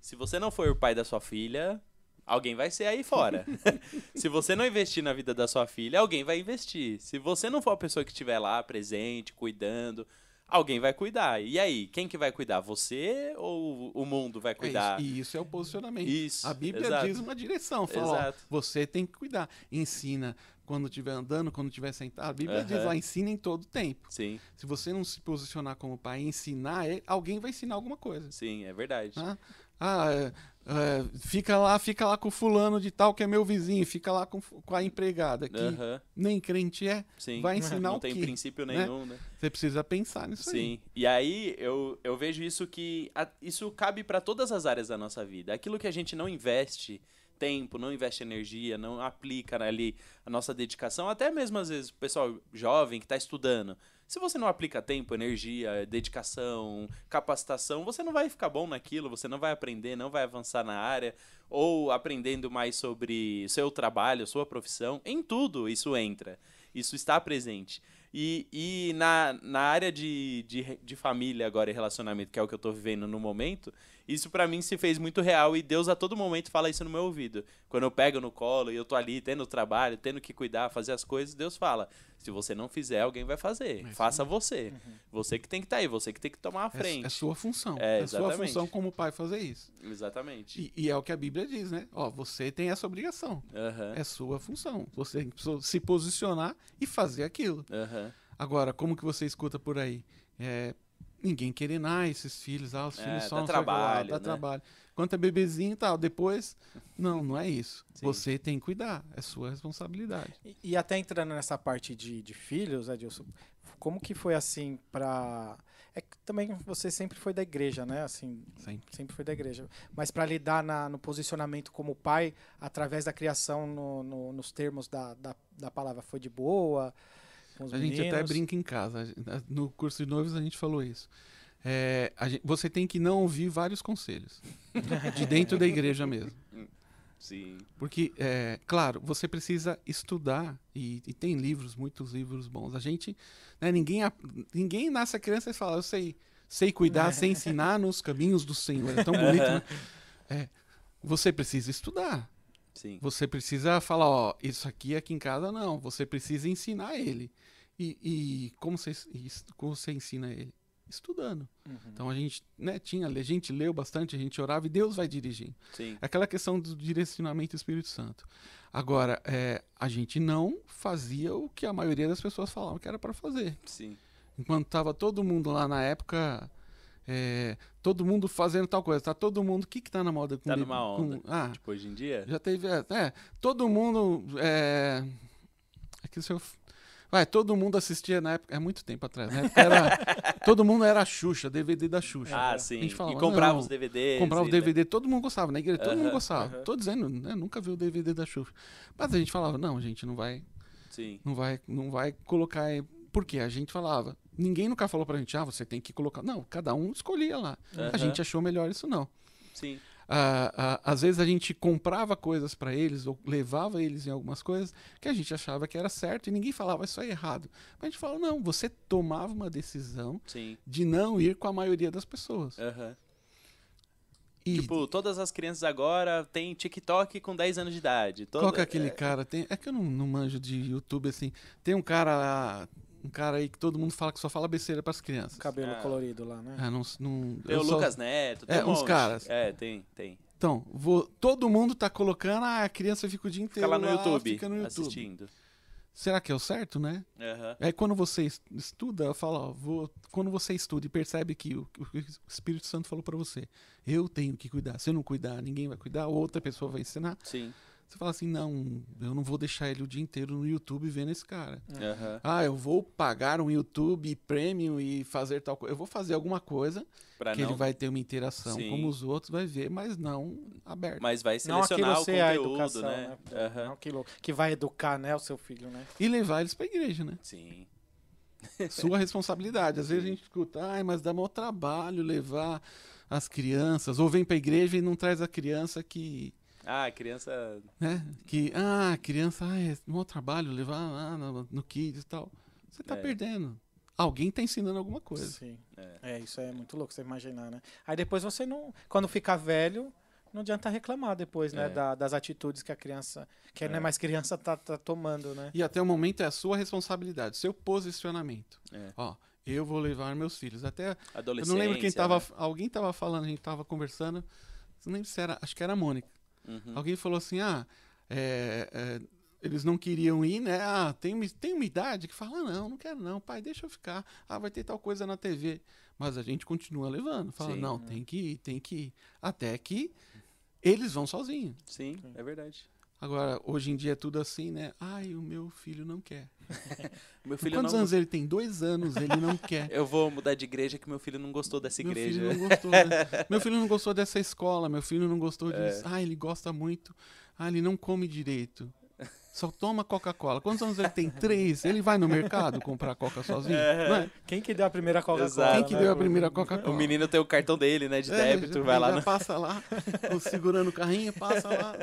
Speaker 2: se você não for o pai da sua filha, alguém vai ser aí fora. se você não investir na vida da sua filha, alguém vai investir. Se você não for a pessoa que estiver lá, presente, cuidando, alguém vai cuidar. E aí, quem que vai cuidar? Você ou o mundo vai
Speaker 4: É
Speaker 2: cuidar?
Speaker 4: isso, e isso é o posicionamento.
Speaker 2: Isso,
Speaker 4: A Bíblia
Speaker 2: exato.
Speaker 4: diz uma direção. Fala, ó, você tem que cuidar. Ensina quando estiver andando, quando estiver sentado. A Bíblia diz
Speaker 2: Aham.
Speaker 4: lá, ensina em todo tempo.
Speaker 2: Sim,
Speaker 4: Se você não se posicionar como pai e ensinar, ele- alguém vai ensinar alguma coisa.
Speaker 2: sim, é verdade.
Speaker 4: Ah, ah, é, é, fica lá, fica lá com o fulano de tal que é meu vizinho, fica lá com, com a empregada que nem crente é.
Speaker 2: sim.
Speaker 4: Vai ensinar
Speaker 2: não tem
Speaker 4: quê?
Speaker 2: princípio
Speaker 4: né?
Speaker 2: nenhum, né?
Speaker 4: Você precisa pensar nisso aí.
Speaker 2: Sim. E aí eu, eu vejo isso que a- isso cabe para todas as áreas da nossa vida. Aquilo que a gente não investe tempo, não investe energia, não aplica ali a nossa dedicação, até mesmo às vezes o pessoal jovem que está estudando. Se você não aplica tempo, energia, dedicação, capacitação, você não vai ficar bom naquilo, você não vai aprender, não vai avançar na área, ou aprendendo mais sobre seu trabalho, sua profissão, em tudo isso entra. Isso está presente. E, e na, na área de, de, de família agora e relacionamento, que é o que eu tô vivendo no momento, isso pra mim se fez muito real e Deus a todo momento fala isso no meu ouvido. Quando eu pego no colo e eu tô ali tendo trabalho, tendo que cuidar, fazer as coisas, Deus fala: se você não fizer, alguém vai fazer.
Speaker 4: isso
Speaker 2: Faça você. Você que tem que estar aí, você que tem que tomar a
Speaker 4: É,
Speaker 2: frente.
Speaker 4: é sua função.
Speaker 2: É,
Speaker 4: É, sua função como pai fazer isso.
Speaker 2: Exatamente.
Speaker 4: E, e é o que a Bíblia diz, né? Ó, você tem essa obrigação.
Speaker 2: Aham.
Speaker 4: É sua função. Você tem que se posicionar e fazer aquilo.
Speaker 2: Aham.
Speaker 4: Agora, como que você escuta por aí? É, ninguém querendo, ah, esses filhos, ah, os
Speaker 2: É,
Speaker 4: filhos só
Speaker 2: dá
Speaker 4: não sei o que lá,
Speaker 2: trabalho,
Speaker 4: dá
Speaker 2: né?
Speaker 4: trabalho. Quanto é bebezinho e tal, depois, não, não é isso.
Speaker 2: Sim.
Speaker 4: Você tem que cuidar, é sua responsabilidade.
Speaker 1: E, e até entrando nessa parte de, de filhos, Edilson, como que foi assim pra. É que também você sempre foi da igreja, né? Assim,
Speaker 4: Sempre.
Speaker 1: sempre foi da igreja. Mas para lidar na- no posicionamento como pai, através da criação no- no- nos termos da, da, da palavra, foi de boa? Com os
Speaker 4: A gente até
Speaker 1: meninos?
Speaker 4: brinca em casa. No curso de noivos a gente falou isso. É, a gente- você tem que não ouvir vários conselhos. de dentro da igreja mesmo.
Speaker 2: Sim.
Speaker 4: Porque, é, claro, você precisa estudar, e, e tem livros, muitos livros bons. A gente, né, ninguém, ninguém nasce a criança e fala, eu sei, sei cuidar, sei ensinar nos caminhos do Senhor. É tão bonito, né? É, você precisa estudar.
Speaker 2: Sim.
Speaker 4: Você precisa falar, ó, isso aqui aqui em casa não. Você precisa ensinar ele. E, e como, você, como você ensina ele? Estudando.
Speaker 1: Uhum.
Speaker 4: Então a gente, né, tinha, a gente leu bastante, a gente orava e Deus vai dirigindo.
Speaker 2: Sim.
Speaker 4: Aquela questão do direcionamento do Espírito Santo. Agora, é, a gente não fazia o que a maioria das pessoas falavam que era para fazer.
Speaker 2: Sim.
Speaker 4: Enquanto tava todo mundo lá na época, é, todo mundo fazendo tal coisa, tá todo mundo, o que que tá na moda com
Speaker 2: Tá numa
Speaker 4: com-
Speaker 2: onda.
Speaker 4: ah,
Speaker 2: Tipo, hoje em dia.
Speaker 4: já teve, é, é, todo mundo, é, é que se eu, vai, todo mundo assistia na época, é muito tempo atrás, época era, todo mundo era a Xuxa, DVD da Xuxa.
Speaker 2: Ah,
Speaker 4: A
Speaker 2: sim.
Speaker 4: gente falava,
Speaker 2: e comprava
Speaker 4: não,
Speaker 2: os DVDs.
Speaker 4: Comprava o DVD, todo mundo gostava, na igreja todo mundo
Speaker 2: Aham,
Speaker 4: gostava.
Speaker 2: aham.
Speaker 4: Tô dizendo, né, nunca vi o DVD da Xuxa. Mas a gente falava, não, gente, não vai,
Speaker 2: Sim.
Speaker 4: não vai, não vai colocar, aí. por quê? A gente falava, ninguém nunca falou pra gente, ah, você tem que colocar, não, cada um escolhia lá. A
Speaker 2: Aham.
Speaker 4: gente achou melhor isso não.
Speaker 2: Sim.
Speaker 4: ah, ah, às vezes a gente comprava coisas para eles ou levava eles em algumas coisas que a gente achava que era certo e ninguém falava isso é errado. Mas a gente falava, não, você tomava uma decisão
Speaker 2: Sim.
Speaker 4: de não ir com a maioria das pessoas.
Speaker 2: Aham.
Speaker 4: E
Speaker 2: Tipo, todas as crianças agora têm TikTok com 10 anos de idade. Toda-
Speaker 4: qual que é aquele cara? Tem, é que eu não, não manjo de YouTube assim. Tem um cara lá, um cara aí que todo mundo fala que só fala besteira pras crianças.
Speaker 1: Cabelo
Speaker 2: Ah.
Speaker 1: colorido lá, né?
Speaker 4: Ah, não, não,
Speaker 2: Tem
Speaker 4: eu
Speaker 2: o
Speaker 4: só-
Speaker 2: Lucas Neto, tem
Speaker 4: É,
Speaker 2: um
Speaker 4: uns
Speaker 2: monte.
Speaker 4: caras.
Speaker 2: É, tem, tem.
Speaker 4: Então, vou, todo mundo tá colocando, ah, a criança fica o dia
Speaker 2: Fica
Speaker 4: inteiro
Speaker 2: lá no YouTube,
Speaker 4: fica no YouTube.
Speaker 2: assistindo.
Speaker 4: Será que é o certo, né?
Speaker 2: Aham.
Speaker 4: Aí quando você es- estuda, eu falo, ó, vou, quando você estuda e percebe que o, o Espírito Santo falou pra você, eu tenho que cuidar. Se eu não cuidar, ninguém vai cuidar, outra pessoa vai ensinar.
Speaker 2: Sim.
Speaker 4: Você fala assim, não, eu não vou deixar ele o dia inteiro no YouTube vendo esse cara.
Speaker 2: Aham.
Speaker 4: Ah, eu vou pagar um YouTube Premium e fazer tal coisa. Eu vou fazer alguma coisa
Speaker 2: Pra
Speaker 4: que
Speaker 2: não...
Speaker 4: ele vai ter uma interação
Speaker 2: Sim.
Speaker 4: como os outros, vai ver, mas não aberto.
Speaker 2: Mas vai
Speaker 1: Não
Speaker 2: selecionar
Speaker 1: aquilo
Speaker 2: o conteúdo,
Speaker 1: educação,
Speaker 2: né?
Speaker 1: né?
Speaker 2: Aham.
Speaker 1: Não aquilo que vai educar, né, o seu filho, né?
Speaker 4: E levar eles pra igreja, né?
Speaker 2: Sim.
Speaker 4: Sua responsabilidade. Às vezes a gente escuta, ai, mas dá maior trabalho levar as crianças, ou vem pra igreja e não traz a criança que.
Speaker 2: Ah, a criança...
Speaker 4: né? Que, ah, a criança, ai, é maior trabalho levar lá no, no Kids e tal. Você tá
Speaker 2: É.
Speaker 4: perdendo. Alguém tá ensinando alguma coisa.
Speaker 1: Sim.
Speaker 2: É.
Speaker 1: É, isso é muito louco você imaginar, né? Aí depois você não. Quando ficar velho, não adianta reclamar depois, né?
Speaker 2: É.
Speaker 1: da- das atitudes que a criança. Que não é mais criança, tá, tá tomando, né?
Speaker 4: E até o momento é a sua responsabilidade, seu posicionamento.
Speaker 2: É.
Speaker 4: Ó, eu vou levar meus filhos. Até Eu não lembro quem tava.
Speaker 2: né?
Speaker 4: Alguém tava falando, a gente tava conversando. Não lembro se era. Acho que era a Mônica.
Speaker 2: Uhum.
Speaker 4: Alguém falou assim: ah, é, é, eles não queriam ir, né? Ah, tem, uma- tem uma idade que fala: ah, não, não quero não, pai, deixa eu ficar. Ah, vai ter tal coisa na TV. Mas a gente continua levando. Fala:
Speaker 2: Sim.
Speaker 4: não, tem que ir, tem que ir. Até que eles vão sozinhos.
Speaker 2: Sim, é verdade.
Speaker 4: Agora, hoje em dia é tudo assim, né? Ai, o meu filho não quer.
Speaker 2: Meu filho
Speaker 4: Quantos
Speaker 2: não...
Speaker 4: anos ele tem? Dois anos, ele não quer.
Speaker 2: Eu vou mudar de igreja que meu filho não gostou dessa
Speaker 4: Meu
Speaker 2: igreja.
Speaker 4: filho, não gostou de- meu filho não gostou dessa escola, meu filho não gostou
Speaker 2: É.
Speaker 4: disso. Ah, ele gosta muito. Ah, ele não come direito. Só toma Coca-Cola. Quantos anos ele tem? Três. Ele vai no mercado comprar Coca sozinho? Não é?
Speaker 1: Quem que deu a primeira Coca-Cola?
Speaker 4: Quem que
Speaker 1: né?
Speaker 4: deu a primeira Coca-Cola?
Speaker 2: O menino tem o cartão dele, né? De
Speaker 4: É,
Speaker 2: débito,
Speaker 4: já-
Speaker 2: vai lá
Speaker 4: já
Speaker 2: no...
Speaker 4: Passa lá, segurando o carrinho, passa lá.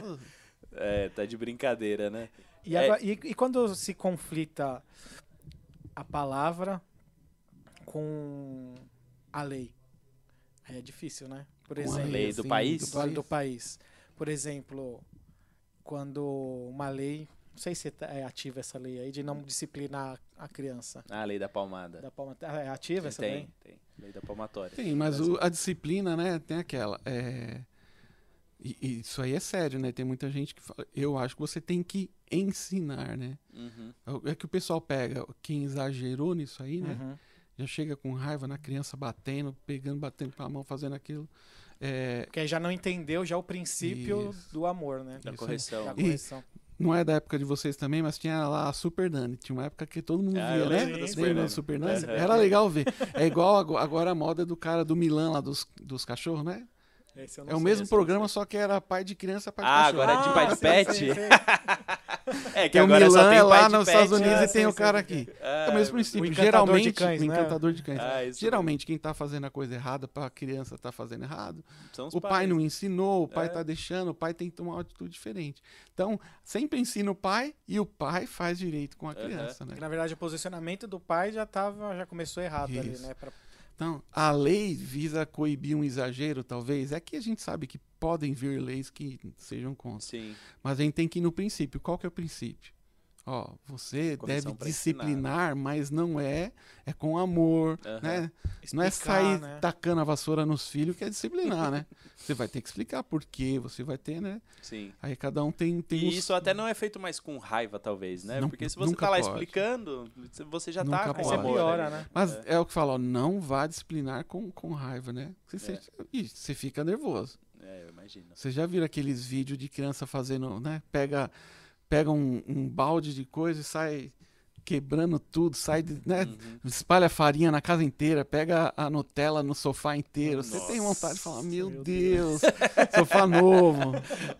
Speaker 2: É, tá de brincadeira, né?
Speaker 1: E,
Speaker 2: É.
Speaker 1: agora- e- e quando se conflita a palavra com a lei? Aí é difícil, né? Por
Speaker 4: Com a
Speaker 1: exemplo,
Speaker 2: lei do
Speaker 4: assim,
Speaker 2: país?
Speaker 1: do, do país. Por exemplo, quando uma lei, não sei se é ativa essa lei aí, de não disciplinar a criança.
Speaker 2: Ah, a lei da palmada.
Speaker 1: Da palma, é ativa essa lei?
Speaker 2: tem, tem. Lei da palmatória.
Speaker 4: Tem, mas o- a disciplina, né, tem aquela. é, E, e isso aí é sério, né? Tem muita gente que fala. Eu acho que você tem que ensinar, né?
Speaker 2: Uhum.
Speaker 4: É que o pessoal pega quem exagerou nisso aí, né?
Speaker 1: Uhum.
Speaker 4: Já chega com raiva na criança batendo, pegando, batendo com a mão, fazendo aquilo. É,
Speaker 1: Porque aí já não entendeu já o princípio
Speaker 4: Isso.
Speaker 1: do amor, né?
Speaker 2: Da
Speaker 4: Isso
Speaker 2: correção.
Speaker 1: Da
Speaker 4: E-
Speaker 1: correção.
Speaker 4: não é da época de vocês também, mas tinha lá a Super Nani. Tinha uma época que todo mundo
Speaker 2: Ah,
Speaker 4: via, né?
Speaker 2: da Super Nani.
Speaker 4: Super Nani? Era legal ver. É igual ago- agora a moda do cara do Milan lá dos, dos cachorros, né?
Speaker 1: Esse eu não
Speaker 4: É o
Speaker 1: sei,
Speaker 4: mesmo programa, só que era pai de criança, pai de
Speaker 2: Ah,
Speaker 4: cachorro.
Speaker 2: agora é de pai de
Speaker 1: sei,
Speaker 2: pet?
Speaker 1: sei, sei.
Speaker 2: É que
Speaker 4: Tem o
Speaker 2: agora
Speaker 4: Milan
Speaker 2: só tem
Speaker 4: é
Speaker 2: pai
Speaker 4: lá
Speaker 2: de
Speaker 4: nos
Speaker 2: pet.
Speaker 4: Estados Unidos
Speaker 1: Ah,
Speaker 4: e tem
Speaker 1: sei,
Speaker 4: o cara aqui.
Speaker 2: Ah,
Speaker 4: É o mesmo princípio.
Speaker 1: o
Speaker 4: Geralmente,
Speaker 1: cães,
Speaker 4: o
Speaker 1: né?
Speaker 4: encantador de cães.
Speaker 2: Ah,
Speaker 4: Geralmente, quem tá fazendo a coisa errada pra criança tá fazendo errado,
Speaker 2: São os
Speaker 4: o pai
Speaker 2: pais.
Speaker 4: não ensinou, o pai
Speaker 2: É.
Speaker 4: tá deixando, o pai tem que tomar uma atitude diferente. Então, sempre ensina o pai e o pai faz direito com a criança, né?
Speaker 1: Na verdade, o posicionamento do pai já tava, já começou errado ali,
Speaker 4: Isso.
Speaker 1: né? Pra-
Speaker 4: Então, a lei visa coibir um exagero, talvez. É que a gente sabe que podem vir leis que sejam contra.
Speaker 2: Sim.
Speaker 4: Mas a gente tem que ir no princípio. Qual que é o princípio? Ó, você deve
Speaker 2: pra
Speaker 4: disciplinar, mas não é, é com amor,
Speaker 2: Aham.
Speaker 4: né? Não é
Speaker 1: explicar,
Speaker 4: sair
Speaker 1: né?
Speaker 4: tacando a vassoura nos filhos que é disciplinar, né? Você vai ter que explicar por quê, você vai ter, né?
Speaker 2: Sim.
Speaker 4: Aí cada um tem, tem
Speaker 2: E
Speaker 4: os-
Speaker 2: isso até não é feito mais com raiva, talvez, né?
Speaker 4: Não-
Speaker 2: Porque se você tá lá
Speaker 4: pode.
Speaker 2: explicando, você já
Speaker 4: Nunca
Speaker 2: tá com
Speaker 4: pode.
Speaker 2: amor.
Speaker 1: piora,
Speaker 2: ali,
Speaker 1: né?
Speaker 4: Mas é. o que fala, ó, não vá disciplinar com, com raiva, né? Você,
Speaker 2: É.
Speaker 4: você- você fica nervoso.
Speaker 2: É, eu imagino.
Speaker 4: Você já viram aqueles vídeos de criança fazendo, né? Pega, pega um, um balde de coisa e sai quebrando tudo, sai, de- né?
Speaker 2: Uhum.
Speaker 4: Espalha farinha na casa inteira, pega a Nutella no sofá inteiro. Você tem
Speaker 2: Nossa,
Speaker 4: vontade de falar, meu,
Speaker 1: meu
Speaker 4: Deus, sofá novo.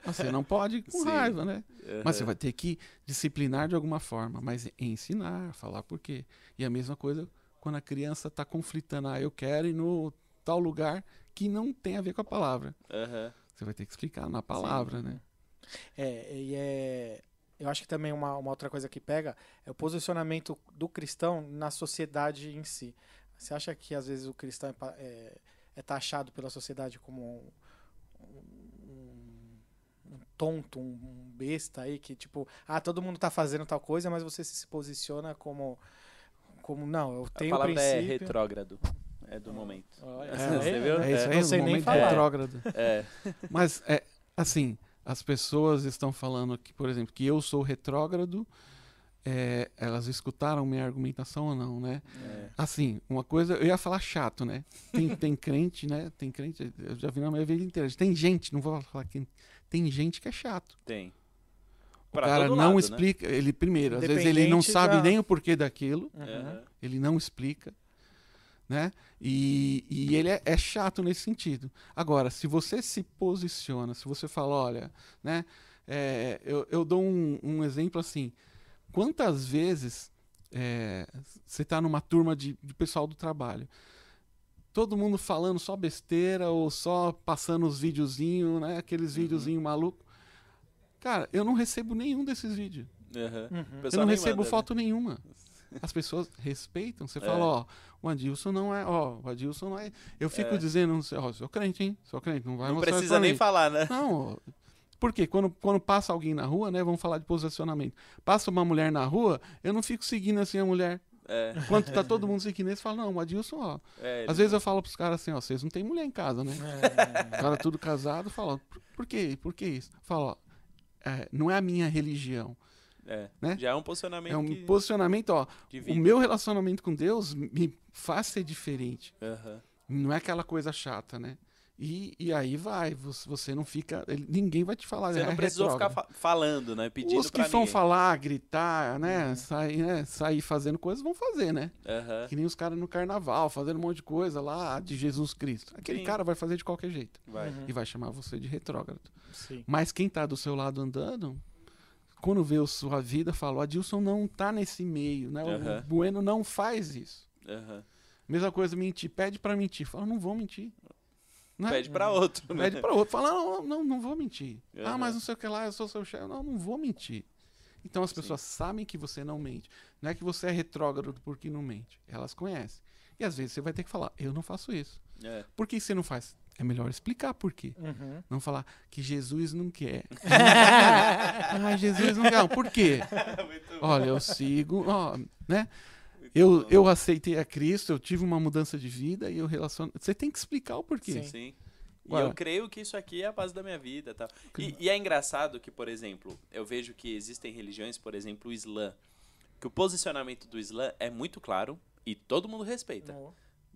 Speaker 4: Você não pode ir com
Speaker 2: Sim.
Speaker 4: raiva, né? Mas você vai ter que disciplinar de alguma forma, mas ensinar, falar por quê. E a mesma coisa quando a criança está conflitando, ah, eu quero ir no tal lugar que não tem a ver com a palavra.
Speaker 2: Aham.
Speaker 4: Você vai ter que explicar na palavra, né?
Speaker 1: É, e é. Eu acho que também uma, uma outra coisa que pega é o posicionamento do cristão na sociedade em si. Você acha que às vezes o cristão é, é, é taxado pela sociedade como um, um- um tonto, um, um besta aí, que tipo, ah, todo mundo tá fazendo tal coisa, mas você se posiciona como. Como, não, eu
Speaker 2: A
Speaker 1: tenho
Speaker 2: palavra é
Speaker 1: princípio.
Speaker 2: retrógrado. É do momento.
Speaker 1: Olha,
Speaker 4: É,
Speaker 1: você
Speaker 2: viu?
Speaker 4: É isso
Speaker 2: É,
Speaker 4: aí,
Speaker 1: não sei nem
Speaker 4: momento
Speaker 1: falar.
Speaker 4: retrógrado.
Speaker 2: É.
Speaker 4: Mas, é, assim, as pessoas estão falando que, por exemplo, que eu sou retrógrado, é, elas escutaram minha argumentação ou não, né?
Speaker 2: é.
Speaker 4: Assim, uma coisa, eu ia falar chato, né? Tem, tem crente, né? Tem crente, eu já vi na minha vida inteira. Tem gente, não vou falar que tem gente que é chato.
Speaker 2: Tem.
Speaker 4: O
Speaker 2: Pra
Speaker 4: cara não
Speaker 2: lado, né?
Speaker 4: explica, ele primeiro, às vezes ele não sabe
Speaker 1: da-
Speaker 4: nem o porquê daquilo,
Speaker 1: Uhum.
Speaker 4: Ele não explica, né? E, e ele é, é chato nesse sentido. Agora, se você se posiciona, se você fala, olha, né? é, eu, eu dou um, um exemplo assim. Quantas vezes é, você está numa turma de, de pessoal do trabalho? Todo mundo falando só besteira ou só passando os videozinhos, né? Aqueles
Speaker 2: Uhum.
Speaker 4: videozinhos malucos. Cara, eu não recebo nenhum desses vídeos.
Speaker 1: Uhum.
Speaker 2: O
Speaker 4: Eu não recebo
Speaker 2: manda, né?
Speaker 4: foto nenhuma. As pessoas respeitam. Você
Speaker 2: É.
Speaker 4: fala, ó, o Adilson não é, ó, o Adilson não é. Eu fico
Speaker 2: É.
Speaker 4: dizendo, ó, sou crente, hein? Sou crente, não vai
Speaker 2: Não precisa nem
Speaker 4: mim.
Speaker 2: falar, né?
Speaker 4: Não, por quê? Quando, quando passa alguém na rua, né? Vamos falar de posicionamento. Passa uma mulher na rua, eu não fico seguindo assim a mulher.
Speaker 2: É.
Speaker 4: Quando tá todo mundo seguindo, eles falam, não, o Adilson, ó.
Speaker 2: é
Speaker 4: Às vezes eu falo pros caras assim, ó, vocês não têm mulher em casa, né?
Speaker 1: É.
Speaker 4: O cara tudo casado, fala, por, por quê? Por que isso? Fala, ó, é, não é a minha religião.
Speaker 2: É.
Speaker 4: né?
Speaker 2: Já é um posicionamento
Speaker 4: É um
Speaker 2: que-
Speaker 4: posicionamento, ó. O meu relacionamento com Deus me faz ser diferente.
Speaker 2: Aham.
Speaker 4: Não é aquela coisa chata, né? E, e aí vai, você, não fica. ninguém vai te falar.
Speaker 2: Você
Speaker 4: é
Speaker 2: não precisou ficar
Speaker 4: retrógrado.
Speaker 2: fa- falando, né? Pedindo
Speaker 4: Os que
Speaker 2: pra
Speaker 4: vão
Speaker 2: ninguém.
Speaker 4: falar, gritar, né?
Speaker 1: Uhum.
Speaker 4: Sair, né? Sair fazendo coisas, vão fazer, né?
Speaker 2: Aham.
Speaker 4: Que nem os caras no carnaval, fazendo um monte de coisa lá de Jesus Cristo. Aquele
Speaker 2: Sim.
Speaker 4: cara vai fazer de qualquer jeito.
Speaker 2: Vai.
Speaker 1: Uhum.
Speaker 4: E vai chamar você de retrógrado.
Speaker 1: Sim.
Speaker 4: Mas quem tá do seu lado andando, quando vê a sua vida, fala: o Adilson não tá nesse meio, né?
Speaker 2: Aham.
Speaker 4: O Bueno não faz isso.
Speaker 2: Aham.
Speaker 4: Mesma coisa, mentir. Pede pra mentir. Fala, não vou mentir. Não é?
Speaker 2: Pede pra outro, né?
Speaker 4: Pede pra outro. Fala, não, não, não vou mentir. Ah,
Speaker 2: Aham.
Speaker 4: mas não sei o que lá, eu sou seu chefe. Não, não vou mentir. Então as
Speaker 2: Sim.
Speaker 4: pessoas sabem que você não mente. Não é que você é retrógrado porque não mente. Elas conhecem. E às vezes você vai ter que falar, eu não faço isso.
Speaker 2: É.
Speaker 4: Por que você não faz? É melhor explicar por quê.
Speaker 1: Uhum.
Speaker 4: Não falar que Jesus não quer. ah, Jesus não quer. Não, por quê? Olha, eu sigo, ó, né? Eu, eu aceitei a Cristo, eu tive uma mudança de vida e eu relaciono. Você tem que explicar o porquê.
Speaker 1: Sim.
Speaker 2: Sim. E
Speaker 4: Ué.
Speaker 2: eu creio que isso aqui é a base da minha vida. Tal. E, e é engraçado que, por exemplo, eu vejo que existem religiões, por exemplo, o Islã, que o posicionamento do Islã é muito claro e todo mundo respeita.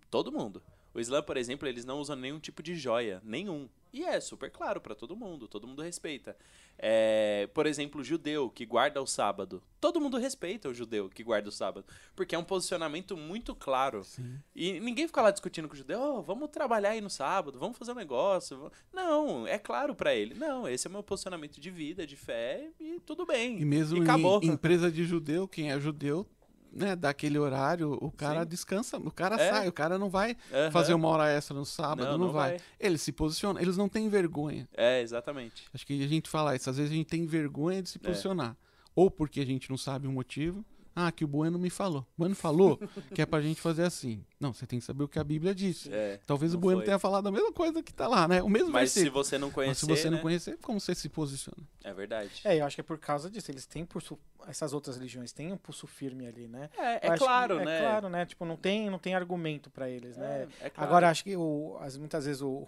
Speaker 2: Todo mundo. O Islã, por exemplo, eles não usam nenhum tipo de joia, nenhum. E é super claro pra todo mundo, todo mundo respeita. É, por exemplo, o judeu que guarda o sábado. Todo mundo respeita o judeu que guarda o sábado. Porque é um posicionamento muito claro.
Speaker 4: Sim.
Speaker 2: E ninguém fica lá discutindo com o judeu, "Oh, vamos trabalhar aí no sábado, vamos fazer um negócio. vamos-" Não, é claro pra ele. Não, esse é o meu posicionamento de vida, de fé e tudo bem.
Speaker 4: E mesmo
Speaker 2: E
Speaker 4: em
Speaker 2: acabou.
Speaker 4: empresa de judeu, quem é judeu, né, daquele horário, o cara
Speaker 2: Sim.
Speaker 4: descansa, o cara
Speaker 2: É.
Speaker 4: sai, o cara não vai
Speaker 2: Aham.
Speaker 4: fazer uma hora extra no sábado, não,
Speaker 2: Não, não
Speaker 4: vai.
Speaker 2: vai.
Speaker 4: Ele se posiciona, eles não têm vergonha.
Speaker 2: É, exatamente.
Speaker 4: Acho que a gente fala isso, às vezes a gente tem vergonha de se
Speaker 2: É.
Speaker 4: posicionar. Ou porque a gente não sabe o motivo. Ah, que o Bueno me falou. O Bueno falou que é pra gente fazer assim. Não, você tem que saber o que a Bíblia disse.
Speaker 2: É.
Speaker 4: Talvez o
Speaker 2: não
Speaker 4: Bueno
Speaker 2: foi.
Speaker 4: tenha falado a mesma coisa que tá lá, né? O mesmo
Speaker 2: Mas se você não
Speaker 4: Mas
Speaker 2: conhecer,
Speaker 4: se você não
Speaker 2: né?
Speaker 4: conhecer, como você se posiciona?
Speaker 2: É verdade.
Speaker 1: É, eu acho que é por causa disso. Eles têm pulso. Essas outras religiões têm um pulso firme ali, né?
Speaker 2: É, é
Speaker 1: acho que-
Speaker 2: claro,
Speaker 1: é
Speaker 2: né?
Speaker 1: claro, né? Tipo, não tem, não tem argumento pra eles, né?
Speaker 2: É, é claro.
Speaker 1: Agora, acho que o, as, muitas vezes o,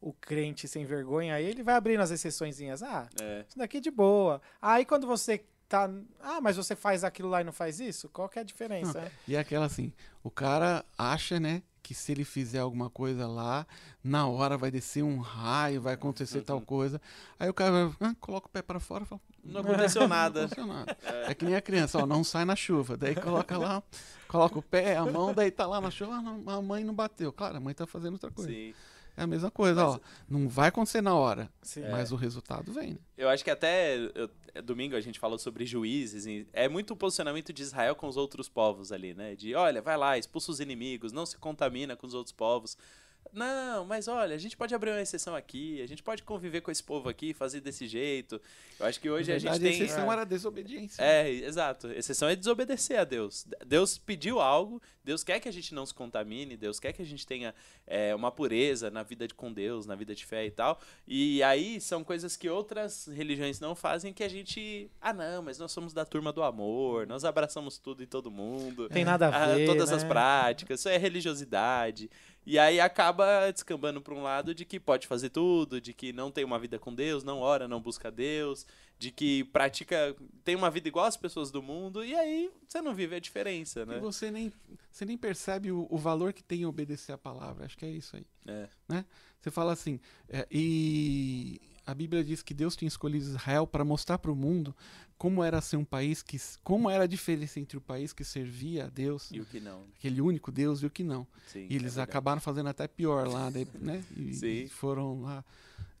Speaker 1: o crente sem vergonha, aí ele vai abrindo as exceçõezinhas. Ah,
Speaker 2: É.
Speaker 1: isso daqui é de boa. Aí quando você tá. Ah, mas você faz aquilo lá e não faz isso? Qual que é a diferença?
Speaker 4: E é aquela assim, o cara acha, né, que se ele fizer alguma coisa lá, na hora vai descer um raio, vai acontecer tal
Speaker 2: Uhum.
Speaker 4: coisa. Aí o cara vai, ah, coloca o pé pra fora e fala,
Speaker 2: Não aconteceu
Speaker 4: não
Speaker 2: nada.
Speaker 4: aconteceu nada. É que nem a criança, ó, não sai na chuva. Daí coloca lá, coloca o pé, a mão, daí tá lá na chuva, ah, não, a mãe não bateu. Claro, a mãe tá fazendo outra coisa.
Speaker 2: Sim.
Speaker 4: É a mesma coisa, ó. Não vai acontecer na hora,
Speaker 1: Sim.
Speaker 4: mas o resultado vem, né?
Speaker 2: Eu acho que até eu- é, domingo a gente falou sobre juízes. é muito o posicionamento de Israel com os outros povos ali, né? De olha, vai lá, expulsa os inimigos, não se contamina com os outros povos. Não, mas olha, a gente pode abrir uma exceção aqui, a gente pode conviver com esse povo aqui, fazer desse jeito. Eu acho que hoje
Speaker 4: Na
Speaker 2: a gente
Speaker 4: verdade,
Speaker 2: tem.
Speaker 4: a exceção era desobediência.
Speaker 2: É, exato. Exceção é desobedecer a Deus. Deus pediu algo, Deus quer que a gente não se contamine, Deus quer que a gente tenha é, uma pureza na vida de, com Deus, na vida de fé e tal. E aí são coisas que outras religiões não fazem que a gente. Ah, não, mas nós somos da turma do amor, nós abraçamos tudo e todo mundo.
Speaker 1: Tem nada a
Speaker 2: Ah,
Speaker 1: ver.
Speaker 2: todas
Speaker 1: né?
Speaker 2: as práticas, isso é religiosidade. E aí acaba descambando para um lado de que pode fazer tudo, de que não tem uma vida com Deus, não ora, não busca Deus, de que pratica, tem uma vida igual às pessoas do mundo, e aí você não vive a diferença,
Speaker 4: E
Speaker 2: né?
Speaker 4: você nem, você nem percebe o, o valor que tem em obedecer a palavra. Acho que é isso aí.
Speaker 2: É,
Speaker 4: Você fala assim, é, e a Bíblia diz que Deus tinha escolhido Israel para mostrar para o mundo como era ser um país que, como era a diferença entre o país que servia a Deus,
Speaker 2: e o que não.
Speaker 4: aquele único Deus e o que não.
Speaker 2: Sim,
Speaker 4: E
Speaker 2: é
Speaker 4: eles
Speaker 2: verdade.
Speaker 4: acabaram fazendo até pior lá, né? E, e foram lá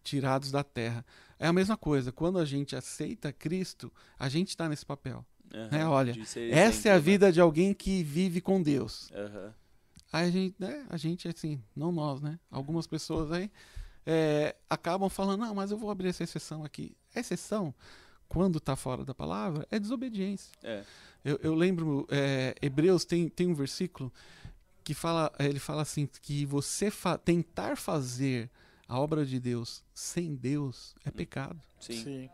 Speaker 4: tirados da terra. É a mesma coisa. Quando a gente aceita Cristo, a gente está nesse papel.
Speaker 2: Aham,
Speaker 4: né, olha, Essa é a
Speaker 2: né?
Speaker 4: vida de alguém que vive com Deus.
Speaker 2: Aham.
Speaker 4: Aí a gente, né, a gente assim, não nós, né? Algumas pessoas aí é, acabam falando, não, mas eu vou abrir essa exceção aqui. Exceção, quando está fora da palavra, é desobediência.
Speaker 2: É.
Speaker 4: Eu, eu lembro, é, Hebreus tem, tem um versículo que fala, ele fala assim, que você fa- tentar fazer a obra de Deus sem Deus é pecado.
Speaker 2: Sim.
Speaker 1: Sim.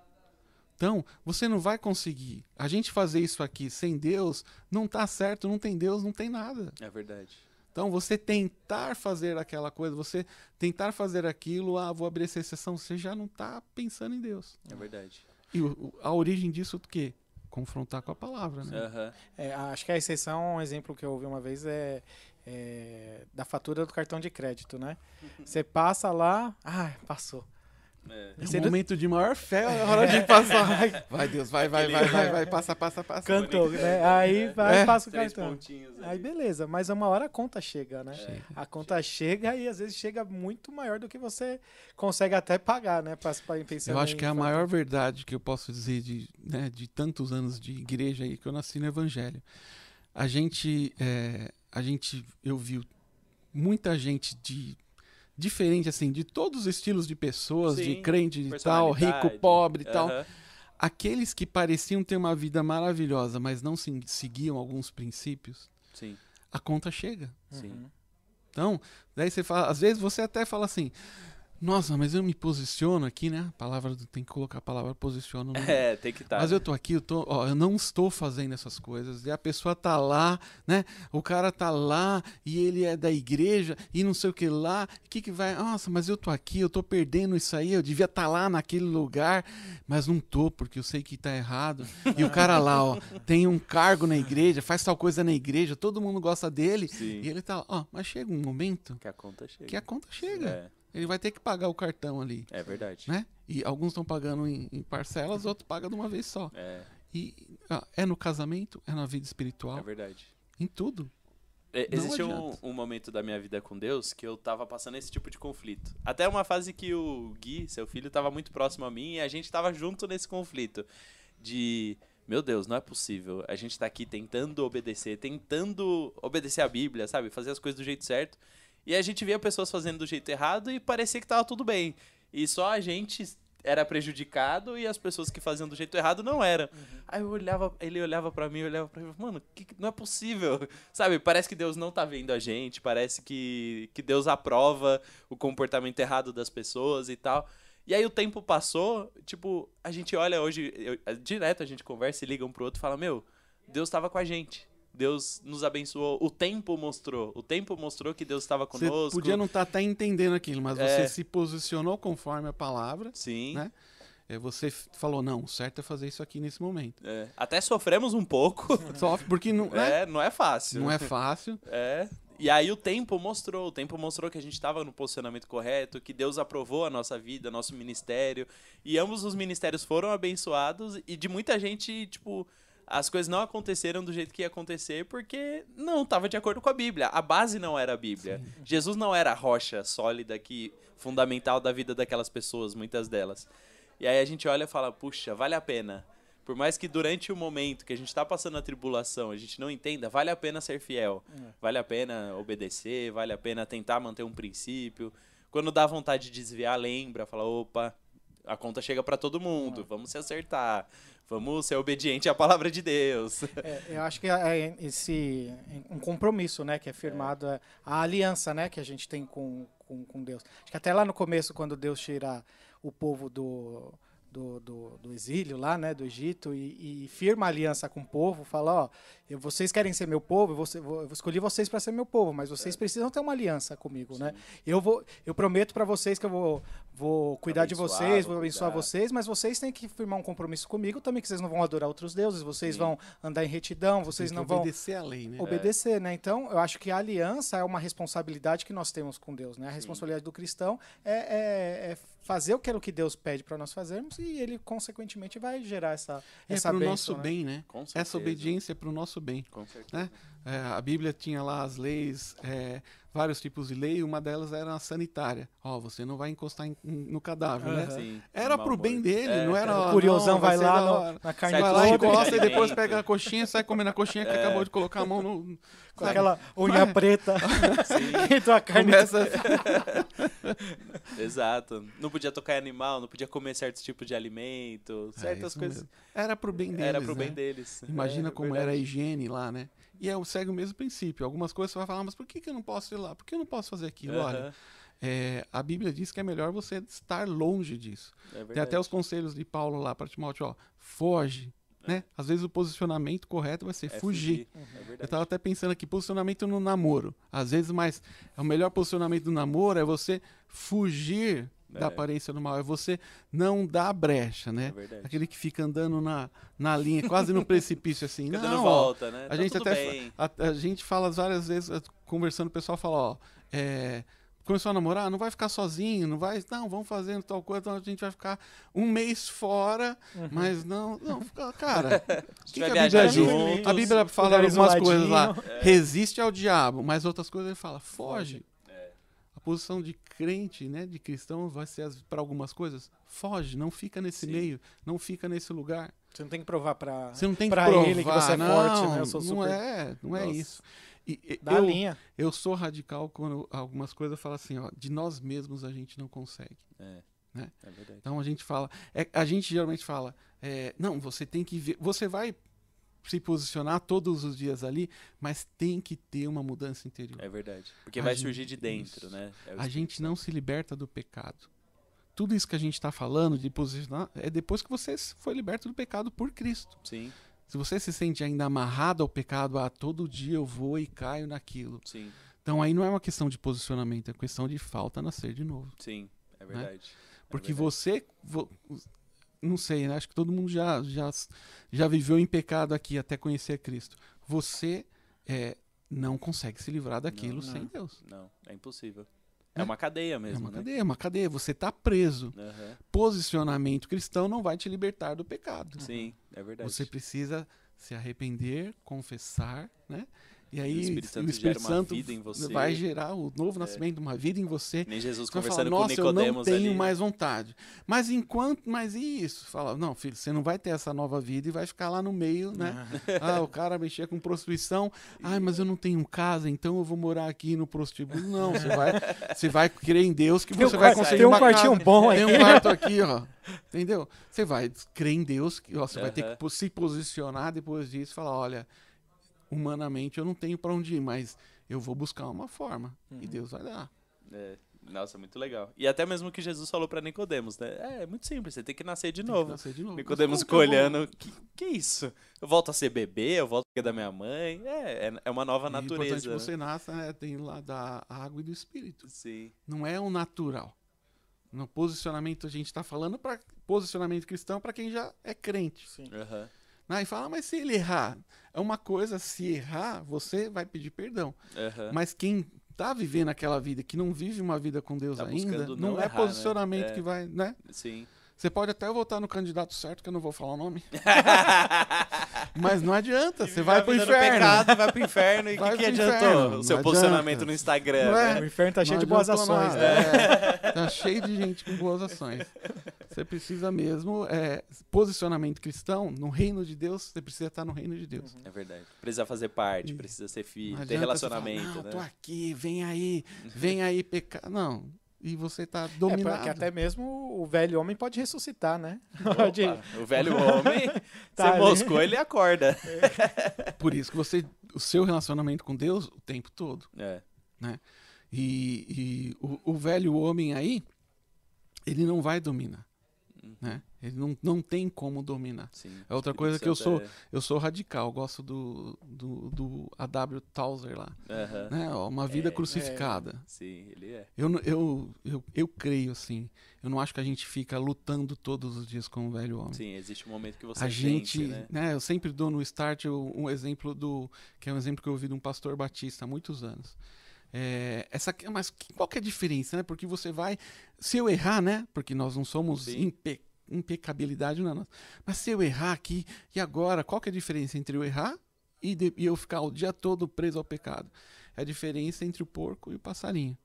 Speaker 4: Então, você não vai conseguir. A gente fazer isso aqui sem Deus não tá certo, não tem Deus, não tem nada.
Speaker 2: é verdade.
Speaker 4: Então, você tentar fazer aquela coisa, você tentar fazer aquilo, ah, vou abrir essa exceção, você já não está pensando em Deus.
Speaker 2: É verdade.
Speaker 4: E o- a origem disso é o quê? Confrontar com a palavra, né?
Speaker 2: Aham.
Speaker 1: É, acho que a exceção, um exemplo que eu ouvi uma vez é, é da fatura do cartão de crédito, né? Você passa lá, ah, passou.
Speaker 2: É.
Speaker 4: É um
Speaker 1: não-
Speaker 4: momento de maior fé, é hora de passar. Vai, Deus, vai, vai, vai, vai, vai, passa, passa, passa.
Speaker 1: Cantou, né? Aí vai,
Speaker 4: É.
Speaker 1: passa o
Speaker 2: Três
Speaker 1: cartão. Aí beleza, mas uma hora a conta chega, né?
Speaker 4: Chega.
Speaker 1: A conta chega e às vezes chega muito maior do que você consegue até pagar, né? Pra, pra, pensando
Speaker 4: Eu acho que é a maior verdade que eu posso dizer de, né, de tantos anos de igreja aí que eu nasci no Evangelho. A gente, é, a gente, eu vi muita gente de diferente assim, de todos os estilos de pessoas, de
Speaker 2: Sim,
Speaker 4: crente e tal, rico, pobre e tal. Aqueles que pareciam ter uma vida maravilhosa, mas não se- seguiam alguns princípios,
Speaker 2: Sim,
Speaker 4: a conta chega.
Speaker 2: sim.
Speaker 1: Uhum.
Speaker 4: Então, daí você fala, às vezes você até fala assim: "Nossa, mas eu me posiciono aqui, né? A palavra tem que colocar a palavra posiciono no
Speaker 2: É, tem que estar.
Speaker 4: Mas eu tô aqui, eu, tô, ó, eu não estou fazendo essas coisas. E a pessoa tá lá, né? O cara tá lá e ele é da igreja e não sei o que lá. O que que vai? Nossa, mas eu tô aqui, eu tô perdendo isso aí. Eu devia estar lá naquele lugar, mas não tô porque eu sei que tá errado. E o cara lá, ó, tem um cargo na igreja, faz tal coisa na igreja, todo mundo gosta dele.
Speaker 2: Sim.
Speaker 4: E ele tá lá, ó, mas chega um momento
Speaker 2: Que a conta chega.
Speaker 4: que a conta chega.
Speaker 2: É,
Speaker 4: Ele vai ter que pagar o cartão ali,
Speaker 2: é verdade.
Speaker 4: né? E alguns estão pagando em, em parcelas, outros pagam de uma vez só.
Speaker 2: É,
Speaker 4: E ah, é no casamento, é na vida espiritual,
Speaker 2: é verdade.
Speaker 4: em tudo.
Speaker 2: É, existe um, um momento da minha vida com Deus que eu tava passando esse tipo de conflito. Até uma fase que o Gui, seu filho, tava muito próximo a mim e a gente tava junto nesse conflito. De, meu Deus, não é possível. A gente tá aqui tentando obedecer, tentando obedecer a Bíblia, sabe? Fazer as coisas do jeito certo. E a gente via pessoas fazendo do jeito errado e parecia que tava tudo bem. E só a gente era prejudicado e as pessoas que faziam do jeito errado não eram. Aí eu olhava, ele olhava pra mim, olhava pra mim, mano, que- não é possível. Sabe, parece que Deus não tá vendo a gente, parece que, que Deus aprova o comportamento errado das pessoas e tal. E aí o tempo passou, tipo, a gente olha hoje, eu- direto a gente conversa e liga um pro outro e fala, meu, Deus tava com a gente. Deus nos abençoou. O tempo mostrou. O tempo mostrou que Deus estava
Speaker 4: Você
Speaker 2: conosco.
Speaker 4: podia não estar até entendendo aquilo, mas
Speaker 2: É.
Speaker 4: você se posicionou conforme a palavra.
Speaker 2: Sim.
Speaker 4: né? É, você falou, não, o certo é fazer isso aqui nesse momento.
Speaker 2: é. Até sofremos um pouco.
Speaker 4: Só porque não é,
Speaker 2: É, não é fácil.
Speaker 4: não é fácil.
Speaker 2: É. E aí o tempo mostrou, o tempo mostrou que a gente estava no posicionamento correto, que Deus aprovou a nossa vida, nosso ministério, e ambos os ministérios foram abençoados e de muita gente, tipo, as coisas não aconteceram do jeito que ia acontecer porque não estava de acordo com a Bíblia. A base não era a Bíblia. Jesus não era a rocha sólida que fundamental da vida daquelas pessoas, muitas delas. E aí a gente olha e fala, puxa, vale a pena. Por mais que durante o momento que a gente tá passando a tribulação, a gente não entenda, vale a pena ser fiel.
Speaker 1: É.
Speaker 2: Vale a pena obedecer, vale a pena tentar manter um princípio. Quando dá vontade de desviar, lembra, fala, opa, a conta chega pra todo mundo, vamos se acertar. Vamos ser obediente à palavra de Deus.
Speaker 1: É, eu acho que é esse um compromisso, né, que é firmado é a aliança, né, que a gente tem com, com, com Deus. Acho que até lá no começo, quando Deus tira o povo do, do, do, do exílio lá, né, do Egito e, e firma a aliança com o povo, fala, ó, eu, vocês querem ser meu povo, eu, vou, ser- vou- eu escolhi vocês para ser meu povo, mas vocês precisam ter uma aliança comigo, né? Eu vou, eu prometo para vocês que eu vou, vou cuidar de
Speaker 2: Abençoar,
Speaker 1: vocês,
Speaker 2: vou
Speaker 1: vou abençoar
Speaker 2: cuidar.
Speaker 1: vocês, mas vocês têm que firmar um compromisso comigo também, que vocês não vão adorar outros deuses, vocês
Speaker 2: Sim.
Speaker 1: vão andar em retidão, vocês não
Speaker 4: que
Speaker 1: vão
Speaker 4: obedecer a lei, né?
Speaker 1: obedecer, né? Então, eu acho que a aliança é uma responsabilidade que nós temos com Deus, né? A responsabilidade do cristão é, é- é fazer aquilo que Deus pede para nós fazermos e ele, consequentemente, vai gerar essa,
Speaker 4: É
Speaker 1: essa
Speaker 4: para o nosso
Speaker 1: né?
Speaker 4: bem, né?
Speaker 2: Com certeza.
Speaker 4: Essa obediência é para o nosso bem.
Speaker 2: Com certeza.
Speaker 4: né? É, a Bíblia tinha lá as leis, é, vários tipos de lei, uma delas era a sanitária. Ó, você não vai encostar em- no cadáver, né?
Speaker 1: Aham.
Speaker 2: Sim,
Speaker 4: Era pro bem dele,
Speaker 2: É.
Speaker 4: não era...
Speaker 1: O curiosão
Speaker 4: não,
Speaker 1: vai
Speaker 4: ser
Speaker 1: lá no- na carne
Speaker 4: Vai lá, encosta e
Speaker 2: alimento.
Speaker 4: depois pega a coxinha, sai comendo a coxinha que
Speaker 2: É.
Speaker 4: acabou de colocar a mão no...
Speaker 1: com
Speaker 4: sabe?
Speaker 1: aquela unha preta entre a carne.
Speaker 4: Começa...
Speaker 2: Exato. Não podia tocar em animal, não podia comer certos tipos de alimento,
Speaker 4: É,
Speaker 2: certas
Speaker 4: isso
Speaker 2: coisas.
Speaker 4: mesmo. Era pro bem deles,
Speaker 2: Era pro
Speaker 4: né?
Speaker 2: bem deles.
Speaker 4: Imagina
Speaker 2: É,
Speaker 4: como
Speaker 2: verdade.
Speaker 4: era a higiene lá, né? E é, segue o mesmo princípio. Algumas coisas você vai falar, mas por que, que eu não posso ir lá? Por que eu não posso fazer aquilo? Olha,
Speaker 2: Aham,
Speaker 4: é, a Bíblia diz que é melhor você estar longe disso.
Speaker 2: é
Speaker 4: Tem até os conselhos de Paulo lá para Timóteo, ó, foge, né? Às vezes o posicionamento correto vai ser
Speaker 2: É
Speaker 4: fugir.
Speaker 2: É
Speaker 4: Eu
Speaker 2: verdade.
Speaker 4: tava até pensando aqui, posicionamento no namoro. Às vezes, mas o melhor posicionamento do namoro é você fugir da
Speaker 2: É.
Speaker 4: aparência do mal, é você não dar brecha,
Speaker 2: É
Speaker 4: né?
Speaker 2: verdade.
Speaker 4: Aquele que fica andando na, na linha, quase no precipício, assim.
Speaker 2: Fica
Speaker 4: não,
Speaker 2: dando
Speaker 4: ó,
Speaker 2: volta, né?
Speaker 4: a
Speaker 2: Tá
Speaker 4: gente até a, a gente fala várias vezes, eh, conversando, o pessoal fala, ó, é, começou a namorar, não vai ficar sozinho, não vai, não, vamos fazendo tal coisa, então a gente vai ficar um mês fora,
Speaker 1: Uhum.
Speaker 4: mas não, não, fica- cara, o que, que a Bíblia diz?
Speaker 2: juntos,
Speaker 4: A Bíblia fala algumas coisas lá,
Speaker 1: isoladinho.
Speaker 4: resiste ao diabo, mas outras coisas ele fala, foge. A posição de crente, né, de cristão, vai ser para algumas coisas, foge, não fica nesse
Speaker 2: Sim.
Speaker 4: meio, não fica nesse lugar.
Speaker 1: Você não tem que provar pra,
Speaker 4: Você não tem que
Speaker 1: pra
Speaker 4: provar,
Speaker 1: ele que você é
Speaker 4: não,
Speaker 1: forte, né? Eu sou
Speaker 4: não
Speaker 1: super...
Speaker 4: é, não é
Speaker 2: Nossa.
Speaker 4: isso. E,
Speaker 1: Da
Speaker 4: eu,
Speaker 1: linha.
Speaker 4: eu sou radical quando algumas coisas falo assim, ó, de nós mesmos a gente não consegue.
Speaker 2: É.
Speaker 4: Né?
Speaker 2: É verdade.
Speaker 4: Então a gente fala, é, a gente geralmente fala, é, não, você tem que ver, você vai se posicionar todos os dias ali, mas tem que ter uma mudança interior.
Speaker 2: É verdade. Porque
Speaker 4: A
Speaker 2: vai
Speaker 4: gente-
Speaker 2: surgir de dentro,
Speaker 4: isso.
Speaker 2: né? É
Speaker 4: a gente não se liberta do pecado. Tudo isso que a gente está falando de posicionar é depois que você foi liberto do pecado por Cristo.
Speaker 2: Sim,
Speaker 4: Se você se sente ainda amarrado ao pecado, ah, todo dia eu vou e caio naquilo.
Speaker 2: sim,
Speaker 4: Então aí não é uma questão de posicionamento, é questão de falta nascer de novo.
Speaker 2: sim. É verdade. É
Speaker 4: Porque
Speaker 2: verdade.
Speaker 4: você. Não sei, né? Acho que todo mundo já, já, já viveu em pecado aqui até conhecer Cristo. Você é, não consegue se livrar daquilo
Speaker 2: Não,
Speaker 4: sem
Speaker 1: não.
Speaker 4: Deus.
Speaker 2: Não, é impossível.
Speaker 4: É?
Speaker 2: É uma cadeia
Speaker 4: É
Speaker 2: mesmo,
Speaker 4: uma
Speaker 2: né?
Speaker 4: cadeia, é uma cadeia. Você está preso.
Speaker 2: Aham.
Speaker 4: Posicionamento cristão não vai te libertar do pecado.
Speaker 2: Sim, é verdade.
Speaker 4: Você precisa se arrepender, confessar, né? E aí
Speaker 2: o Espírito Santo
Speaker 4: o Espírito
Speaker 2: gera uma
Speaker 4: Santo
Speaker 2: vida em você. É.
Speaker 4: vai gerar o novo nascimento, uma vida em você.
Speaker 2: Nem Jesus
Speaker 4: Você vai
Speaker 2: conversando
Speaker 4: falar,
Speaker 2: com
Speaker 4: Nossa, eu não
Speaker 2: Nicodemos
Speaker 4: tenho
Speaker 2: ali.
Speaker 4: mais vontade. Mas enquanto, mas e isso? Fala, não, filho, você não vai ter essa nova vida e vai ficar lá no meio, né? Ah, o cara mexia com prostituição. Ai, mas eu não tenho casa, então eu vou morar aqui no prostíbulo. Não, você vai, você vai crer em Deus que
Speaker 1: Tem um
Speaker 4: você vai
Speaker 1: quarto-
Speaker 4: conseguir
Speaker 1: tem um quartinho
Speaker 4: casa.
Speaker 1: bom
Speaker 4: Tem
Speaker 1: aqui.
Speaker 4: um quarto aqui, ó. Entendeu? Você vai crer em Deus, que ó, você vai ter que se posicionar depois disso e falar, olha, humanamente eu não tenho para onde ir, mas eu vou buscar uma forma e
Speaker 1: Uhum.
Speaker 4: Deus vai dar.
Speaker 2: É, nossa, muito legal. E até mesmo o que Jesus falou pra Nicodemos, né? É, é muito simples, você tem que nascer de
Speaker 4: Tem que
Speaker 2: novo.
Speaker 4: nascer de novo.
Speaker 2: Nicodemos ficou
Speaker 4: que
Speaker 2: olhando, que, que isso? Eu volto a ser bebê, eu volto a ser da minha mãe. É, é, é uma nova
Speaker 4: É importante
Speaker 2: natureza.
Speaker 4: que
Speaker 2: né?
Speaker 4: você nasça, né, tem lá da água e do espírito.
Speaker 2: Sim,
Speaker 4: Não é o natural. No posicionamento, a gente está falando para posicionamento cristão para quem já é crente.
Speaker 1: Sim.
Speaker 2: aham,
Speaker 4: Aí fala, "Ah, mas se ele errar, é uma coisa, se errar, você vai pedir perdão.
Speaker 2: aham.
Speaker 4: Mas quem tá vivendo aquela vida, que não vive uma vida com Deus
Speaker 2: Tá
Speaker 4: ainda, não,
Speaker 2: não
Speaker 4: é
Speaker 2: errar, né?
Speaker 4: posicionamento
Speaker 2: É.
Speaker 4: que vai, né?
Speaker 2: Sim.
Speaker 4: Você pode até votar no candidato certo, que eu não vou falar o nome. mas não adianta, você vai pro inferno.
Speaker 2: Pecado, vai pro inferno e o
Speaker 4: Vai
Speaker 2: que, que adiantou
Speaker 4: inferno,
Speaker 2: o seu
Speaker 4: não
Speaker 2: posicionamento
Speaker 4: adianta.
Speaker 2: no Instagram?
Speaker 4: Não é?
Speaker 2: né?
Speaker 1: O inferno tá cheio
Speaker 4: Não
Speaker 1: de boas ações,
Speaker 4: nada,
Speaker 1: né?
Speaker 4: é. tá cheio de gente com boas ações. Você precisa mesmo, é, posicionamento cristão, no reino de Deus, você precisa estar no reino de Deus.
Speaker 2: É verdade. Precisa fazer parte, precisa ser filho, ter
Speaker 4: você falar,
Speaker 2: relacionamento,
Speaker 4: Não,
Speaker 2: né?
Speaker 4: tô aqui, vem aí, vem aí pecar. Não. E você tá
Speaker 1: É,
Speaker 4: dominado.
Speaker 1: porque até mesmo o velho homem pode ressuscitar, né?
Speaker 2: Opa,
Speaker 1: Pode-
Speaker 2: o velho homem,
Speaker 1: Tá
Speaker 2: você
Speaker 1: ali.
Speaker 2: moscou, ele acorda.
Speaker 4: Por isso que você, o seu relacionamento com Deus o tempo todo.
Speaker 2: É,
Speaker 4: E, e o, o velho homem aí, ele não vai dominar.
Speaker 2: Uhum.
Speaker 4: Né? Ele não, não tem como dominar.
Speaker 2: sim.
Speaker 4: É outra coisa que eu sou, eu sou radical, eu gosto do, do, do A.W. Tauser lá.
Speaker 2: É, aham.
Speaker 4: Né? Uma vida
Speaker 2: É,
Speaker 4: crucificada.
Speaker 2: Sim, ele é.
Speaker 4: Eu, eu, eu, eu creio assim. Eu não acho que a gente fica lutando todos os dias com o velho homem.
Speaker 2: Sim, existe um momento que você
Speaker 4: a gente,
Speaker 2: né?
Speaker 4: né? Eu sempre dou no start o- um exemplo do que é um exemplo que eu ouvi de um pastor batista há muitos anos. É, essa, mas que- qual que é a diferença, né? Porque você vai, se eu errar, né? Porque nós não somos impecabilidade não é nossa. Mas se eu errar aqui e agora, qual que é a diferença entre eu errar e, de- e eu ficar o dia todo preso ao pecado? É a diferença entre o porco e o passarinho.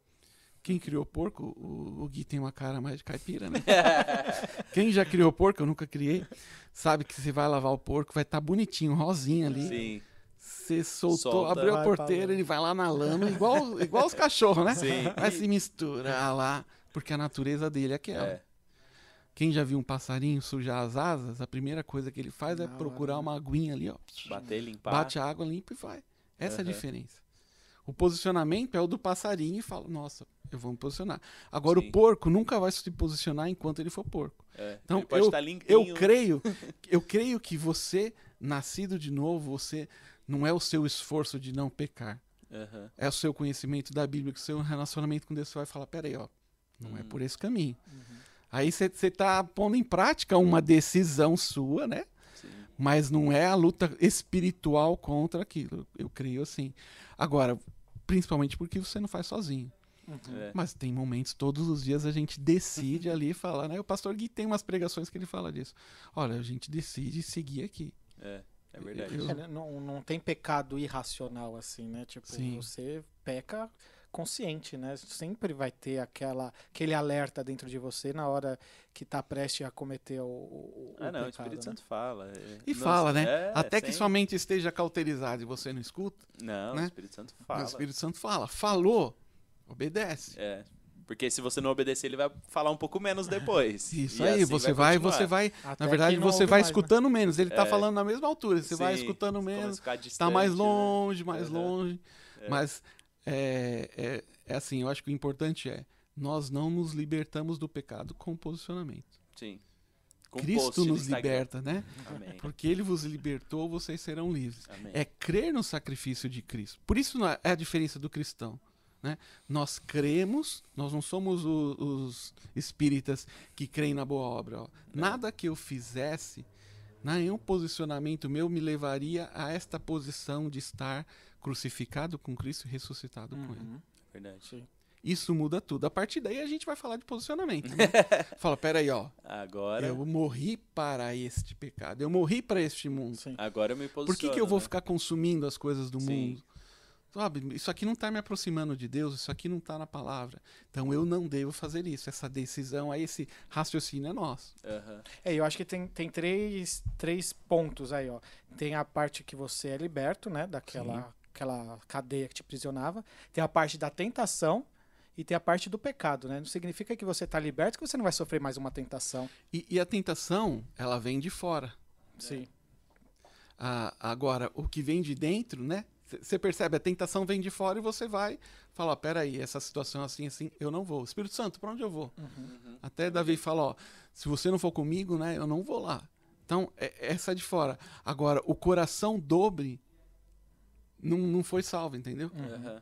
Speaker 4: Quem criou o porco, o, o Gui tem uma cara mais de caipira, né? Quem já criou porco, eu nunca criei, sabe que você vai lavar o porco, vai estar bonitinho, rosinha ali.
Speaker 2: Sim,
Speaker 4: Você soltou,
Speaker 2: Solta.
Speaker 4: abriu a porteira, ele vai lá na lama, igual, igual os cachorros, né?
Speaker 2: Sim.
Speaker 4: Vai se misturar lá, porque a natureza dele é aquela.
Speaker 2: é.
Speaker 4: Quem já viu um passarinho sujar as asas, a primeira coisa que ele faz é
Speaker 1: Na
Speaker 4: procurar uma aguinha ali, ó.
Speaker 2: Bater, limpar.
Speaker 4: Bate a água limpa e vai. Essa é a diferença. O posicionamento é o do passarinho e fala, nossa, eu vou me posicionar. Agora
Speaker 2: Sim.
Speaker 4: o porco nunca vai se posicionar enquanto ele for porco.
Speaker 2: É.
Speaker 4: Então,
Speaker 2: ele pode
Speaker 4: eu-. Eu creio, eu creio que você, nascido de novo, você não é o seu esforço de não pecar.
Speaker 2: Aham.
Speaker 4: É o seu conhecimento da Bíblia, que o seu relacionamento com Deus você vai falar, peraí, ó, não é
Speaker 2: Uhum.
Speaker 4: por esse caminho. Aí você está pondo em prática uma decisão sua, né?
Speaker 2: Sim.
Speaker 4: Mas não é a luta espiritual contra aquilo. Eu creio assim. Agora, principalmente porque você não faz sozinho.
Speaker 2: É.
Speaker 4: Mas tem momentos, todos os dias a gente decide ali falar, né? O pastor Gui tem umas pregações que ele fala disso. Olha, a gente decide seguir aqui.
Speaker 2: É, é verdade.
Speaker 4: Eu-
Speaker 1: É, né, não, não tem pecado irracional assim, né? Tipo,
Speaker 4: Sim.
Speaker 1: você peca consciente, né? Sempre vai ter aquela, aquele alerta dentro de você na hora que tá prestes a cometer o, o, o
Speaker 2: Ah, não, o
Speaker 1: pecado,
Speaker 2: Espírito
Speaker 1: né?
Speaker 2: Santo fala. é.
Speaker 4: E
Speaker 2: Não,
Speaker 4: fala, né?
Speaker 2: é,
Speaker 4: Até que
Speaker 2: sempre.
Speaker 4: sua mente esteja cauterizada e você não escuta,
Speaker 2: Não,
Speaker 4: né?
Speaker 2: o Espírito Santo
Speaker 4: o
Speaker 2: fala.
Speaker 4: Espírito Santo fala. Falou, obedece.
Speaker 2: É. Porque se você não obedecer, ele vai falar um pouco menos depois.
Speaker 4: Isso
Speaker 2: E
Speaker 4: aí,
Speaker 2: assim
Speaker 4: você vai,
Speaker 2: continuar.
Speaker 4: você vai,
Speaker 1: Até
Speaker 4: na verdade, você vai
Speaker 1: mais, né?
Speaker 4: escutando menos. Ele tá
Speaker 2: É.
Speaker 4: falando na mesma altura, você vai
Speaker 2: Sim,
Speaker 4: escutando
Speaker 2: você começa a
Speaker 4: menos.
Speaker 2: ficar
Speaker 4: Tá mais
Speaker 2: né?
Speaker 4: longe, mais
Speaker 2: Aham.
Speaker 4: longe.
Speaker 2: É.
Speaker 4: Mas é, é, é assim, eu acho que o importante é nós não nos libertamos do pecado com posicionamento.
Speaker 2: Sim. Com
Speaker 4: Cristo nos liberta, né?
Speaker 2: Amém.
Speaker 4: Porque ele vos libertou, vocês serão livres.
Speaker 2: Amém.
Speaker 4: É crer no sacrifício de Cristo. Por isso não é é a diferença do cristão. Né? Nós cremos, nós não somos o- os espíritas que creem na boa obra. ó. Nada que eu fizesse, nenhum posicionamento meu me levaria a esta posição de estar crucificado com Cristo e ressuscitado com Ele.
Speaker 1: Uhum.
Speaker 2: Verdade.
Speaker 4: Isso muda tudo. A partir daí a gente vai falar de posicionamento. Né? Fala, peraí, ó.
Speaker 2: Agora,
Speaker 4: Eu morri para este pecado. Eu morri para este mundo.
Speaker 1: Sim.
Speaker 2: agora eu me posiciono.
Speaker 4: Por que, que eu vou
Speaker 2: né?
Speaker 4: ficar consumindo as coisas do
Speaker 2: Sim.
Speaker 4: mundo? Sabe, isso aqui não está me aproximando de Deus, isso aqui não está na palavra. Então eu não devo fazer isso. Essa decisão, aí esse raciocínio é nosso.
Speaker 2: Aham.
Speaker 1: É, eu acho que tem, tem três, três pontos aí, ó. Tem a parte que você é liberto, né? Daquela aquela cadeia que te aprisionava. Tem a parte da tentação e tem a parte do pecado, né? Não significa que você está liberto que você não vai sofrer mais uma tentação.
Speaker 4: E, e a tentação, ela vem de fora.
Speaker 1: Sim.
Speaker 4: Ah, agora, o que vem de dentro, né? Você percebe, a tentação vem de fora e você vai falar, peraí, essa situação assim, assim, eu não vou. Espírito Santo, para onde eu vou?
Speaker 2: Uhum.
Speaker 4: Até Davi fala, ó, se você não for comigo, né, eu não vou lá. Então, é, essa é de fora. Agora, o coração dobre não, não foi salvo, entendeu?
Speaker 2: Aham.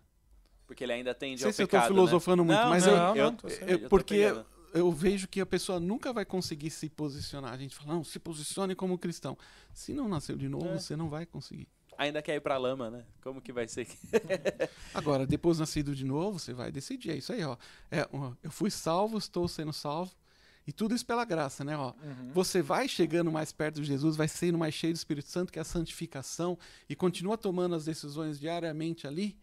Speaker 2: Porque ele ainda tende
Speaker 4: Não sei
Speaker 2: ao
Speaker 4: se eu tô
Speaker 2: pecado,
Speaker 4: filosofando
Speaker 2: né?
Speaker 4: muito,
Speaker 2: Não,
Speaker 4: mas
Speaker 2: não,
Speaker 1: eu-
Speaker 2: eu, eu-
Speaker 4: porque
Speaker 2: pegando.
Speaker 4: eu vejo que a pessoa nunca vai conseguir se posicionar. A gente fala, não, se posicione como cristão. Se não nasceu de novo,
Speaker 2: É.
Speaker 4: você não vai conseguir.
Speaker 2: Ainda quer ir pra lama, né? Como que vai ser?
Speaker 4: Agora, depois nascido de novo, você vai decidir. É isso aí, ó. É, ó, eu fui salvo, estou sendo salvo. E tudo isso pela graça, né? Ó,
Speaker 1: Uhum.
Speaker 4: Você vai chegando mais perto de Jesus, vai sendo mais cheio do Espírito Santo, que é a santificação, e continua tomando as decisões diariamente ali,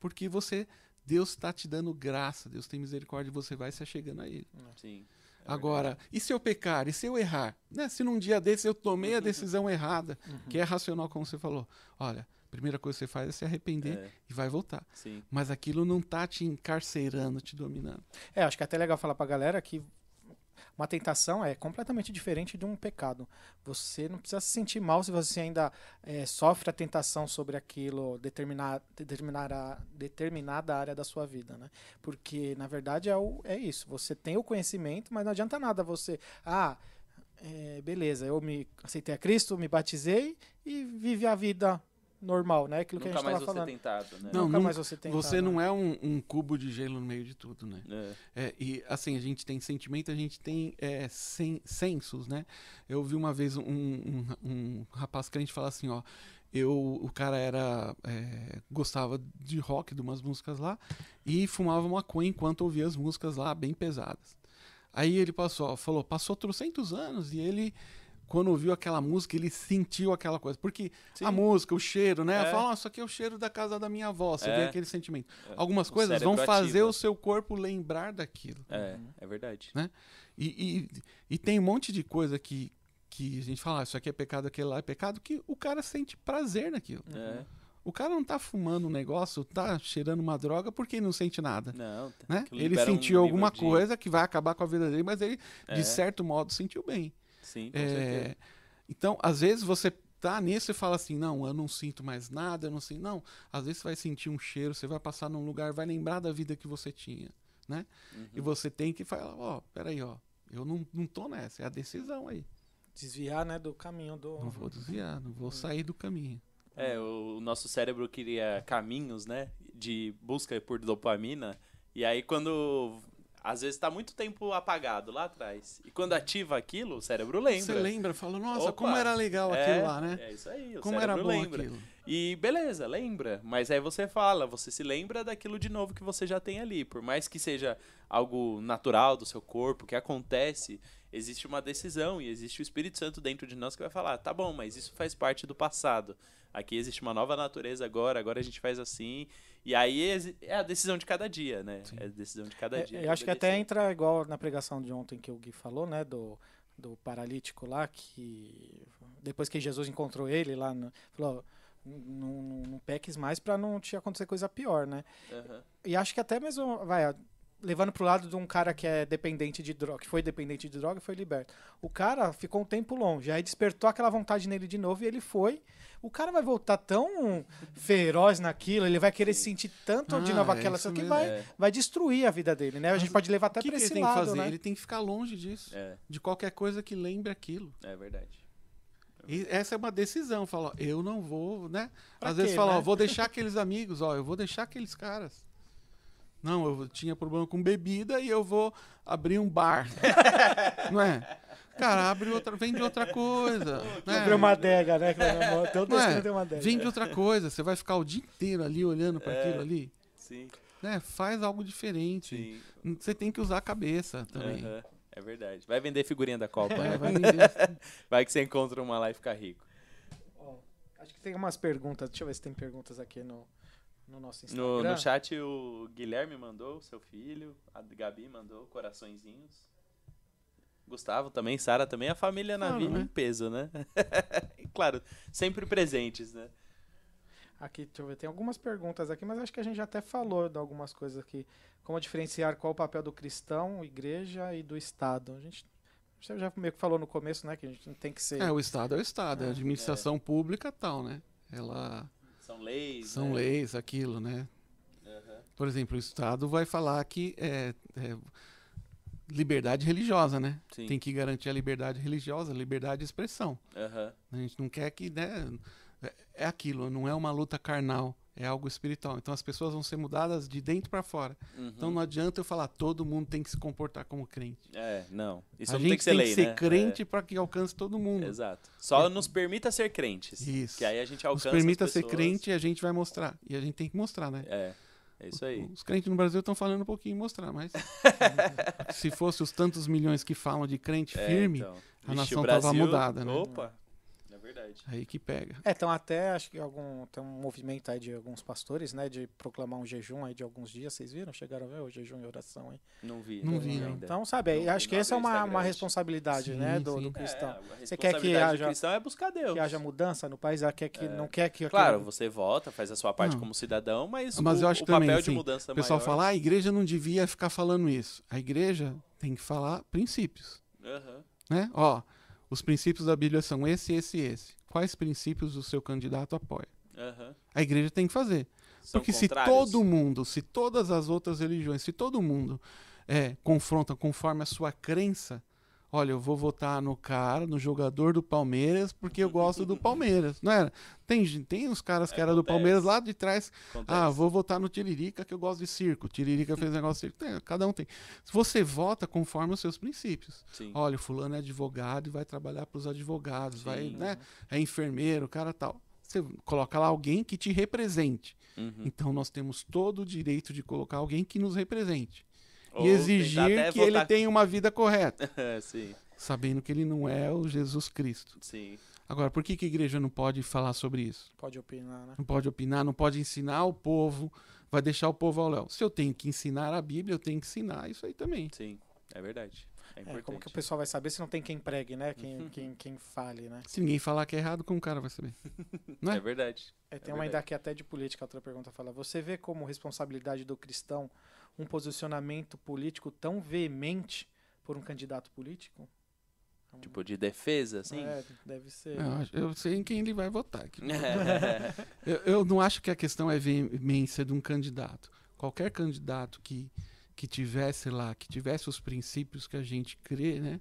Speaker 4: porque você, Deus está te dando graça, Deus tem misericórdia e você vai se achegando a Ele.
Speaker 2: Sim.
Speaker 4: Agora, e se eu pecar? E se eu errar? Né? Se num dia desse eu tomei a decisão errada, que é racional, como você falou. Olha, a primeira coisa que você faz é se arrepender
Speaker 2: É,
Speaker 4: e vai voltar.
Speaker 2: sim.
Speaker 4: Mas aquilo não tá te encarcerando, te dominando.
Speaker 1: É, acho que é até legal falar pra galera que uma tentação é completamente diferente de um pecado. Você não precisa se sentir mal se você ainda eh, sofre a tentação sobre aquilo, determinar, determinar a, determinada área da sua vida, né? Porque, na verdade, é, o, é isso. Você tem o conhecimento, mas não adianta nada você... Ah, eh, beleza, eu me aceitei a Cristo, me batizei e vive a vida normal, né? Aquilo que
Speaker 2: Nunca
Speaker 1: a gente
Speaker 2: mais
Speaker 1: falando.
Speaker 2: tentado, né?
Speaker 4: Não,
Speaker 1: Nunca mais você tentar,
Speaker 4: Você
Speaker 1: né?
Speaker 4: não é um, um cubo de gelo no meio de tudo, né?
Speaker 2: É.
Speaker 4: É, e assim, a gente tem sentimento, a gente tem é, sen- sensos, né? Eu ouvi uma vez um, um, um rapaz crente falar assim, ó. Eu, o cara era. é, gostava de rock, de umas músicas lá, e fumava maconha enquanto ouvia as músicas lá, bem pesadas. Aí ele passou, ó, falou, passou trocentos anos, e ele, quando ouviu aquela música, ele sentiu aquela coisa. Porque
Speaker 2: Sim.
Speaker 4: a música, o cheiro, né?
Speaker 2: É.
Speaker 4: Fala, "Ah, isso aqui é o cheiro da casa da minha avó, você
Speaker 2: É.
Speaker 4: vê aquele sentimento.
Speaker 2: É.
Speaker 4: Algumas
Speaker 2: O
Speaker 4: coisas vão fazer
Speaker 2: ativa.
Speaker 4: o seu corpo lembrar daquilo.
Speaker 2: É, é verdade.
Speaker 4: E, e, e tem um monte de coisa que, que a gente fala, ah, isso aqui é pecado, aquele lá é pecado, que o cara sente prazer naquilo.
Speaker 2: É.
Speaker 4: O cara não tá fumando um negócio, tá cheirando uma droga porque ele não sente nada.
Speaker 2: Não,
Speaker 4: Né?
Speaker 2: aquilo
Speaker 4: Ele
Speaker 2: um
Speaker 4: sentiu
Speaker 2: nível
Speaker 4: alguma
Speaker 2: de-
Speaker 4: coisa que vai acabar com a vida dele, mas ele,
Speaker 2: É.
Speaker 4: de certo modo, sentiu bem.
Speaker 2: Sim, com
Speaker 4: É,
Speaker 2: certeza.
Speaker 4: então, às vezes você tá nisso e fala assim, não, eu não sinto mais nada, eu não sinto. Não, às vezes você vai sentir um cheiro, você vai passar num lugar, vai lembrar da vida que você tinha, né? E
Speaker 2: Uhum.
Speaker 4: você tem que falar, ó, peraí, ó, eu não, não tô nessa, é a decisão aí.
Speaker 1: Desviar, né, do caminho do...
Speaker 4: Não vou desviar, não vou sair do caminho.
Speaker 2: É, o, o nosso cérebro cria caminhos, né? De busca por dopamina. E aí quando. Às vezes tá muito tempo apagado lá atrás. E quando ativa aquilo, o cérebro lembra.
Speaker 4: Você lembra, fala, nossa,
Speaker 2: Opa,
Speaker 4: como era legal
Speaker 2: é,
Speaker 4: aquilo lá, né?
Speaker 2: É isso aí, o
Speaker 4: Como era bom
Speaker 2: lembra.
Speaker 4: aquilo.
Speaker 2: E beleza, lembra. Mas aí você fala, você se lembra daquilo de novo que você já tem ali. Por mais que seja algo natural do seu corpo, que acontece, existe uma decisão e existe o Espírito Santo dentro de nós que vai falar: tá bom, mas isso faz parte do passado. Aqui existe uma nova natureza agora, agora a gente faz assim. E aí é a decisão de cada dia, né? É a decisão de cada
Speaker 1: É,
Speaker 2: dia.
Speaker 1: eu acho que até entra igual na pregação de ontem que o Gui falou, né? Do, do paralítico lá, que depois que Jesus encontrou ele lá, no- falou: não, não, peques mais pra não te acontecer coisa pior, né?
Speaker 2: Aham.
Speaker 1: E acho que até mesmo, vai, levando pro lado de um cara que é dependente de droga, que foi dependente de droga e foi liberto. O cara ficou um tempo longe, aí despertou aquela vontade nele de novo e ele foi. O cara vai voltar tão feroz naquilo, ele vai querer sentir tanto de
Speaker 4: Ah,
Speaker 1: novo
Speaker 4: é
Speaker 1: aquela coisa que vai,
Speaker 2: É,
Speaker 1: vai destruir a vida dele, né? A gente
Speaker 4: Mas
Speaker 1: pode levar até
Speaker 4: que,
Speaker 1: pra
Speaker 4: que ele
Speaker 1: esse
Speaker 4: tem que
Speaker 1: lado,
Speaker 4: fazer?
Speaker 1: né?
Speaker 4: Ele tem que ficar longe disso.
Speaker 2: é,
Speaker 4: De qualquer coisa que lembre aquilo.
Speaker 2: é verdade.
Speaker 4: E essa é uma decisão, fala, ó, eu não vou, né?
Speaker 1: Pra
Speaker 4: Às vezes
Speaker 1: quê,
Speaker 4: fala, ó,
Speaker 1: né?
Speaker 4: vou deixar aqueles amigos, ó, eu vou deixar aqueles caras. Não, eu tinha problema com bebida e eu vou abrir um bar. não é? Cara, abre outra, vende outra coisa. né?
Speaker 1: Abriu uma adega, né? Todo
Speaker 4: Não é?
Speaker 1: tem uma adega.
Speaker 4: Vende outra coisa, você vai ficar o dia inteiro ali olhando para
Speaker 2: É.
Speaker 4: aquilo ali.
Speaker 2: Sim,
Speaker 4: Né? Faz algo diferente.
Speaker 2: sim.
Speaker 4: Você tem que usar a cabeça também.
Speaker 2: É verdade. Vai vender figurinha da Copa.
Speaker 4: É,
Speaker 2: né?
Speaker 4: vai.
Speaker 2: Vai que você encontra uma lá e fica rico.
Speaker 1: Ó, acho que tem umas perguntas. Deixa eu ver se tem perguntas aqui no, no nosso Instagram.
Speaker 2: No, no chat o Guilherme mandou, seu filho, a Gabi mandou coraçõezinhos. Gustavo também, Sara também, a família na vida
Speaker 4: né?
Speaker 2: em peso, né? Claro, sempre presentes, né?
Speaker 1: Aqui, deixa eu ver, tem algumas perguntas aqui, mas acho que a gente já até falou de algumas coisas aqui. Como diferenciar qual o papel do cristão, igreja e do Estado. A gente você já meio que falou no começo, né? Que a gente não tem que ser.
Speaker 4: É, o Estado é o Estado, é a administração pública tal, né? Ela
Speaker 2: São leis.
Speaker 4: são
Speaker 2: né?
Speaker 4: leis, aquilo, né?
Speaker 2: Aham.
Speaker 4: Por exemplo, o Estado vai falar que é, é liberdade religiosa, né?
Speaker 2: Sim.
Speaker 4: Tem que garantir a liberdade religiosa, liberdade de expressão.
Speaker 2: Aham.
Speaker 4: A gente não quer que, né? é- É aquilo, não é uma luta carnal, é algo espiritual. Então as pessoas vão ser mudadas de dentro para fora.
Speaker 2: Uhum.
Speaker 4: Então não adianta eu falar todo mundo tem que se comportar como crente.
Speaker 2: É, não. Isso
Speaker 4: a
Speaker 2: não
Speaker 4: gente
Speaker 2: tem que ser lei, né?
Speaker 4: crente para que alcance todo
Speaker 2: É,
Speaker 4: mundo.
Speaker 2: Exato. Só nos permita ser crentes.
Speaker 4: Isso.
Speaker 2: Que aí a gente
Speaker 4: Nos
Speaker 2: alcança
Speaker 4: permita
Speaker 2: as
Speaker 4: ser crente e a gente vai mostrar. E a gente tem que mostrar, né?
Speaker 2: É, é isso aí.
Speaker 4: Os crentes no Brasil estão falando um pouquinho mostrar, mas se fosse os tantos milhões que falam de crente
Speaker 2: É,
Speaker 4: firme,
Speaker 2: então.
Speaker 4: a
Speaker 2: Vixe,
Speaker 4: nação
Speaker 2: o
Speaker 4: tava
Speaker 2: Brasil-
Speaker 4: mudada, né?
Speaker 2: Opa, verdade.
Speaker 4: Aí que pega.
Speaker 1: É, então até acho que algum tem um movimento aí de alguns pastores, né, de proclamar um jejum aí de alguns dias. Vocês viram? Chegaram a ver o jejum e oração aí?
Speaker 2: Não vi.
Speaker 4: Não vi,
Speaker 2: vi
Speaker 4: não.
Speaker 2: ainda.
Speaker 1: Então, sabe,
Speaker 2: Não-
Speaker 1: acho que
Speaker 2: não
Speaker 1: essa é uma, uma responsabilidade,
Speaker 4: Sim,
Speaker 1: né, do,
Speaker 4: sim.
Speaker 1: do
Speaker 2: É,
Speaker 1: cristão.
Speaker 2: a
Speaker 1: Você quer que haja-
Speaker 2: cristão é buscar Deus.
Speaker 1: Que haja mudança no país, quer que não quer que
Speaker 2: É. Claro, você vota, faz a sua parte
Speaker 4: Não.
Speaker 2: como cidadão, mas,
Speaker 4: Mas
Speaker 2: o,
Speaker 4: eu acho
Speaker 2: o
Speaker 4: também,
Speaker 2: papel de
Speaker 4: assim,
Speaker 2: mudança
Speaker 4: O pessoal
Speaker 2: maior...
Speaker 4: fala, ah, a igreja não devia ficar falando isso. A igreja tem que falar princípios,
Speaker 2: Aham.
Speaker 4: né? Ó, os princípios da Bíblia são esse, esse e esse. Quais princípios o seu candidato apoia?
Speaker 2: Aham.
Speaker 4: A igreja tem que fazer.
Speaker 2: São
Speaker 4: Porque se
Speaker 2: contrários.
Speaker 4: todo mundo, se todas as outras religiões, se todo mundo é, confronta conforme a sua crença, olha, eu vou votar no cara, no jogador do Palmeiras, porque eu gosto do Palmeiras, não era? Tem, tem os caras que eram do. Palmeiras lá de trás,
Speaker 2: Acontece.
Speaker 4: ah, vou votar no Tiririca que eu gosto de circo. Tiririca fez negócio de circo. Tem, cada um tem. Se você vota conforme os seus princípios.
Speaker 2: Sim.
Speaker 4: Olha, o fulano é advogado e vai trabalhar para os advogados, vai,
Speaker 2: Sim.
Speaker 4: né? É enfermeiro, cara tal. Você coloca lá alguém que te represente.
Speaker 2: Uhum.
Speaker 4: Então nós temos todo o direito de colocar alguém que nos represente
Speaker 2: Ou
Speaker 4: e exigir que ele tenha uma vida correta,
Speaker 2: sim,
Speaker 4: sabendo que ele não é o Jesus Cristo.
Speaker 2: sim.
Speaker 4: Agora, por que, que a igreja não pode falar sobre isso?
Speaker 1: Pode opinar, né?
Speaker 4: Não pode opinar, não pode ensinar o povo, vai deixar o povo ao léu. Se eu tenho que ensinar a Bíblia, eu tenho que ensinar isso aí também.
Speaker 2: Sim, é verdade. É
Speaker 1: É,
Speaker 2: importante.
Speaker 1: como que o pessoal vai saber se não tem quem pregue, né? Quem, quem, quem fale, né?
Speaker 4: Se ninguém falar que é errado, como o cara vai saber? Não é?
Speaker 2: É verdade.
Speaker 1: É, tem
Speaker 2: É
Speaker 1: uma ainda
Speaker 2: verdade.
Speaker 1: aqui até de política, outra pergunta fala. Você vê como responsabilidade do cristão um posicionamento político tão veemente por um candidato político? É
Speaker 2: Tipo, de defesa, assim.
Speaker 1: É, deve ser.
Speaker 4: Eu, eu sei em quem ele vai votar. aqui. Eu, eu não acho que a questão é veemência de um candidato. Qualquer candidato que, que tivesse lá, que tivesse os princípios que a gente crê, né?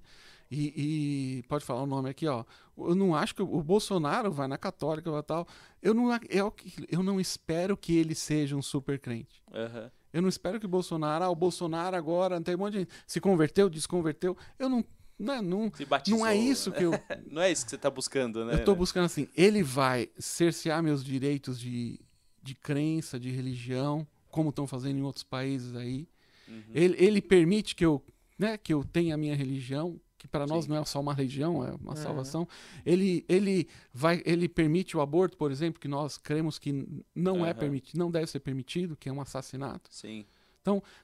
Speaker 4: E, e pode falar o nome aqui, ó. Eu não acho que o, Bolsonaro vai na católica vai tal. Eu não, ac- eu, eu não espero que ele seja um super crente.
Speaker 2: Aham.
Speaker 4: Eu não espero que o Bolsonaro, ah, o Bolsonaro agora, tem um monte de gente, se converteu, desconverteu. Eu não, não, é- não, não é isso que eu,
Speaker 2: Não é isso que você tá buscando, né?
Speaker 4: eu tô buscando assim, ele vai cercear meus direitos de, de crença, de religião, como estão fazendo em outros países aí.
Speaker 2: Uhum.
Speaker 4: Ele, ele permite que eu, né, que eu tenha a minha religião, que para nós não é só uma religião, é uma
Speaker 1: Uhum.
Speaker 4: salvação. Ele, ele vai, ele permite o aborto, por exemplo, que nós cremos que não é
Speaker 2: Aham.
Speaker 4: permitido, não deve ser permitido, que é um assassinato.
Speaker 2: Sim,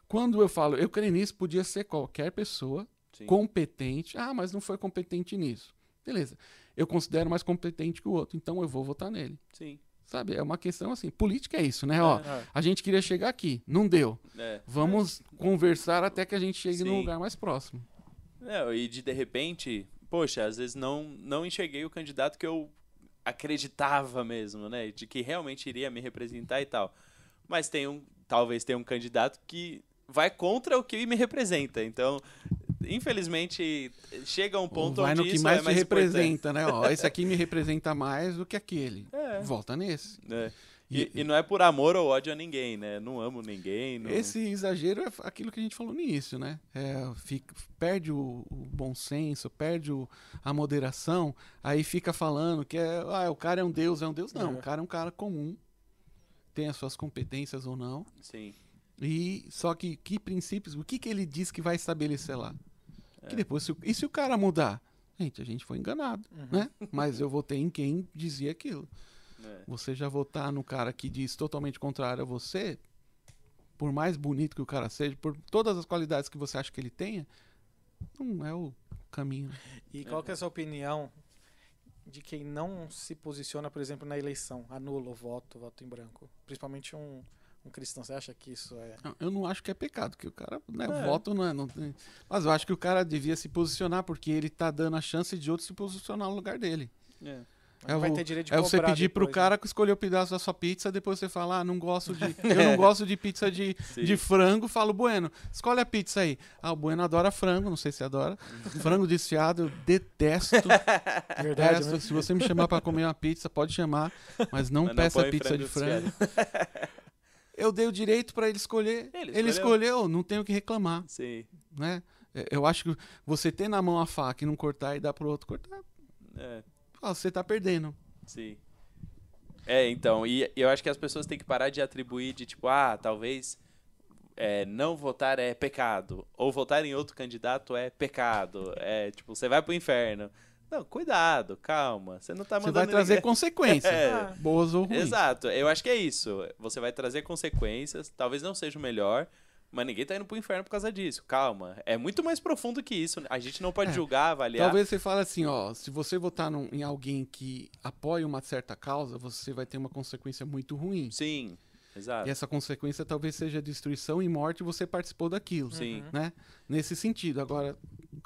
Speaker 4: Quando eu falo, eu creio nisso, podia ser qualquer pessoa
Speaker 2: sim.
Speaker 4: competente. Ah, mas não foi competente nisso. Beleza. Eu considero mais competente que o outro, então eu vou votar nele.
Speaker 2: Sim.
Speaker 4: Sabe? É uma questão assim. Política é isso, né? Ó,
Speaker 1: É.
Speaker 4: a gente queria chegar aqui, não deu.
Speaker 2: É.
Speaker 4: Vamos conversar até que a gente chegue num
Speaker 2: Sim.
Speaker 4: lugar mais próximo.
Speaker 2: É, e de de repente, poxa, às vezes não, não enxerguei o candidato que eu acreditava mesmo, né? De que realmente iria me representar e tal. Mas tem um, talvez tenha um candidato que vai contra o que me representa. Então, infelizmente, chega um ponto
Speaker 4: Vai
Speaker 2: onde
Speaker 4: no que
Speaker 2: isso
Speaker 4: mais
Speaker 2: é
Speaker 4: te
Speaker 2: mais
Speaker 4: representa, né? Ó, esse aqui me representa mais do que aquele.
Speaker 2: É.
Speaker 4: Volta nesse.
Speaker 2: É. E, e não é por amor ou ódio a ninguém, né? Não amo ninguém. Não...
Speaker 4: Esse exagero é aquilo que a gente falou no início, né? É, fica- perde o, o bom senso, perde o- a moderação, aí fica falando que é, ah, o cara é um deus, é um deus. Não,
Speaker 1: É.
Speaker 4: o cara é um cara comum, tem as suas competências ou não,
Speaker 2: Sim.
Speaker 4: e só que que princípios, o que, que ele diz que vai estabelecer lá?
Speaker 2: É.
Speaker 4: Que depois, se, e se o cara mudar? Gente, a gente foi enganado,
Speaker 1: Uhum.
Speaker 4: né? Mas eu votei em quem dizia aquilo.
Speaker 2: É.
Speaker 4: Você já votar no cara que diz totalmente contrário a você, por mais bonito que o cara seja, por todas as qualidades que você acha que ele tenha, não é o caminho.
Speaker 1: E qual que é a sua opinião de quem não se posiciona, por exemplo, na eleição, anula o voto, voto em branco? Principalmente um, um cristão. Você acha que isso é.
Speaker 4: Não, Eu não acho que é pecado, que o cara, né, o
Speaker 2: É.
Speaker 4: voto não é, não tem- mas eu acho que o cara devia se posicionar porque ele tá dando a chance de outro se posicionar no lugar dele.
Speaker 2: É.
Speaker 4: É
Speaker 1: vai
Speaker 4: o-
Speaker 1: ter direito de
Speaker 4: É você pedir pro
Speaker 1: depois,
Speaker 4: cara que escolher o pedaço da sua pizza, depois você fala, ah, não gosto de. Eu não gosto de pizza de,
Speaker 2: Sim.
Speaker 4: de frango, falo, Bueno, escolhe a pizza aí. Ah, o Bueno adora frango, não sei se adora. frango desfiado, eu detesto.
Speaker 1: Né? Verdade,
Speaker 4: detesto.
Speaker 1: né?
Speaker 4: Se você me chamar pra comer uma pizza, pode chamar, mas não
Speaker 2: Mas não
Speaker 4: peça
Speaker 2: põe
Speaker 4: pizza de
Speaker 2: frango
Speaker 4: frango. Eu dei o direito pra ele escolher.
Speaker 2: Ele
Speaker 4: Ele,
Speaker 2: escolheu.
Speaker 4: escolheu, não tenho o que reclamar,
Speaker 2: Sim.
Speaker 4: né? Eu acho que você ter na mão a faca e não cortar e dar pro outro cortar,
Speaker 2: É.
Speaker 4: ah, você tá perdendo.
Speaker 2: Sim. É, então, e eu acho que as pessoas têm que parar de atribuir de tipo, ah, talvez é, não votar é pecado, ou votar em outro candidato é pecado, é tipo, você vai pro inferno. Não, cuidado, calma. Você não tá
Speaker 4: Você
Speaker 2: mandando
Speaker 4: vai trazer
Speaker 2: ninguém-
Speaker 4: consequências,
Speaker 2: É.
Speaker 4: boas ou ruins.
Speaker 2: Exato, eu acho que é isso. Você vai trazer consequências, talvez não seja o melhor, mas ninguém tá indo pro inferno por causa disso. Calma, é muito mais profundo que isso. A gente não pode
Speaker 4: É.
Speaker 2: julgar, avaliar.
Speaker 4: Talvez você fale assim, ó, se você votar num- em alguém que apoia uma certa causa, você vai ter uma consequência muito ruim.
Speaker 2: Sim, exato.
Speaker 4: E essa consequência talvez seja destruição e morte você participou daquilo,
Speaker 2: Sim.
Speaker 4: né? Nesse sentido. Agora,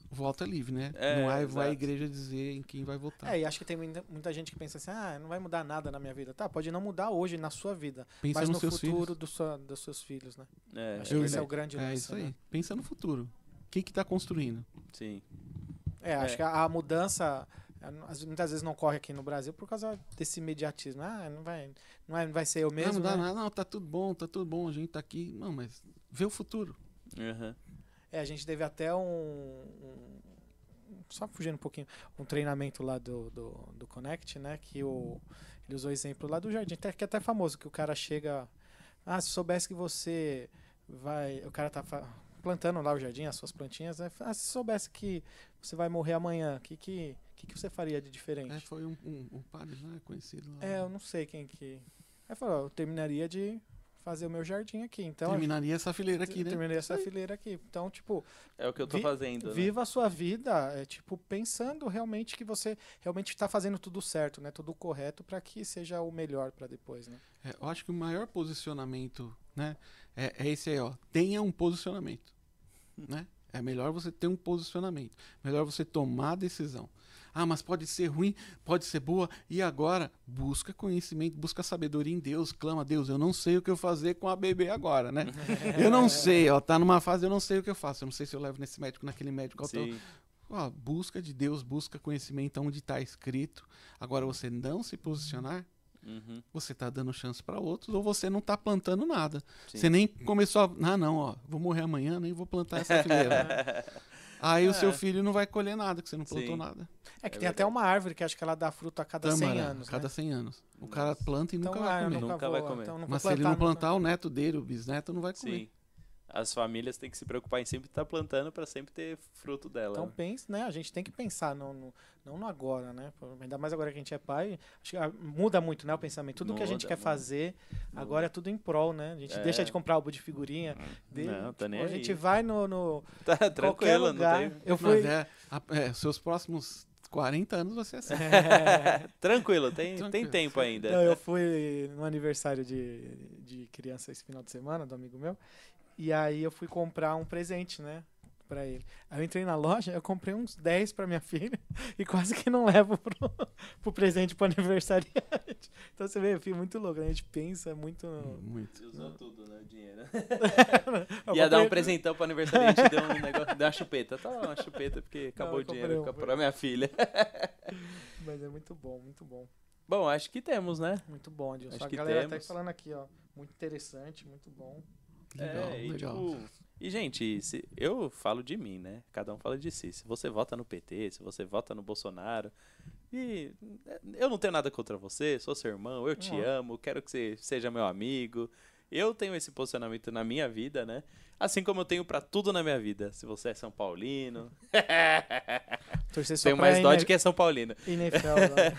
Speaker 4: volta livre, né?
Speaker 2: É,
Speaker 4: não vai, vai a igreja dizer em quem vai votar.
Speaker 1: É, e acho que tem muita, muita gente que pensa assim, ah, não vai mudar nada na minha vida. Tá, pode não mudar hoje na sua vida,
Speaker 4: Pensa
Speaker 1: mas no
Speaker 4: seus
Speaker 1: futuro do sua- dos seus filhos, né?
Speaker 2: É,
Speaker 1: Acho
Speaker 2: é
Speaker 1: que esse é o grande
Speaker 4: É isso aí.
Speaker 1: né?
Speaker 4: Pensa no futuro. Quem que tá construindo?
Speaker 2: Sim.
Speaker 1: É, acho
Speaker 2: É.
Speaker 1: que a, a mudança muitas vezes não ocorre aqui no Brasil por causa desse imediatismo. Ah, não vai, não, é, não vai ser eu
Speaker 4: não,
Speaker 1: mesmo.
Speaker 4: não dá
Speaker 1: né?
Speaker 4: nada, não, tá tudo bom, tá tudo bom, a gente tá aqui. Não, mas vê o futuro.
Speaker 2: Uhum.
Speaker 1: É, a gente teve até um, um- Só fugindo um pouquinho, um treinamento lá do, do, do Connect, né? Que o, ele usou o exemplo lá do jardim, até, que é até famoso, que o cara chega. Ah, se soubesse que você vai. O cara tá plantando lá o jardim, as suas plantinhas, né? Ah, se soubesse que você vai morrer amanhã, o que, que, que, que você faria de diferente?
Speaker 4: É, foi um, um, um padre lá, conhecido lá.
Speaker 1: É, eu não sei quem que. Aí falou, eu terminaria de fazer o meu jardim aqui. Então,
Speaker 4: Terminaria essa fileira aqui, né?
Speaker 1: terminaria essa fileira aqui. Então, tipo,
Speaker 2: É o que eu tô
Speaker 1: Vi-
Speaker 2: fazendo. né?
Speaker 1: viva a sua vida, é, tipo, pensando realmente que você realmente está fazendo tudo certo, né? Tudo correto para que seja o melhor para depois, né?
Speaker 4: É, eu acho que o maior posicionamento, né, é, é esse aí, ó. Tenha um posicionamento, né? É melhor você ter um posicionamento. Melhor você tomar a decisão. Ah, mas pode ser ruim, pode ser boa. E agora, busca conhecimento, busca sabedoria em Deus. Clama a Deus, eu não sei o que eu fazer com a bebê agora, né? Eu não sei, ó, tá numa fase, eu não sei o que eu faço. Eu não sei se eu levo nesse médico, naquele médico.
Speaker 2: Sim.
Speaker 4: Ó, busca de Deus, busca conhecimento onde está escrito. Agora, você não se posicionar,
Speaker 2: Uhum.
Speaker 4: você tá dando chance para outros ou você não tá plantando nada.
Speaker 2: Sim.
Speaker 4: Você nem começou a. Ah, não, ó, vou morrer amanhã, nem vou plantar essa fileira. Aí o seu
Speaker 2: É.
Speaker 4: filho não vai colher nada, que você não plantou
Speaker 2: Sim.
Speaker 4: nada.
Speaker 1: É que
Speaker 2: É
Speaker 1: tem até
Speaker 2: verdade.
Speaker 1: uma árvore que acho que ela dá fruto a cada 100
Speaker 4: Tâmara,
Speaker 1: anos,
Speaker 4: cada
Speaker 1: né?
Speaker 4: 100 anos. O cara planta e
Speaker 1: Então,
Speaker 4: nunca
Speaker 1: ah,
Speaker 4: vai
Speaker 1: eu
Speaker 4: comer.
Speaker 1: nunca
Speaker 2: Nunca vai comer.
Speaker 1: então
Speaker 4: Mas se ele não
Speaker 1: plantar nunca.
Speaker 4: plantar, o neto dele, o bisneto, não vai comer.
Speaker 2: Sim. As famílias têm que se preocupar em sempre estar plantando para sempre ter fruto dela.
Speaker 1: Então
Speaker 2: né?
Speaker 1: pense, né? A gente tem que pensar no, no- não no agora, né? Ainda mais agora que a gente é pai, acho que ah, muda muito, né, o pensamento. Tudo que a gente
Speaker 2: Muda,
Speaker 1: quer
Speaker 2: muda.
Speaker 1: fazer agora é tudo em prol, né? A gente
Speaker 2: É.
Speaker 1: deixa de comprar álbum de figurinha. de-
Speaker 2: Não, tá nem
Speaker 1: a
Speaker 2: aí.
Speaker 1: gente vai no, no
Speaker 2: Tá tranquilo, não
Speaker 1: lugar.
Speaker 2: tem.
Speaker 1: Eu
Speaker 4: Mas
Speaker 1: fui
Speaker 4: é, a- é, seus próximos 40 anos ser assim.
Speaker 2: Tranquilo, tem, tem
Speaker 4: Tranquilo.
Speaker 2: tempo ainda.
Speaker 1: Não, eu fui no aniversário de, de criança esse final de semana, do amigo meu. E aí eu fui comprar um presente, né? Pra ele. Aí eu entrei na loja, eu comprei uns 10 pra minha filha e quase que não levo pro, pro presente pro aniversariante. Então você vê, eu fico muito louco. né? A gente pensa muito.
Speaker 4: Muito.
Speaker 2: Usou tudo, né? O dinheiro. Ia dar um presentão pro aniversariante e deu um negócio, deu uma chupeta. Tá, uma chupeta, porque acabou
Speaker 1: eu
Speaker 2: o dinheiro
Speaker 1: um,
Speaker 2: pra minha filha.
Speaker 1: Mas é muito bom, muito bom.
Speaker 2: Bom, acho que temos, né?
Speaker 1: Muito bom, Adilson.
Speaker 2: Acho
Speaker 1: A
Speaker 2: que
Speaker 1: galera tá
Speaker 2: temos.
Speaker 1: falando aqui, ó. Muito interessante, muito bom.
Speaker 4: Legal,
Speaker 2: é, e,
Speaker 4: legal.
Speaker 2: tipo, e, gente, se- eu falo de mim, né? Cada um fala de si. Se você vota no PT, se você vota no Bolsonaro. E é, eu não tenho nada contra você, sou seu irmão, eu te amo, quero que você seja meu amigo. Eu tenho esse posicionamento na minha vida, né? Assim como eu tenho pra tudo na minha vida. Se você é São Paulino.
Speaker 1: Torcer só
Speaker 2: tenho mais dó de que é São Paulino.
Speaker 1: Inefel, né?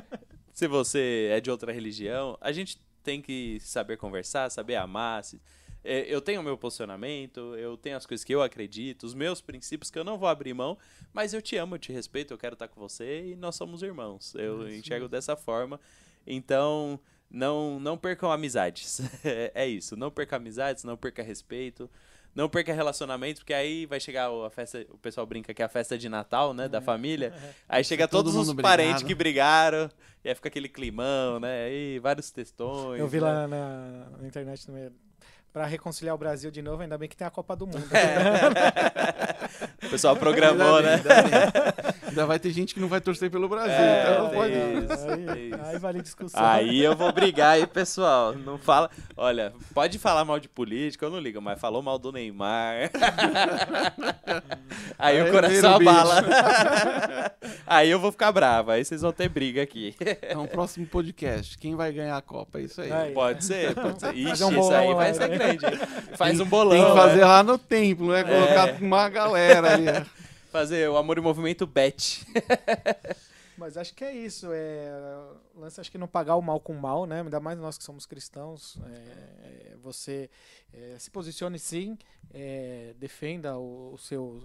Speaker 2: Se você é de outra religião, a gente tem que saber conversar, saber amar. se- é, Eu tenho o meu posicionamento, eu tenho as coisas que eu acredito, os meus princípios que eu não vou abrir mão, mas eu te amo, eu te respeito, eu quero estar com você e nós somos irmãos. Eu
Speaker 4: Isso
Speaker 2: enxergo dessa forma. Então, não, não percam amizades. É- é isso, não perca amizades, não perca respeito. Não perca relacionamentos, porque aí vai chegar a festa, o pessoal brinca que é a festa de Natal, né, da família. Aí chega
Speaker 4: todo
Speaker 2: todos os parentes
Speaker 4: brigado.
Speaker 2: que brigaram, e aí fica aquele climão, né? Aí vários textões.
Speaker 1: Eu vi
Speaker 2: né?
Speaker 1: lá na, na internet também. Pra reconciliar o Brasil de novo, ainda bem que tem a Copa do Mundo.
Speaker 2: O pessoal programou,
Speaker 4: Ainda
Speaker 2: né?
Speaker 4: bem, ainda bem. Ainda vai ter gente que não vai torcer pelo Brasil.
Speaker 2: É,
Speaker 4: então não pode.
Speaker 2: isso,
Speaker 1: aí,
Speaker 2: tem isso.
Speaker 1: aí vale discussão.
Speaker 2: Aí eu vou brigar aí, pessoal. Não fala. Olha, pode falar mal de política, eu não ligo, mas falou mal do Neymar. aí o
Speaker 4: Aí
Speaker 2: coração
Speaker 4: o
Speaker 2: abala. aí eu vou ficar bravo, aí vocês vão ter briga aqui.
Speaker 4: Então, próximo podcast. Quem vai ganhar a Copa? É isso aí.
Speaker 1: Aí.
Speaker 2: Pode ser, pode ser. Ixi,
Speaker 1: um
Speaker 2: isso aí vai ser
Speaker 1: né?
Speaker 2: grande. Faz um bolão.
Speaker 4: Tem que
Speaker 2: né?
Speaker 4: fazer lá no templo, né? Colocar uma galera ali. né?
Speaker 2: Fazer o Amor e Movimento bet.
Speaker 1: Mas acho que é isso. É, o lance acho que não pagar o mal com o mal, né? Ainda mais nós que somos cristãos. É, é, você é, se posicione sim, é, defenda o, o seu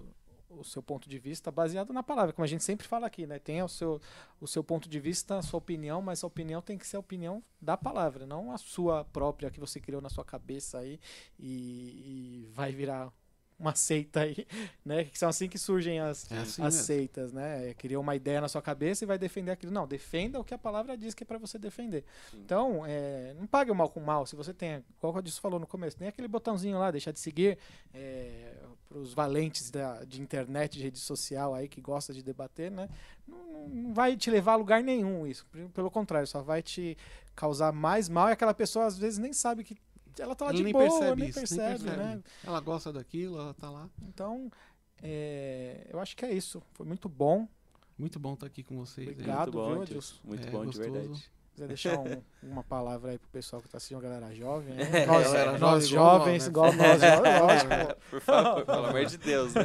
Speaker 1: o seu ponto de vista baseado na palavra, como a gente sempre fala aqui, né? Tenha o seu, o seu ponto de vista, a sua opinião, mas a opinião tem que ser a opinião da palavra, não a sua própria que você criou na sua cabeça aí e, e vai virar uma seita aí, né? Que são assim que surgem as,
Speaker 4: É assim
Speaker 1: as
Speaker 4: mesmo.
Speaker 1: seitas, né? Criou uma ideia na sua cabeça e vai defender aquilo. Não, defenda o que a palavra diz que é para você defender.
Speaker 2: Sim.
Speaker 1: Então, é, não pague o mal com o mal. Se você tem, igual o Disso falou no começo, tem aquele botãozinho lá, deixar de seguir. É, para os valentes da, de internet, de rede social aí que gosta de debater, né? Não- não vai te levar a lugar nenhum isso. Pelo contrário, só vai te causar mais mal e aquela pessoa às vezes nem sabe que ela tá lá
Speaker 4: Ela
Speaker 1: de
Speaker 4: nem
Speaker 1: boa,
Speaker 4: percebe
Speaker 1: nem
Speaker 4: isso, nem
Speaker 1: percebe,
Speaker 4: percebe.
Speaker 1: né?
Speaker 4: Ela gosta daquilo, ela tá lá.
Speaker 1: Então, é, eu acho que é isso. Foi muito bom.
Speaker 4: Muito bom estar aqui com vocês.
Speaker 1: Obrigado.
Speaker 2: Muito bom,
Speaker 1: viu.
Speaker 2: Muito
Speaker 4: É,
Speaker 2: bom,
Speaker 4: gostoso.
Speaker 2: de verdade.
Speaker 1: quiser deixar um- uma palavra aí pro pessoal que tá assistindo, a galera jovem. né?
Speaker 2: É,
Speaker 1: nós,
Speaker 4: galera
Speaker 1: nós
Speaker 4: jovem,
Speaker 1: jovens, igual
Speaker 4: igual nós,
Speaker 1: nós,
Speaker 4: né?
Speaker 1: lógico.
Speaker 2: Por favor, pelo amor de Deus. né?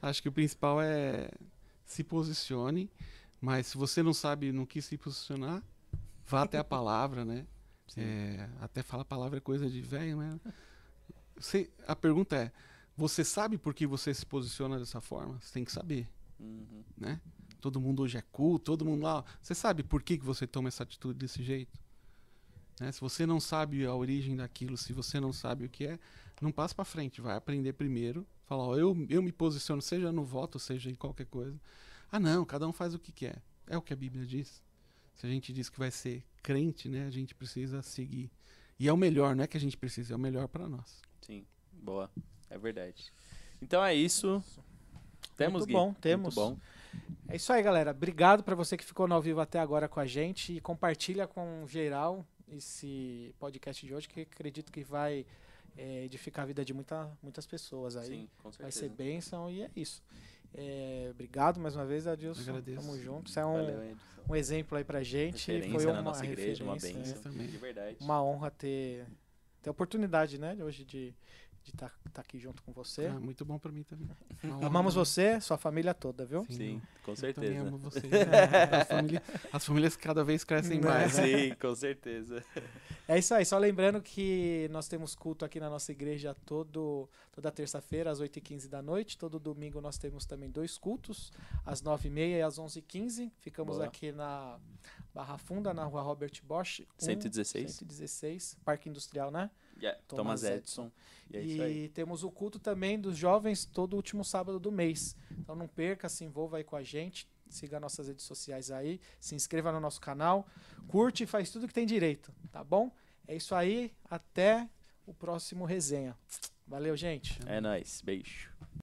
Speaker 4: Acho que o principal é se posicione, mas se você não sabe no que se posicionar, vá até a palavra, né? É, até falar palavra é coisa de velho, né? Você- a pergunta é: você sabe por que você se posiciona dessa forma? Você tem que saber,
Speaker 2: Uhum.
Speaker 4: né? Todo mundo hoje é culto, todo mundo lá. Você sabe por que, que você toma essa atitude desse jeito? Né? Se você não sabe a origem daquilo, se você não sabe o que é, não passa pra frente. Vai aprender primeiro. Fala, ó, eu, eu me posiciono, seja no voto, seja em qualquer coisa. Ah, não, cada um faz o que quer. É o que a Bíblia diz. Se a gente diz que vai ser crente, né, a gente precisa seguir. E é o melhor, não é que a gente precisa, é o melhor pra nós.
Speaker 2: Sim, boa. É verdade. Então é isso. Temos,
Speaker 1: Muito
Speaker 2: Gui?
Speaker 1: bom, temos.
Speaker 2: Muito bom.
Speaker 1: É isso aí, galera. Obrigado pra você que ficou no ao vivo até agora com a gente e compartilha com geral esse podcast de hoje que acredito que vai é, edificar a vida de muita, muitas pessoas aí.
Speaker 2: Sim, com
Speaker 1: vai
Speaker 2: certeza.
Speaker 1: ser bênção e é isso. É, obrigado mais uma vez, Adilson.
Speaker 4: Agradeço.
Speaker 1: Tamo junto. Isso é um,
Speaker 2: Valeu,
Speaker 1: um exemplo aí pra gente.
Speaker 2: Referência
Speaker 1: Foi
Speaker 2: na
Speaker 1: uma
Speaker 2: nossa igreja, uma
Speaker 1: referência,
Speaker 2: bênção.
Speaker 4: também.
Speaker 2: De verdade.
Speaker 1: é Uma honra ter, ter a oportunidade, né, hoje de estar aqui junto com você.
Speaker 4: Ah, muito bom pra mim também. Uma
Speaker 1: Amamos
Speaker 4: né?
Speaker 1: você, sua família toda, viu?
Speaker 2: Sim, com
Speaker 4: Eu também
Speaker 2: certeza.
Speaker 4: amo vocês. A família- as famílias cada vez crescem
Speaker 1: Né?
Speaker 4: mais. né?
Speaker 2: Sim, com certeza.
Speaker 1: É isso aí, só lembrando que nós temos culto aqui na nossa igreja todo, toda terça-feira, às 8h15 da noite. Todo domingo nós temos também dois cultos, às 9h30 e às 11h15. Ficamos
Speaker 2: Boa.
Speaker 1: aqui na Barra Funda, na rua Robert Bosch. 1,
Speaker 2: 116.
Speaker 1: 116, Parque Industrial, né?
Speaker 2: Yeah,
Speaker 1: Thomas
Speaker 2: Thomas Edison. E é
Speaker 1: e temos o culto também dos jovens todo último sábado do mês. Então não perca, se envolva aí com a gente. Siga nossas redes sociais aí, se inscreva no nosso canal, curte e faz tudo que tem direito, tá bom? É isso aí, até o próximo resenha. Valeu, gente.
Speaker 2: É nóis. Beijo.